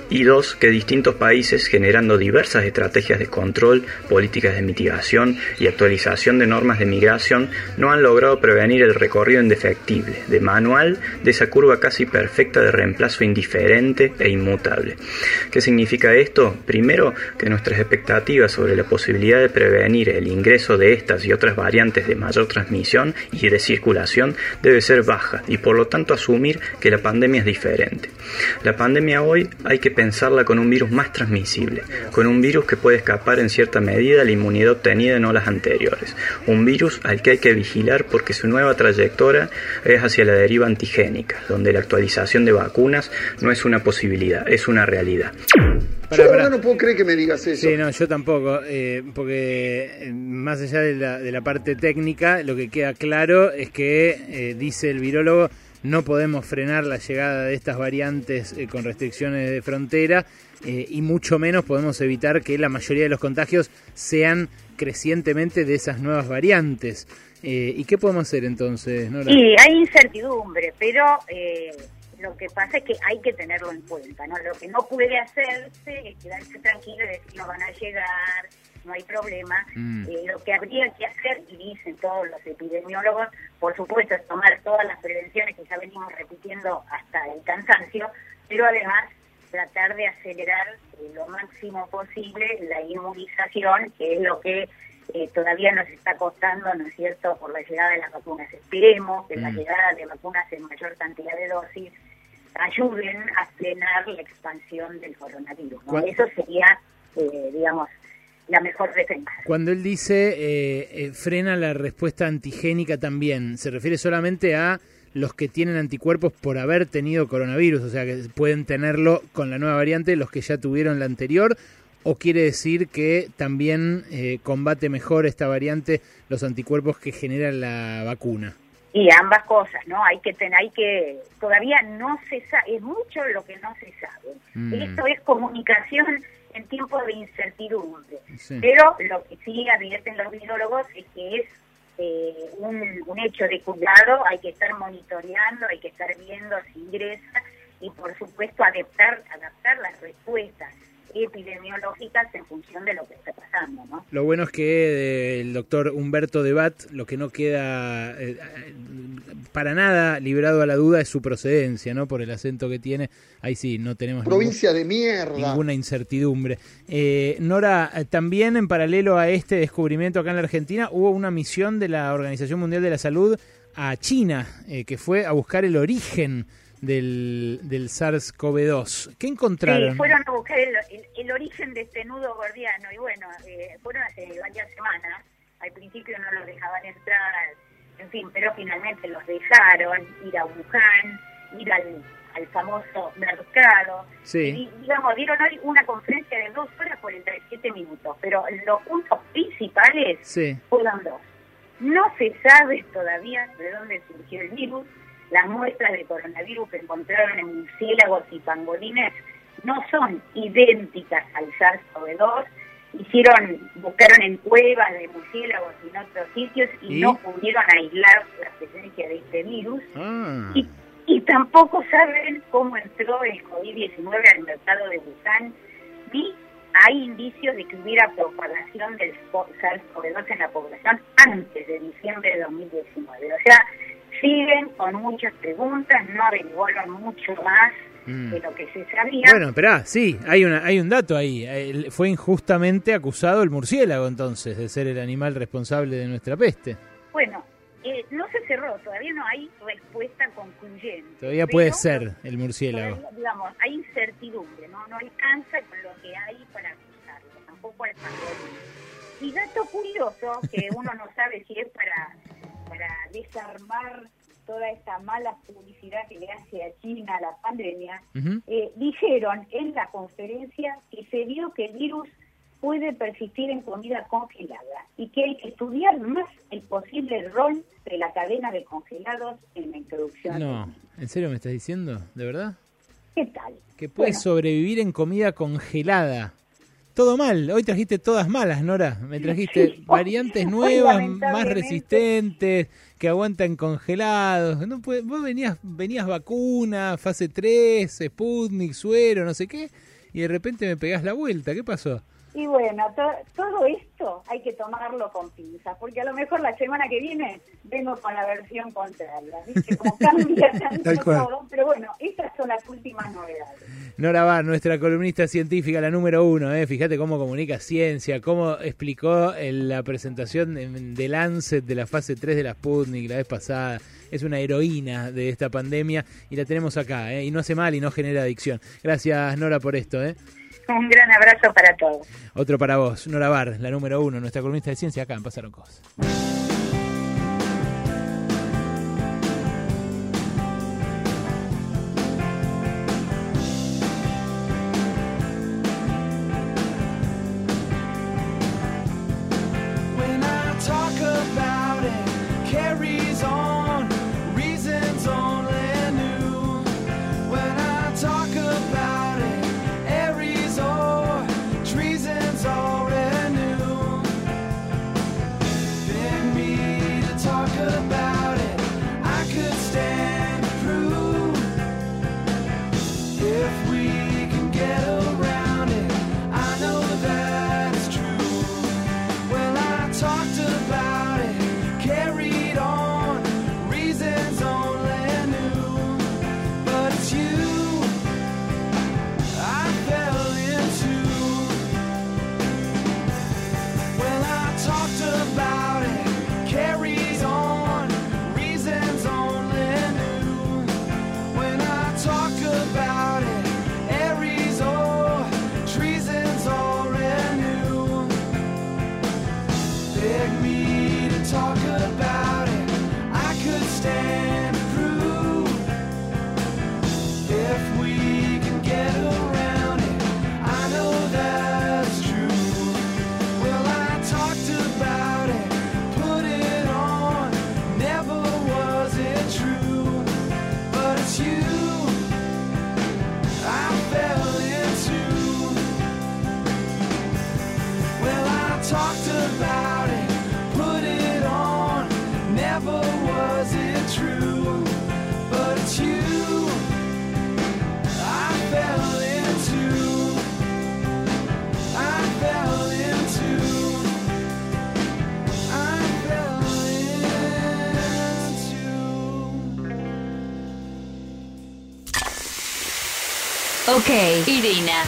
Y dos, que distintos países, generando diversas estrategias de control, políticas de mitigación y actualización de normas de migración, no han logrado prevenir el recorrido indefectible, de manual, de esa curva casi perfecta de reemplazo indiferente e inmutable. ¿Qué significa esto? Primero, que nuestras expectativas sobre la posibilidad de prevenir el ingreso de estas y otras variantes de mayor transmisión y de circulación debe ser baja y por lo tanto asumir que la pandemia es diferente. La pandemia hoy hay que pensarla con un virus más transmisible, con un virus que puede escapar en cierta medida a la inmunidad obtenida en olas anteriores, un virus al que hay que vigilar porque su nueva trayectoria es hacia la deriva antigénica, donde la actualización de vacunas no es una posibilidad, es una realidad. Yo no puedo creer que me digas eso. Sí, no, yo tampoco, eh, porque eh, más allá de la, de la parte técnica, lo que queda claro es que, eh, dice el virólogo, no podemos frenar la llegada de estas variantes eh, con restricciones de frontera eh, y mucho menos podemos evitar que la mayoría de los contagios sean crecientemente de esas nuevas variantes. Eh, ¿Y qué podemos hacer entonces, Nora? Sí, hay incertidumbre, pero eh, lo que pasa es que hay que tenerlo en cuenta, ¿no? Lo que no puede hacerse es quedarse tranquilo y decir no van a llegar, no hay problema. Mm. Eh, lo que habría que hacer, y dicen todos los epidemiólogos, por supuesto, es tomar todas las prevenciones que ya venimos repitiendo hasta el cansancio, pero además tratar de acelerar lo máximo posible la inmunización, que es lo que eh, todavía nos está costando, ¿no es cierto?, por la llegada de las vacunas. Esperemos que la Mm. llegada de vacunas en mayor cantidad de dosis ayuden a frenar la expansión del coronavirus. ¿no? ¿Cuál- Eso sería, eh, digamos, la mejor defensa. Cuando él dice eh, eh, frena la respuesta antigénica también, ¿se refiere solamente a los que tienen anticuerpos por haber tenido coronavirus? O sea, que pueden tenerlo con la nueva variante los que ya tuvieron la anterior. ¿O quiere decir que también eh, combate mejor esta variante los anticuerpos que genera la vacuna? Y ambas cosas, ¿no? Hay que tener, hay que, todavía no se sabe, es mucho lo que no se sabe. Mm. Esto es comunicación en tiempos de incertidumbre. Sí. Pero lo que sí advierten los virólogos es que es eh, un, un hecho de cuidado, hay que estar monitoreando, hay que estar viendo si ingresa y por supuesto adaptar, adaptar las respuestas epidemiológicas en función de lo que está pasando, ¿no? Lo bueno es que eh, el doctor Humberto Debat, lo que no queda eh, para nada librado a la duda es su procedencia, ¿no? Por el acento que tiene. Ahí sí, no tenemos Provincia ningún- de mierda. ninguna incertidumbre. Eh, Nora, eh, también en paralelo a este descubrimiento acá en la Argentina, hubo una misión de la Organización Mundial de la Salud a China, eh, que fue a buscar el origen del, del SARS-CoV-2. ¿Qué encontraron? Sí, fueron a buscar el, el- el origen de este nudo gordiano y bueno, eh, fueron hace varias semanas. Al principio no los dejaban entrar, en fin, pero finalmente los dejaron ir a Wuhan, ir al, al famoso mercado. Sí. Y, digamos, dieron hoy una conferencia de dos horas 47 minutos, pero los puntos principales Sí. fueron dos. No se sabe todavía de dónde surgió el virus. Las muestras de coronavirus que encontraron en murciélagos y pangolines no son idénticas al SARS-CoV-2. Hicieron, buscaron en cuevas de murciélagos y en otros sitios y, ¿Y? no pudieron aislar la presencia de este virus. Ah. Y, y tampoco saben cómo entró el COVID-19 al mercado de Wuhan, ni hay indicios de que hubiera propagación del spo- SARS-CoV-2 en la población antes de diciembre de 2019. O sea, siguen con muchas preguntas, no averiguaron mucho más Mm. de lo que se sabía. Bueno, esperá, sí, hay, una, hay un dato ahí. Fue injustamente acusado el murciélago entonces de ser el animal responsable de nuestra peste. Bueno, eh, no se cerró, todavía no hay respuesta concluyente. Todavía puede ser el murciélago. todavía, digamos, hay incertidumbre, ¿no? No alcanza con lo que hay para acusarlo, tampoco al. Y dato curioso, que uno no sabe si es para, para desarmar toda esta mala publicidad que le hace a China a la pandemia, eh, dijeron en la conferencia que se vio que el virus puede persistir en comida congelada y que hay que estudiar más el posible rol de la cadena de congelados en la introducción. No, ¿en serio me estás diciendo? ¿De verdad? ¿Qué tal? Que puede sobrevivir en comida congelada. Todo mal, hoy trajiste todas malas, Nora. Me trajiste variantes nuevas, más resistentes, que aguantan congelados. No puede- vos venías, venías vacuna, fase 3, Sputnik, suero, no sé qué, y de repente me pegás la vuelta. ¿Qué pasó? Y bueno, to- todo esto hay que tomarlo con pinzas, porque a lo mejor la semana que viene vengo con la versión contraria. ¿viste? Como cambia tanto todo. Pero bueno, estas son las últimas novedades. Nora Bar, nuestra columnista científica, la número uno, ¿eh? fíjate cómo comunica ciencia, cómo explicó en la presentación de, de Lancet de la fase 3 de la Sputnik la vez pasada. Es una heroína de esta pandemia y la tenemos acá, ¿eh? y no hace mal y no genera adicción. Gracias, Nora, por esto. ¿eh? Un gran abrazo para todos. Otro para vos, Nora Bar, la número uno, nuestra columnista de ciencia acá en Pasaron Cosas.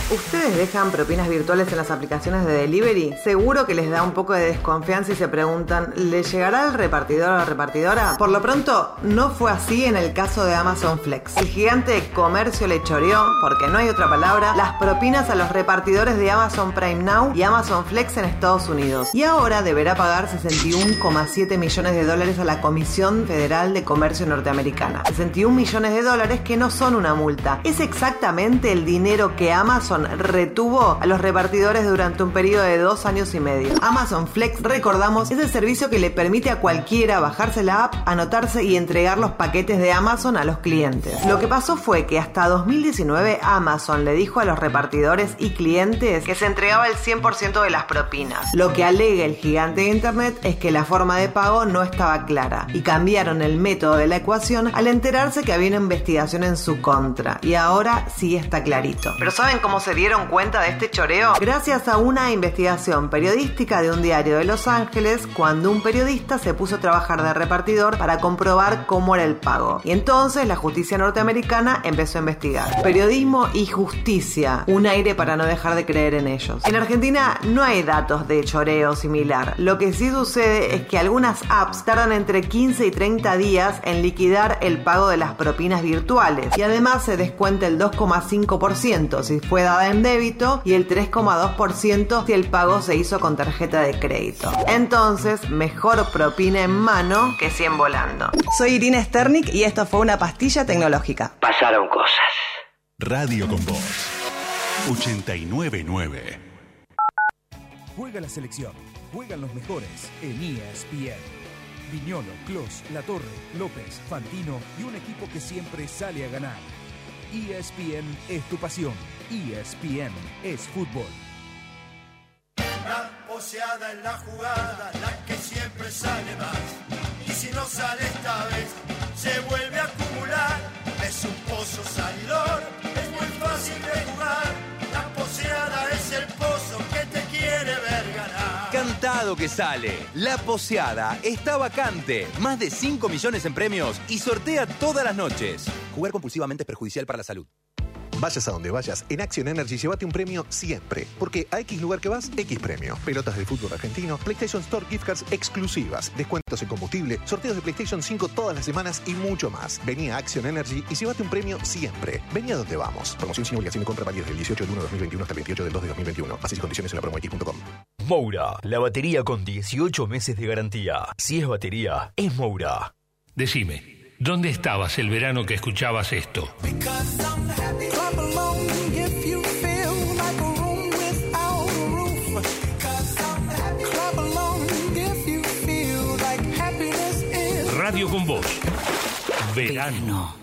¿Ustedes dejan propinas virtuales en las aplicaciones de delivery? Seguro que les da un poco de desconfianza y se preguntan, ¿le llegará al repartidor o la repartidora? Por lo pronto, no fue así en el caso de Amazon Flex. El gigante de comercio le choreó, porque no hay otra palabra, las propinas a los repartidores de Amazon Prime Now y Amazon Flex en Estados Unidos. Y ahora deberá pagar 61,7 millones de dólares a la Comisión Federal de Comercio Norteamericana. 61 millones de dólares que no son una multa. Es exactamente el dinero que Amazon retuvo a los repartidores durante un periodo de dos años y medio. Amazon Flex, recordamos, es el servicio que le permite a cualquiera bajarse la app, anotarse y entregar los paquetes de Amazon a los clientes. Lo que pasó fue que hasta 2019 Amazon le dijo a los repartidores y clientes que se entregaba el 100% de las propinas. Lo que alega el gigante de Internet es que la forma de pago no estaba clara y cambiaron el método de la ecuación al enterarse que había una investigación en su contra. Y ahora sí está clarito. Pero ¿saben cómo se dieron cuenta de este choreo? Gracias a una investigación periodística de un diario de Los Ángeles cuando un periodista se puso a trabajar de repartidor para comprobar cómo era el pago. Y entonces la justicia norteamericana empezó a investigar. Periodismo y justicia. Un aire para no dejar de creer en ellos. En Argentina no hay datos de choreo similar. Lo que sí sucede es que algunas apps tardan entre 15 y 30 días en liquidar el pago de las propinas virtuales. Y además se descuenta el 2,5% si fue dada en débito y el 3,2% si el pago se hizo con tarjeta de crédito. Entonces, mejor propina en mano que 100 volando. Soy Irina Sternik y esto fue una pastilla tecnológica. Pasaron cosas. Radio con Voz 899. Juega la selección, juegan los mejores en ESPN. Viñolo, Clos, La Torre, López, Fantino y un equipo que siempre sale a ganar. ESPN es tu pasión. ESPN es fútbol. La poseada en la jugada, la que siempre sale más. Y si no sale esta vez, se vuelve a acumular. Es un pozo salidor, Que sale. La poseada está vacante. Más de 5 millones en premios y sortea todas las noches. Jugar compulsivamente es perjudicial para la salud. Vayas a donde vayas, en Action Energy llévate un premio siempre. Porque a X lugar que vas, X premio. Pelotas de fútbol argentino, PlayStation Store gift cards exclusivas, descuentos en combustible, sorteos de PlayStation 5 todas las semanas y mucho más. Vení a Action Energy y llévate un premio siempre. Vení a donde vamos. Promoción sin obligación de compra válida del 18 del 1 de 2021 hasta el 28 del 2 de 2021. Bases y condiciones en la promox.com. Moura, la batería con 18 meses de garantía. Si es batería, es Moura. Decime, ¿dónde estabas el verano que escuchabas esto? Radio con Voz. Verano.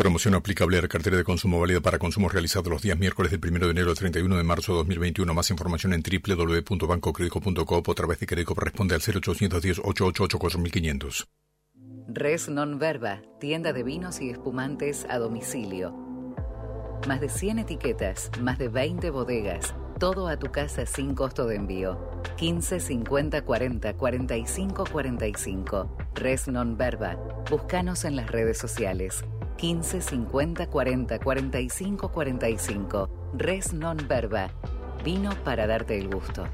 Promoción aplicable a la cartera de consumo válida para consumos realizados los días miércoles del 1 de enero al 31 de marzo de 2021. Más información en www.bancocredico.coop o a través de Credicop responde al 0810 888 4500. Res Non Verba, tienda de vinos y espumantes a domicilio. Más de 100 etiquetas, más de 20 bodegas, todo a tu casa sin costo de envío. 15 50 40 45 45. Res Non Verba. Búscanos en las redes sociales. 15 50 40 45 45. Res Non Verba. Vino para darte el gusto.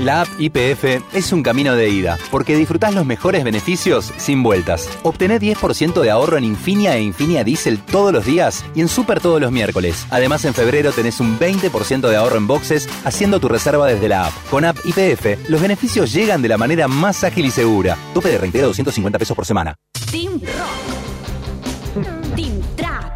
La app IPF es un camino de ida, porque disfrutás los mejores beneficios sin vueltas. Obtené 10% de ahorro en Infinia e Infinia Diesel todos los días y en Super todos los miércoles. Además, en febrero tenés un 20% de ahorro en boxes haciendo tu reserva desde la app. Con app IPF, los beneficios llegan de la manera más ágil y segura. Tope de reintegro 250 pesos por semana. Team Rock. Team Trap.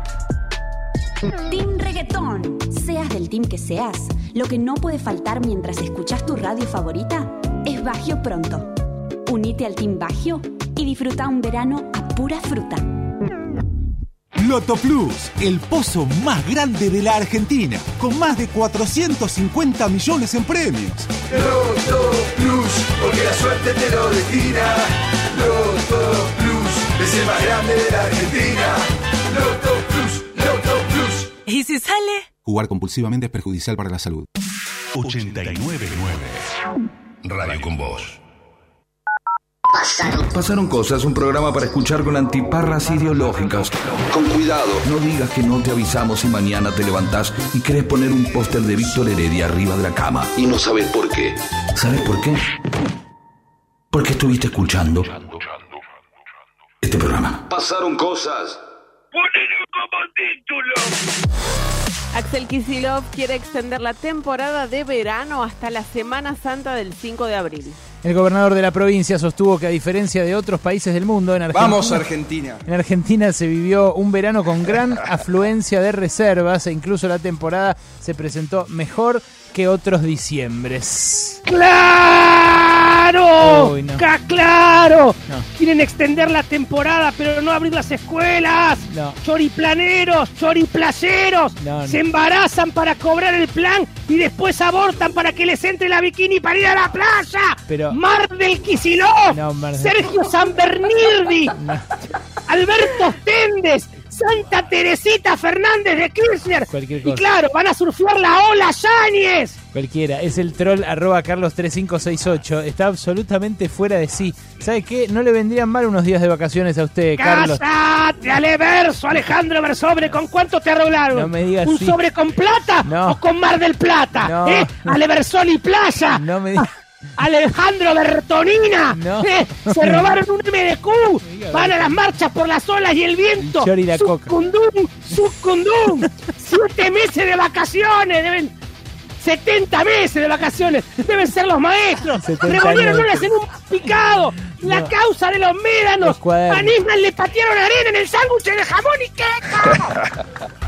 Team Reggaetón. Seas del team que seas, lo que no puede faltar mientras escuchas tu radio favorita es Bagio Pronto. Unite al Team Bagio y disfruta un verano a pura fruta. Loto Plus, el pozo más grande de la Argentina, con más de 450 millones en premios. Loto Plus, porque la suerte te lo destina. Loto Plus, es el más grande de la Argentina. Loto Plus, Loto Plus. ¿Y si sale? Jugar compulsivamente es perjudicial para la salud. 899 Radio con Voz. Pasaron cosas, un programa para escuchar con antiparras ideológicas. Con cuidado, no digas que no te avisamos si mañana te levantás y querés poner un póster de Víctor Heredia arriba de la cama y no sabes por qué. ¿Sabes por qué? Porque estuviste escuchando este programa. Pasaron cosas. Axel Kisilov quiere extender la temporada de verano hasta la Semana Santa del 5 de abril. El gobernador de la provincia sostuvo que a diferencia de otros países del mundo, en Argentina, Vamos, Argentina. en Argentina se vivió un verano con gran afluencia de reservas e incluso la temporada se presentó mejor que otros diciembres. ¡Claro! Uy, no. ¡Ca- ¡Claro! No. Quieren extender la temporada, pero no abrir las escuelas. No. Choriplaneros, no. Se embarazan para cobrar el plan y después abortan para que les entre la bikini para ir a la playa. Pero- Mar del del- Sergio San Bernildi. Alberto Stendes. Santa Teresita Fernández de Kirchner. Cualquier Y cosa. claro, van a surfear la ola Yáñez. Cualquiera, es el troll arroba carlos3568. Está absolutamente fuera de sí. ¿Sabe qué? No le vendrían mal unos días de vacaciones a usted, Carlos. ¡Cállate, Ale Verso, Alejandro Versobre! ¿Con cuánto te arreglaron? No me digas ¿Un sí. sobre con plata No. o con Mar del Plata? No. ¿Eh? Ale Versoli Playa. No me digas. Alejandro Bertonina. No. ¿Eh? Se robaron un MDQ. Van a las marchas por las olas y el viento. Sucundum, sucundum. Siete meses de vacaciones. Deben 70 meses de vacaciones. Deben ser los maestros. 70 Revolvieron olas en un picado. La No. causa de los médanos. A Nisman le patearon arena en el sándwich de jamón y queso.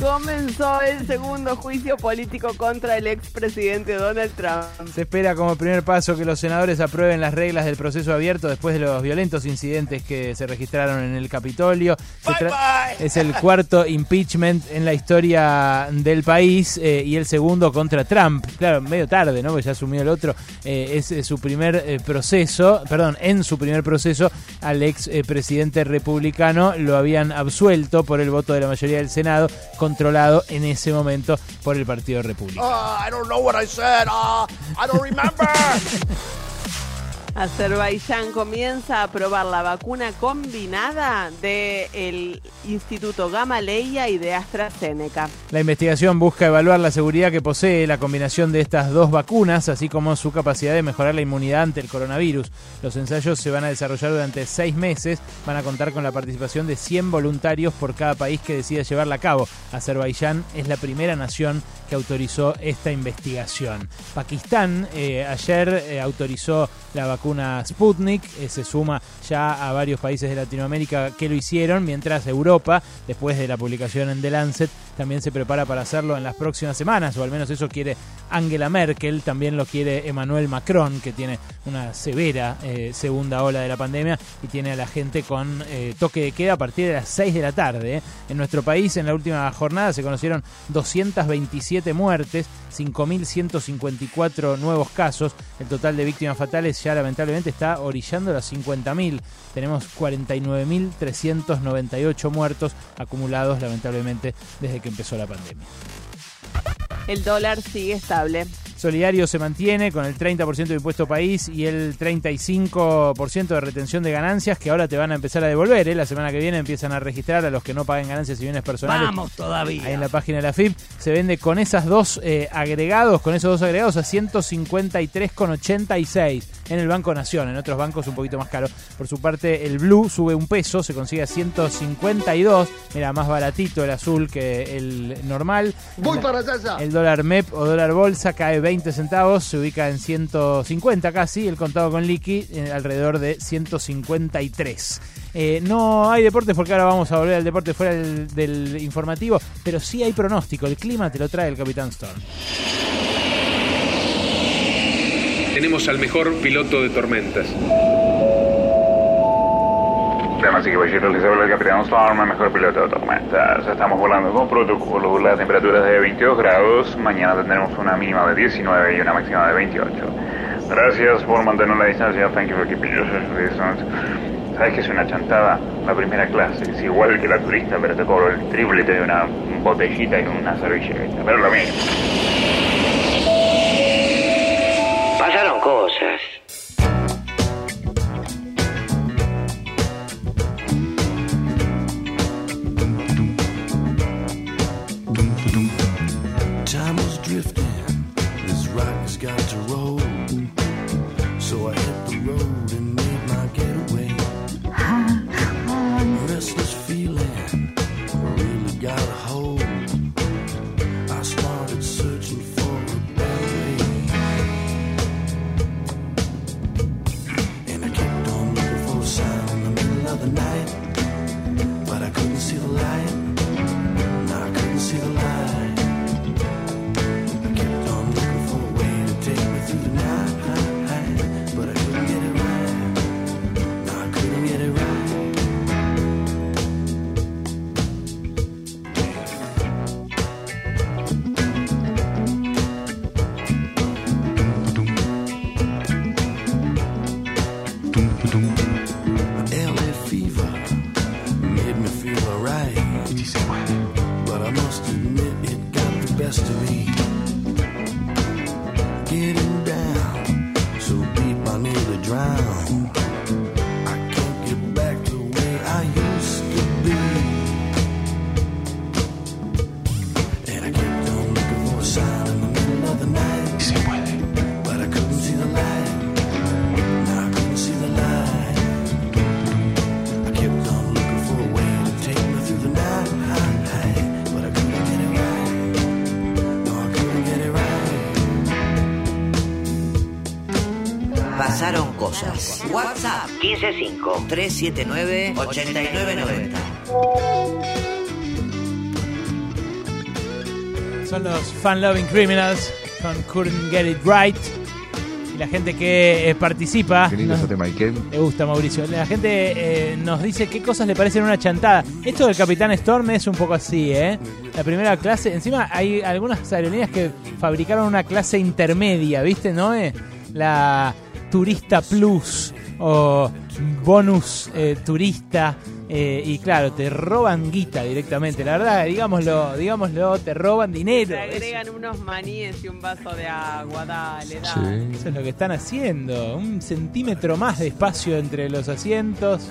Comenzó el segundo juicio político contra el expresidente Donald Trump. Se espera como primer paso que los senadores aprueben las reglas del proceso abierto después de los violentos incidentes que se registraron en el Capitolio. Es el cuarto impeachment en la historia del país eh, y el segundo contra Trump. Claro, medio tarde, ¿no? Porque ya asumió el otro. Eh, es eh, su primer eh, proceso, perdón, en su primer proceso al ex eh, presidente republicano lo habían absuelto por el voto de la mayoría del Senado, controlado en ese momento por el Partido Republicano. I don't know what I said. I don't remember. Azerbaiyán comienza a probar la vacuna combinada del Instituto Gamaleya y de AstraZeneca. La investigación busca evaluar la seguridad que posee la combinación de estas dos vacunas, así como su capacidad de mejorar la inmunidad ante el coronavirus. Los ensayos se van a desarrollar durante seis meses, van a contar con la participación de 100 voluntarios por cada país que decida llevarla a cabo. Azerbaiyán es la primera nación que autorizó esta investigación. Pakistán eh, ayer eh, autorizó la vacuna Sputnik, eh, se suma ya a varios países de Latinoamérica que lo hicieron, mientras Europa, después de la publicación en The Lancet, también se prepara para hacerlo en las próximas semanas, o al menos eso quiere Angela Merkel, también lo quiere Emmanuel Macron, que tiene una severa eh, segunda ola de la pandemia y tiene a la gente con eh, toque de queda a partir de las 6 de la tarde. En nuestro país, en la última jornada, se conocieron 227 muertes, 5.154 nuevos casos. El total de víctimas fatales ya lamentablemente está orillando los 50.000. Tenemos 49.398 muertos acumulados lamentablemente desde que empezó la pandemia. El dólar sigue estable. Solidario se mantiene con el 30% de impuesto país y el 35% de retención de ganancias que ahora te van a empezar a devolver. ¿eh? La semana que viene empiezan a registrar a los que no paguen ganancias y bienes personales. Vamos todavía. Ahí en la página de la FIP se vende con esas dos eh, agregados, con esos dos agregados a 153,86 en el Banco Nación. En otros bancos un poquito más caro. Por su parte, el blue sube un peso, se consigue a 152. Mira, más baratito el azul que el normal. Voy La- para allá. el dólar MEP o dólar bolsa cae 20 centavos, se ubica en 150 casi, el contado con liqui eh, alrededor de 153. Eh, no hay deportes porque ahora vamos a volver al deporte fuera del informativo, pero sí hay pronóstico, el clima te lo trae el Capitán Storm. Tenemos al mejor piloto de tormentas. Damas y caballeros, les habla el capitán Storm, el mejor piloto de tormentas. Estamos volando con protocolo, la temperatura es de 22 grados, mañana tendremos una mínima de 19 y una máxima de 28. Gracias por mantener la distancia, thank you for keeping your distance. ¿Sabes qué es una chantada? La primera clase es igual que la turista, pero te cobro el triple de una botellita y una servilleta, pero lo mismo. Pasaron cosas. Cosas. WhatsApp 155 379 8990. Son los Fun Loving Criminals con Couldn't Get It Right. Y la gente que eh, participa. Qué lindo nos- tema. Me gusta, Mauricio. La gente eh, nos dice qué cosas le parecen una chantada. Esto del Capitán Storm es un poco así, ¿eh? La primera clase. Encima hay algunas aerolíneas que fabricaron una clase intermedia, ¿viste, no? Eh, La Turista Plus o Bonus eh, Turista. eh, y claro, te roban guita directamente. La verdad, digámoslo, digámoslo, te roban dinero. Te agregan unos maníes y un vaso de agua, dale, Sí. dale. Eso es lo que están haciendo. Un centímetro más de espacio entre los asientos.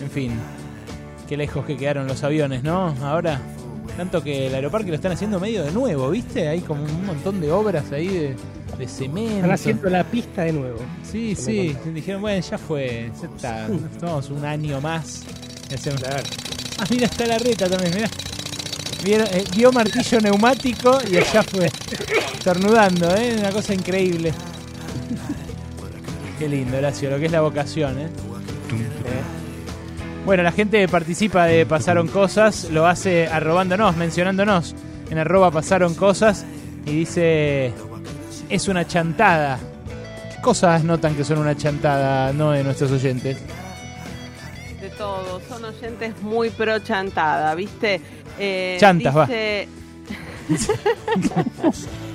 En fin, qué lejos que quedaron los aviones, ¿no? Ahora, tanto que el aeroparque lo están haciendo medio de nuevo, ¿viste? Hay como un montón de obras ahí de, de cemento. Están haciendo la pista de nuevo. Sí, sí. Dijeron, bueno, ya fue. Ya está. Tomamos un año más. Hacemos- Ah, mira, está la reta también, mira. Vieron, eh, vio martillo neumático y allá fue. Estornudando, ¿eh? Una cosa increíble. Qué lindo, Horacio, lo que es la vocación, ¿eh? Bueno, la gente participa de Pasaron Cosas, lo hace arrobándonos, mencionándonos en arroba Pasaron Cosas y dice, es una chantada. ¿Qué cosas notan que son una chantada, no de nuestros oyentes? De todo, son oyentes muy pro chantada, ¿viste? Eh, Chantas, va.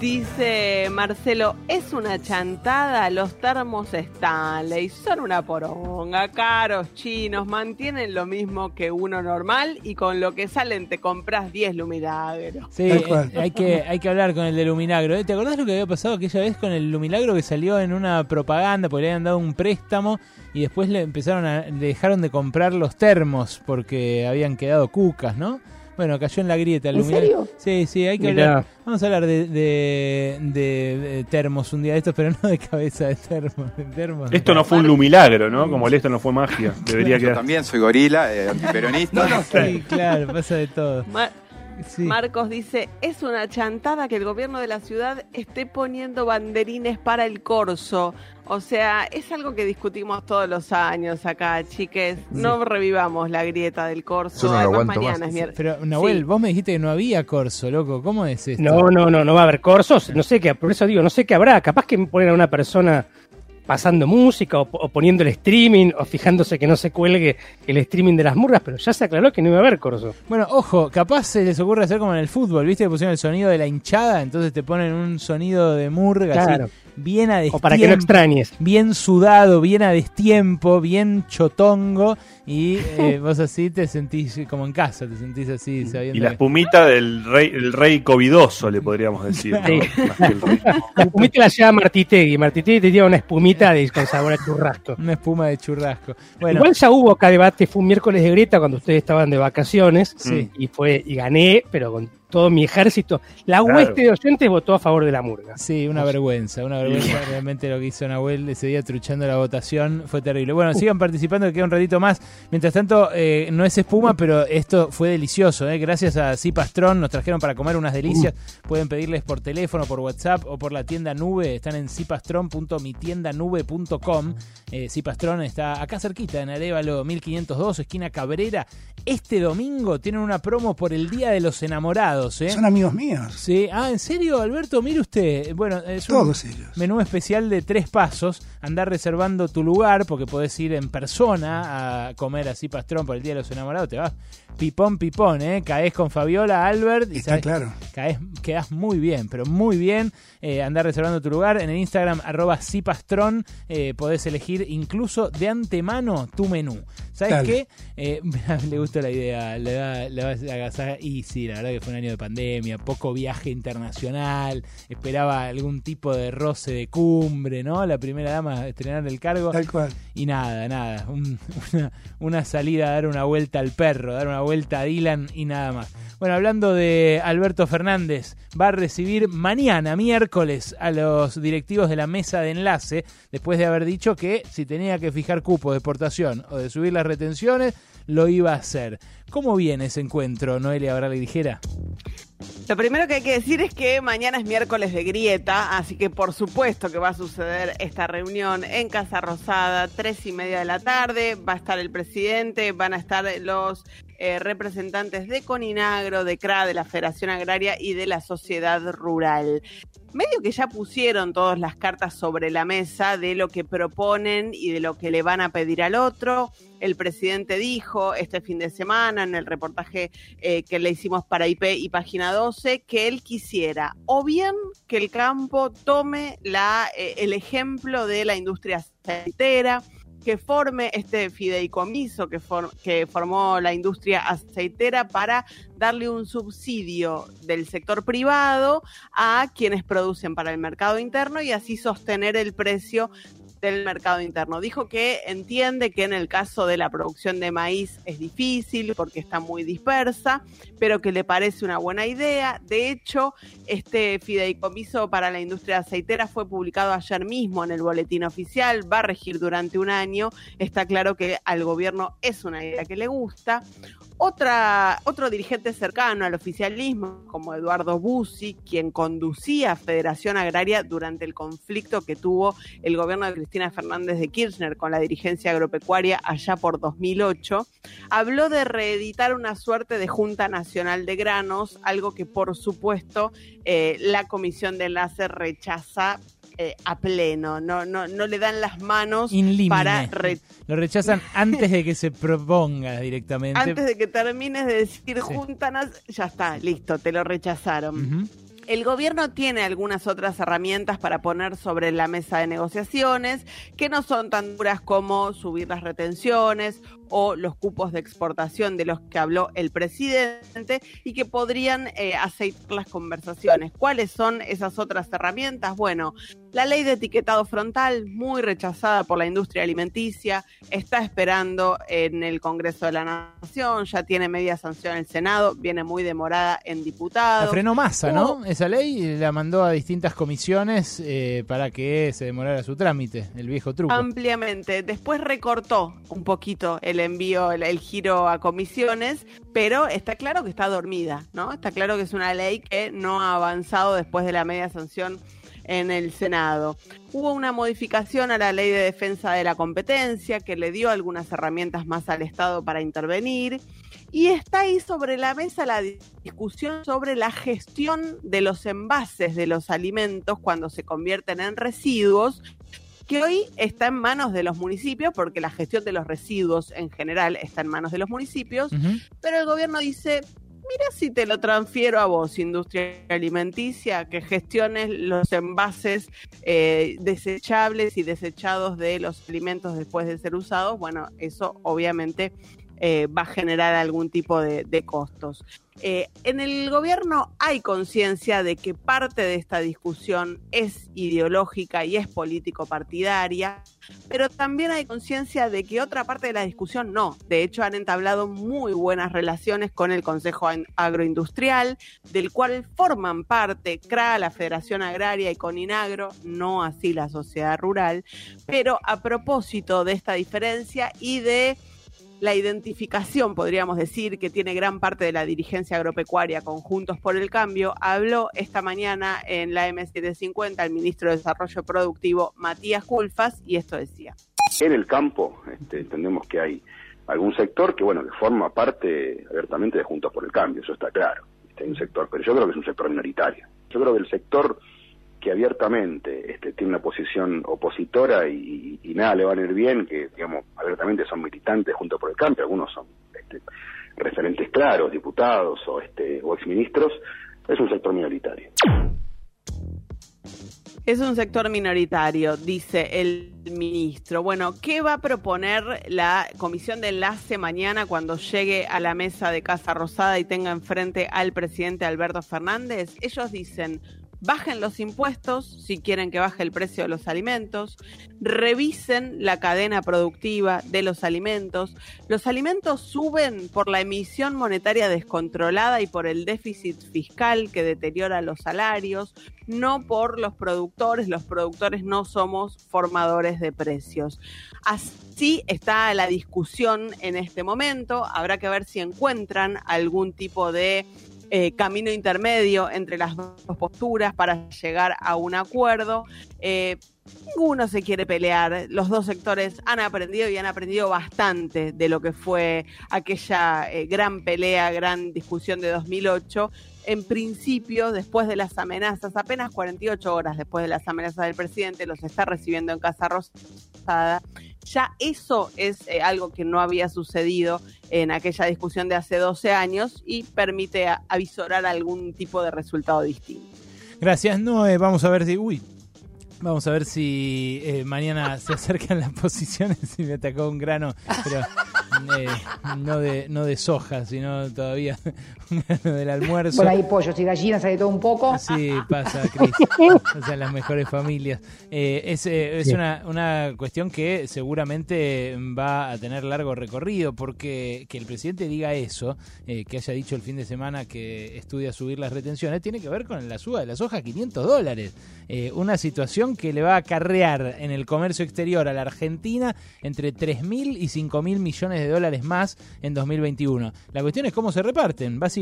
dice... Marcelo, es una chantada, los termos Stanley son una poronga, caros, chinos, mantienen lo mismo que uno normal y con lo que salen te compras 10 lumilagros. Sí, eh, hay que, hay que hablar con el de Lumilagro. ¿eh? ¿Te acordás lo que había pasado aquella vez con el Lumilagro que salió en una propaganda porque le habían dado un préstamo y después le empezaron a, le dejaron de comprar los termos porque habían quedado cucas, ¿no? Bueno, cayó en la grieta el ¿En serio? Sí, sí, hay que Mirá. hablar. Vamos a hablar de, de, de- de termos un día de estos, pero no de cabeza de termos. de termos. Esto no fue un lumilagro, ¿no? Como el esto no fue magia. Debería Yo quedar. también soy gorila, eh, antiperonista. Sí, claro, pasa de todo. Ma- Sí. Marcos dice, es una chantada que el gobierno de la ciudad esté poniendo banderines para el corso. O sea, es algo que discutimos todos los años acá, chiques. No revivamos la grieta del corso. Yo no lo Además, aguanto mañana más. es mier- Pero, Nahuel, Sí. vos me dijiste que no había corso, loco. ¿Cómo es esto? No, no, no, no va a haber corsos. No sé qué, por eso digo, no sé qué habrá. Capaz que ponen a una persona pasando música o, o poniendo el streaming o fijándose que no se cuelgue el streaming de las murgas, pero ya se aclaró que no iba a haber corso. Bueno, ojo, capaz se les ocurre hacer como en el fútbol, ¿viste? Que pusieron el sonido de la hinchada, entonces te ponen un sonido de murga así, Claro. Bien a O destiempo. para que no extrañes. Bien sudado, bien a destiempo, bien chotongo, y eh, vos así te sentís como en casa, te sentís así, sabiendo Y la que- espumita del rey, el rey covidoso, le podríamos decir. La espumita la lleva Martitegui. Martitegui te lleva una espumita de, con sabor a churrasco. Una espuma de churrasco. Bueno, Igual ya hubo acá debate, fue un miércoles de Greta cuando ustedes estaban de vacaciones. Sí. Y fue y gané, pero con todo mi ejército. La Claro. hueste de oyentes votó a favor de la murga. Sí, una vergüenza, una vergüenza realmente lo que hizo Nahuel ese día truchando la votación fue terrible. Bueno, sigan participando que queda un ratito más. Mientras tanto, eh, no es espuma, pero esto fue delicioso. eh. Gracias a Cipastrón nos trajeron para comer unas delicias. Pueden pedirles por teléfono, por WhatsApp o por la tienda nube. Están en cipastron.mitiendanube.com. Eh, Cipastrón está acá cerquita, en Arevalo 1502, esquina Cabrera. Este domingo tienen una promo por el Día de los Enamorados. ¿Eh? Son amigos míos. Sí, ah, ¿en serio, Alberto? Mire usted. Bueno, es Todos un ellos. menú especial de tres pasos. Andar reservando tu lugar porque podés ir en persona a comer así pastrón por el Día de los Enamorados. Te vas pipón, pipón, ¿eh? Caes con Fabiola, Albert. Y Está sabes- claro. Caes, quedás muy bien, pero muy bien. Eh, andar reservando tu lugar. En el Instagram, arroba cipastrón, eh, podés elegir incluso de antemano tu menú. ¿Sabes Dale. qué? Eh, le gusta la idea, le da, le va a. Y sí, la verdad que fue un año de pandemia, poco viaje internacional, esperaba algún tipo de roce de cumbre, ¿no? La primera dama a estrenar el cargo. Tal cual. Y nada, nada. un- una, una salida a dar una vuelta al perro, dar una vuelta a Dylan y nada más. Bueno, hablando de Alberto Fernández, va a recibir mañana, miércoles, a los directivos de la mesa de enlace, después de haber dicho que si tenía que fijar cupo de exportación o de subir las retenciones, lo iba a hacer. ¿Cómo viene ese encuentro, Noelia Bradley Ligera? Lo primero que hay que decir es que mañana es miércoles de grieta, así que por supuesto que va a suceder esta reunión en Casa Rosada, tres y media de la tarde. Va a estar el presidente, van a estar los eh, representantes de Coninagro, de CRA, de la Federación Agraria y de la Sociedad Rural. Medio que ya pusieron todas las cartas sobre la mesa de lo que proponen y de lo que le van a pedir al otro. El presidente dijo este fin de semana en el reportaje eh, que le hicimos para IP y Página 12 que él quisiera o bien que el campo tome eh, el ejemplo de la industria aceitera, que forme este fideicomiso que, que formó la industria aceitera para darle un subsidio del sector privado a quienes producen para el mercado interno y así sostener el precio del mercado interno. Dijo que entiende que en el caso de la producción de maíz es difícil porque está muy dispersa, pero que le parece una buena idea. De hecho, este fideicomiso para la industria aceitera fue publicado ayer mismo en el boletín oficial, va a regir durante un año. Está claro que al gobierno es una idea que le gusta. Otra, otro dirigente cercano al oficialismo, como Eduardo Bussi, quien conducía Federación Agraria durante el conflicto que tuvo el gobierno de Cristina Fernández de Kirchner con la dirigencia agropecuaria allá por 2008, habló de reeditar una suerte de Junta Nacional de Granos, algo que por supuesto eh, la Comisión de Enlace rechaza eh, a pleno, no, no, no le dan las manos In para re- Lo rechazan antes de que se proponga directamente. antes de que termines de decir juntanas, ya está, listo, te lo rechazaron. El gobierno tiene algunas otras herramientas para poner sobre la mesa de negociaciones que no son tan duras como subir las retenciones o los cupos de exportación de los que habló el presidente y que podrían eh, aceitar las conversaciones. ¿Cuáles son esas otras herramientas? Bueno, la ley de etiquetado frontal, muy rechazada por la industria alimenticia, está esperando en el Congreso de la Nación, ya tiene media sanción en el Senado, viene muy demorada en diputados. La frenó masa, ¿no? Esa ley y la mandó a distintas comisiones eh, para que se demorara su trámite, el viejo truco. Ampliamente. Después recortó un poquito el envío, el, el giro a comisiones, pero está claro que está dormida, ¿no? Está claro que es una ley que no ha avanzado después de la media sanción en el Senado. Hubo una modificación a la ley de defensa de la competencia que le dio algunas herramientas más al Estado para intervenir. Y está ahí sobre la mesa la di- discusión sobre la gestión de los envases de los alimentos cuando se convierten en residuos que hoy está en manos de los municipios, porque la gestión de los residuos en general está en manos de los municipios, pero el gobierno dice, mira si te lo transfiero a vos, industria alimenticia, que gestiones los envases eh, desechables y desechados de los alimentos después de ser usados. Bueno, eso obviamente eh, va a generar algún tipo de, costos. Eh, en el gobierno hay conciencia de que parte de esta discusión es ideológica y es político-partidaria, pero también hay conciencia de que otra parte de la discusión no. De hecho, han entablado muy buenas relaciones con el Consejo Agroindustrial, del cual forman parte CRA, la Federación Agraria y Coninagro, no así la sociedad rural. Pero a propósito de esta diferencia y de la identificación, podríamos decir, que tiene gran parte de la dirigencia agropecuaria conjuntos por el cambio, habló esta mañana en la M750 el ministro de Desarrollo Productivo, Matías Culfas, y esto decía. En el campo este, entendemos que hay algún sector que, bueno, que forma parte abiertamente de Juntos por el Cambio, eso está claro. Este, hay un sector, pero yo creo que es un sector minoritario. Yo creo que el sector que abiertamente este, tiene una posición opositora y, nada le va a ir bien, que digamos abiertamente son militantes junto por el cambio, algunos son este, referentes claros, diputados o, este, o exministros, es un sector minoritario. Es un sector minoritario, dice el ministro. Bueno, ¿qué va a proponer la comisión de enlace mañana cuando llegue a la mesa de Casa Rosada y tenga enfrente al presidente Alberto Fernández? Ellos dicen, bajen los impuestos si quieren que baje el precio de los alimentos, revisen la cadena productiva de los alimentos. Los alimentos suben por la emisión monetaria descontrolada y por el déficit fiscal que deteriora los salarios, no por los productores. Los productores no somos formadores de precios. Así está la discusión en este momento. Habrá que ver si encuentran algún tipo de eh, camino intermedio entre las dos posturas para llegar a un acuerdo. Eh, ninguno se quiere pelear. Los dos sectores han aprendido y han aprendido bastante de lo que fue aquella eh, gran pelea, gran discusión de 2008. En principio, después de las amenazas, apenas 48 horas después de las amenazas del presidente, los está recibiendo en Casa Rosada. Ya eso es eh, algo que no había sucedido en aquella discusión de hace 12 años y permite avisorar algún tipo de resultado distinto. Gracias, Noé. Vamos a ver si. Uy. Vamos a ver si eh, mañana se acercan las posiciones y me atacó un grano, pero eh, no, de, no de soja, sino todavía del almuerzo. Por ahí pollos y gallinas hay de todo un poco. Sí, pasa, Cris. O sea, las mejores familias. Eh, es eh, es Sí. una, una cuestión que seguramente va a tener largo recorrido, porque que el presidente diga eso, eh, que haya dicho el fin de semana que estudia subir las retenciones, tiene que ver con la suba de la soja a 500 dólares. Eh, una situación que le va a acarrear en el comercio exterior a la Argentina entre 3.000 y 5.000 millones de dólares más en 2021. La cuestión es cómo se reparten, básicamente,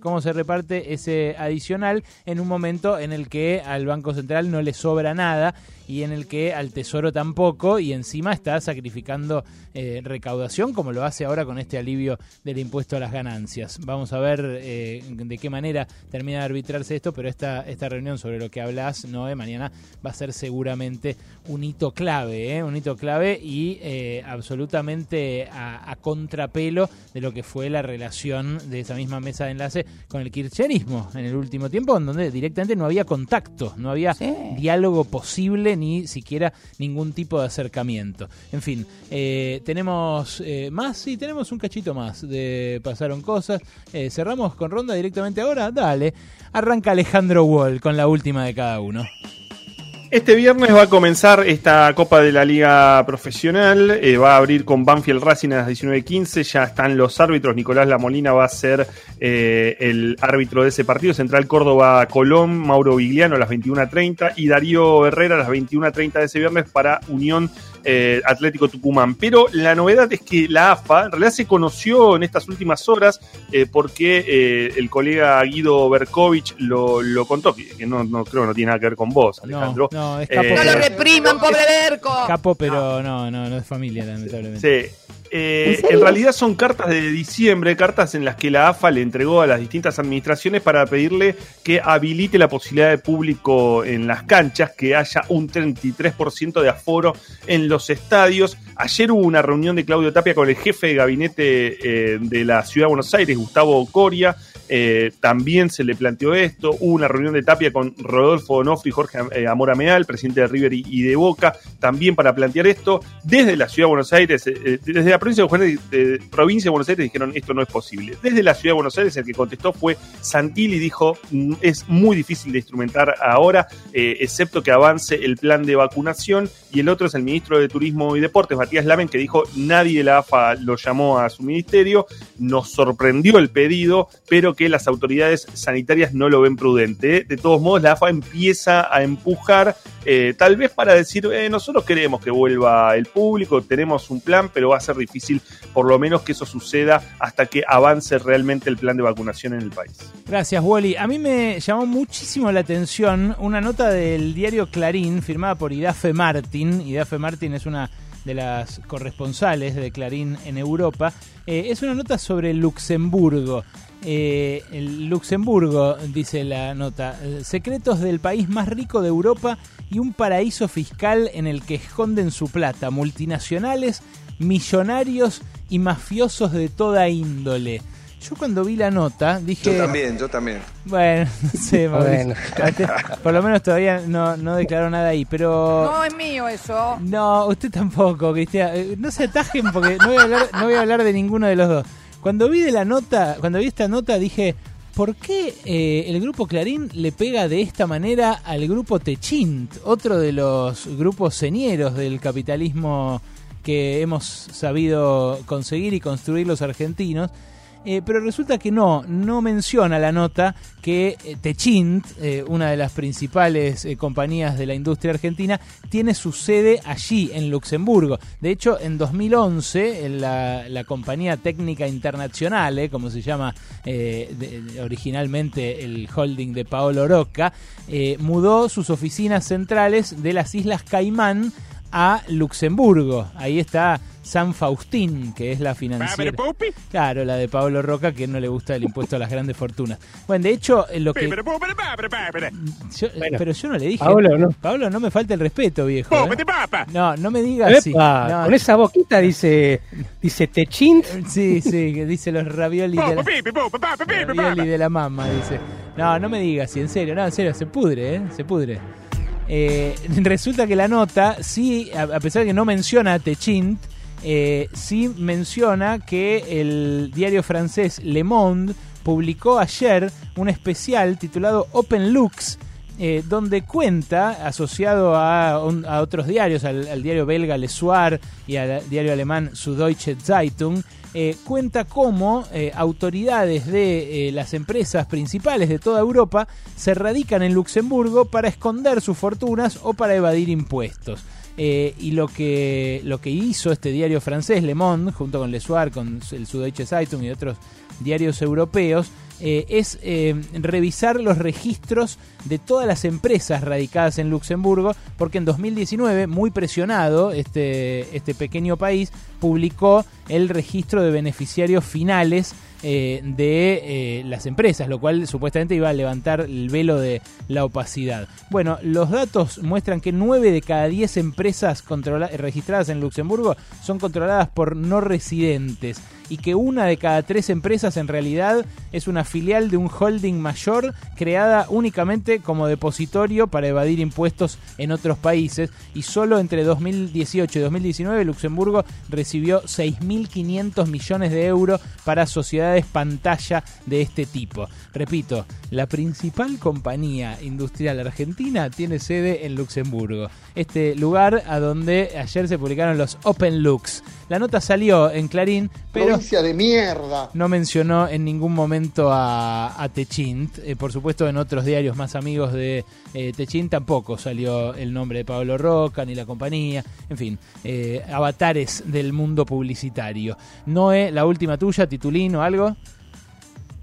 cómo se reparte ese adicional en un momento en el que al Banco Central no le sobra nada y en el que al Tesoro tampoco y encima está sacrificando eh, recaudación como lo hace ahora con este alivio del impuesto a las ganancias. Vamos a ver eh, de qué manera termina de arbitrarse esto, pero esta, esta reunión sobre lo que hablas, Noé, mañana va a ser seguramente un hito clave, ¿eh? un hito clave y eh, absolutamente a, a contrapelo de lo que fue la relación de esa misma mesa de enlace con el kirchnerismo en el último tiempo, en donde directamente no había contacto, no había diálogo posible ni siquiera ningún tipo de acercamiento. En fin, eh, tenemos eh, más, sí, tenemos un cachito más de Pasaron Cosas. Eh, cerramos con ronda directamente ahora, dale. Arranca Alejandro Wall con la última de cada uno. Este viernes va a comenzar esta Copa de la Liga Profesional. eh, va a abrir con Banfield Racing a las 19.15. Ya están los árbitros. Nicolás Lamolina va a ser eh, el árbitro de ese partido. Central Córdoba Colón, Mauro Vigliano a las 21.30 y Darío Herrera a las 21.30 de ese viernes para Unión eh, Atlético Tucumán. Pero la novedad es que la AFA en realidad se conoció en estas últimas horas eh, porque eh, el colega Guido Berkovich lo, lo contó, que no, no creo que no tiene nada que ver con vos, Alejandro. No, no, es capo. Eh, pero- repriman, pobre Berco! Capo, pero no, no, no es familia, lamentablemente. Sí. Eh, ¿En realidad son cartas de diciembre, cartas en las que la AFA le entregó a las distintas administraciones para pedirle que habilite la posibilidad de público en las canchas, que haya un 33% de aforo en los estadios. Ayer hubo una reunión de Claudio Tapia con el jefe de gabinete eh, de la Ciudad de Buenos Aires, Gustavo Coria. Eh, también se le planteó esto. Hubo una reunión de Tapia con Rodolfo Donofrio y Jorge eh, Amora Meal, presidente de River y, de Boca, también para plantear esto. Desde la Ciudad de Buenos Aires, eh, eh, desde la provincia de, Buenos Aires, provincia de Buenos Aires dijeron esto no es posible. Desde la Ciudad de Buenos Aires el que contestó fue Santilli, dijo "Mm, es muy difícil de instrumentar ahora, excepto que avance el plan de vacunación. Y el otro es el ministro de Turismo y Deportes, Matías Lamen, que dijo nadie de la AFA lo llamó a su ministerio. Nos sorprendió el pedido, pero que las autoridades sanitarias no lo ven prudente. De todos modos, la AFA empieza a empujar, eh, tal vez para decir, eh, nosotros queremos que vuelva el público, tenemos un plan, pero va a ser difícil por lo menos que eso suceda hasta que avance realmente el plan de vacunación en el país. Gracias, Wally. A mí me llamó muchísimo la atención una nota del diario Clarín firmada por Idafe Martin. Idafe Martin es una de las corresponsales de Clarín en Europa. Eh, es una nota sobre Luxemburgo. Eh, el Luxemburgo, dice la nota, eh, secretos del país más rico de Europa y un paraíso fiscal en el que esconden su plata, multinacionales, millonarios y mafiosos de toda índole. Yo cuando vi la nota dije... Yo también, yo también. Bueno, no sé, Mauricio. Bueno. Por lo menos todavía no, no declaró nada ahí, pero... No es mío eso. No, usted tampoco, Cristian. Eh, No se atajen porque no voy, a hablar, no voy a hablar de ninguno de los dos. Cuando vi de la nota, cuando vi esta nota dije, ¿por qué eh, el grupo Clarín le pega de esta manera al grupo Techint, otro de los grupos señeros del capitalismo que hemos sabido conseguir y construir los argentinos? Eh, pero resulta que no, no menciona la nota que eh, Techint, eh, una de las principales compañías de la industria argentina, tiene su sede allí, en Luxemburgo. De hecho, en 2011, en la, compañía técnica internacional, como se llama originalmente el holding de Paolo Rocca, eh, mudó sus oficinas centrales de las Islas Caimán a Luxemburgo. Ahí está San Faustín, que es la financiera. Claro, la de Pablo Roca, que no le gusta el impuesto a las grandes fortunas. Bueno, de hecho, eh, lo que. Yo- Bueno, pero yo no le dije. Pablo, no. Pablo, no me falta el respeto, viejo. ¿eh? No, no me digas así. No, Con esa boquita dice, dice techint. Sí, sí, que dice los ravioli de la, ravioli de la mamá, dice. No, no me digas, sí, en serio, no, en serio, se pudre, ¿eh? Se pudre. Eh, resulta que la nota, sí, a, pesar de que no menciona a Techint, eh, sí menciona que el diario francés Le Monde publicó ayer un especial titulado Open Looks, eh, donde cuenta, asociado a otros diarios, al, al diario belga Le Soir y al diario alemán Süddeutsche Zeitung, eh, cuenta cómo eh, autoridades de eh, las empresas principales de toda Europa se radican en Luxemburgo para esconder sus fortunas o para evadir impuestos. Y lo que, lo que hizo este diario francés, Le Monde, junto con Le Soir, con el Süddeutsche Zeitung y otros diarios europeos, eh, es eh, revisar los registros de todas las empresas radicadas en Luxemburgo, porque en 2019, muy presionado, este, este pequeño país publicó el registro de beneficiarios finales eh, de las empresas, lo cual supuestamente iba a levantar el velo de la opacidad. Bueno, los datos muestran que 9 de cada 10 empresas registradas en Luxemburgo son controladas por no residentes y que una de cada tres empresas en realidad es una filial de un holding mayor creada únicamente como depositorio para evadir impuestos en otros países y solo entre 2018 y 2019 Luxemburgo recibió 6.500 millones de euros para sociedades pantalla de este tipo. Repito, la principal compañía industrial argentina tiene sede en Luxemburgo, este lugar a donde ayer se publicaron los Open Looks. La nota salió en Clarín, pero De mierda. no mencionó en ningún momento a, a Techint. Eh, por supuesto, en otros diarios más amigos de eh, Techint tampoco salió el nombre de Pablo Roca ni la compañía. En fin, eh, avatares del mundo publicitario. Noé, la última tuya, titulín o algo.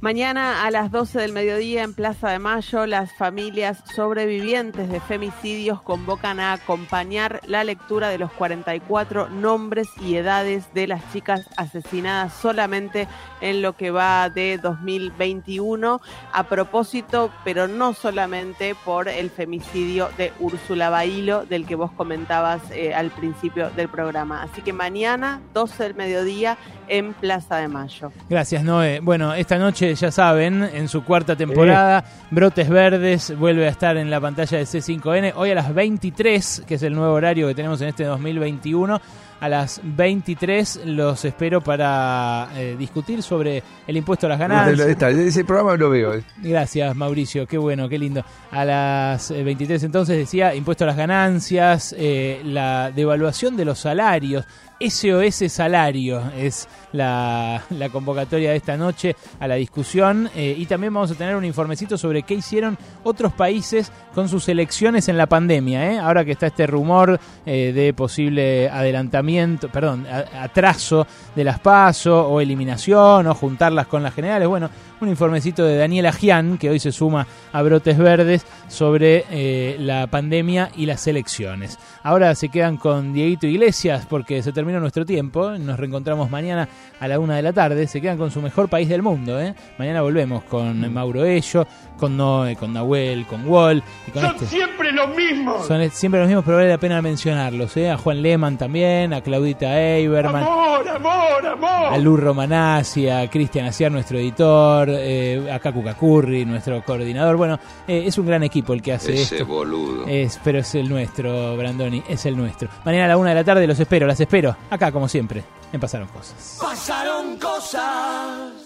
Mañana a las 12 del mediodía en Plaza de Mayo, las familias sobrevivientes de femicidios convocan a acompañar la lectura de los 44 nombres y edades de las chicas asesinadas solamente en lo que va de 2021 a propósito, pero no solamente por el femicidio de Úrsula Bailo del que vos comentabas eh, al principio del programa. Así que mañana 12 del mediodía en Plaza de Mayo. Gracias, Noé. Bueno, esta noche, ya saben, en su cuarta temporada, Brotes Verdes vuelve a estar en la pantalla de C5N. Hoy a las 23, que es el nuevo horario que tenemos en este 2021. A las 23 los espero para eh, discutir sobre el impuesto a las ganancias. Está, ese programa lo veo. Gracias, Mauricio. Qué bueno, qué lindo. A las eh, 23 entonces decía impuesto a las ganancias, eh, la devaluación de los salarios. SOS Salario es la, convocatoria de esta noche a la discusión eh, y también vamos a tener un informecito sobre qué hicieron otros países con sus elecciones en la pandemia. ¿eh? Ahora que está este rumor eh, de posible adelantamiento, perdón, atraso de las PASO o eliminación o juntarlas con las generales. Bueno, un informecito de Daniela Gian, que hoy se suma a Brotes Verdes, sobre la pandemia y las elecciones. Ahora se quedan con Dieguito Iglesias porque se terminó nuestro tiempo. Nos reencontramos mañana a la una de la tarde. Se quedan con su mejor país del mundo. ¿eh? Mañana volvemos con Mauro Ello, con Noé, con Nahuel, con Wall. Y con Son este. siempre los mismos. Son siempre los mismos, pero vale la pena mencionarlos. ¿eh? A Juan Lehmann también, a Claudita Eiberman. Amor, amor, amor. A Lurro Manassi, a Cristian Aciar, nuestro editor, eh, a Kaku Kakurri, nuestro coordinador. Bueno, eh, es un gran equipo el que hace Ese esto. boludo. Es, pero es el nuestro, Brandoni, es el nuestro. Mañana a la una de la tarde los espero, las espero. Acá, como siempre, en Pasaron Cosas. Pasaron cosas.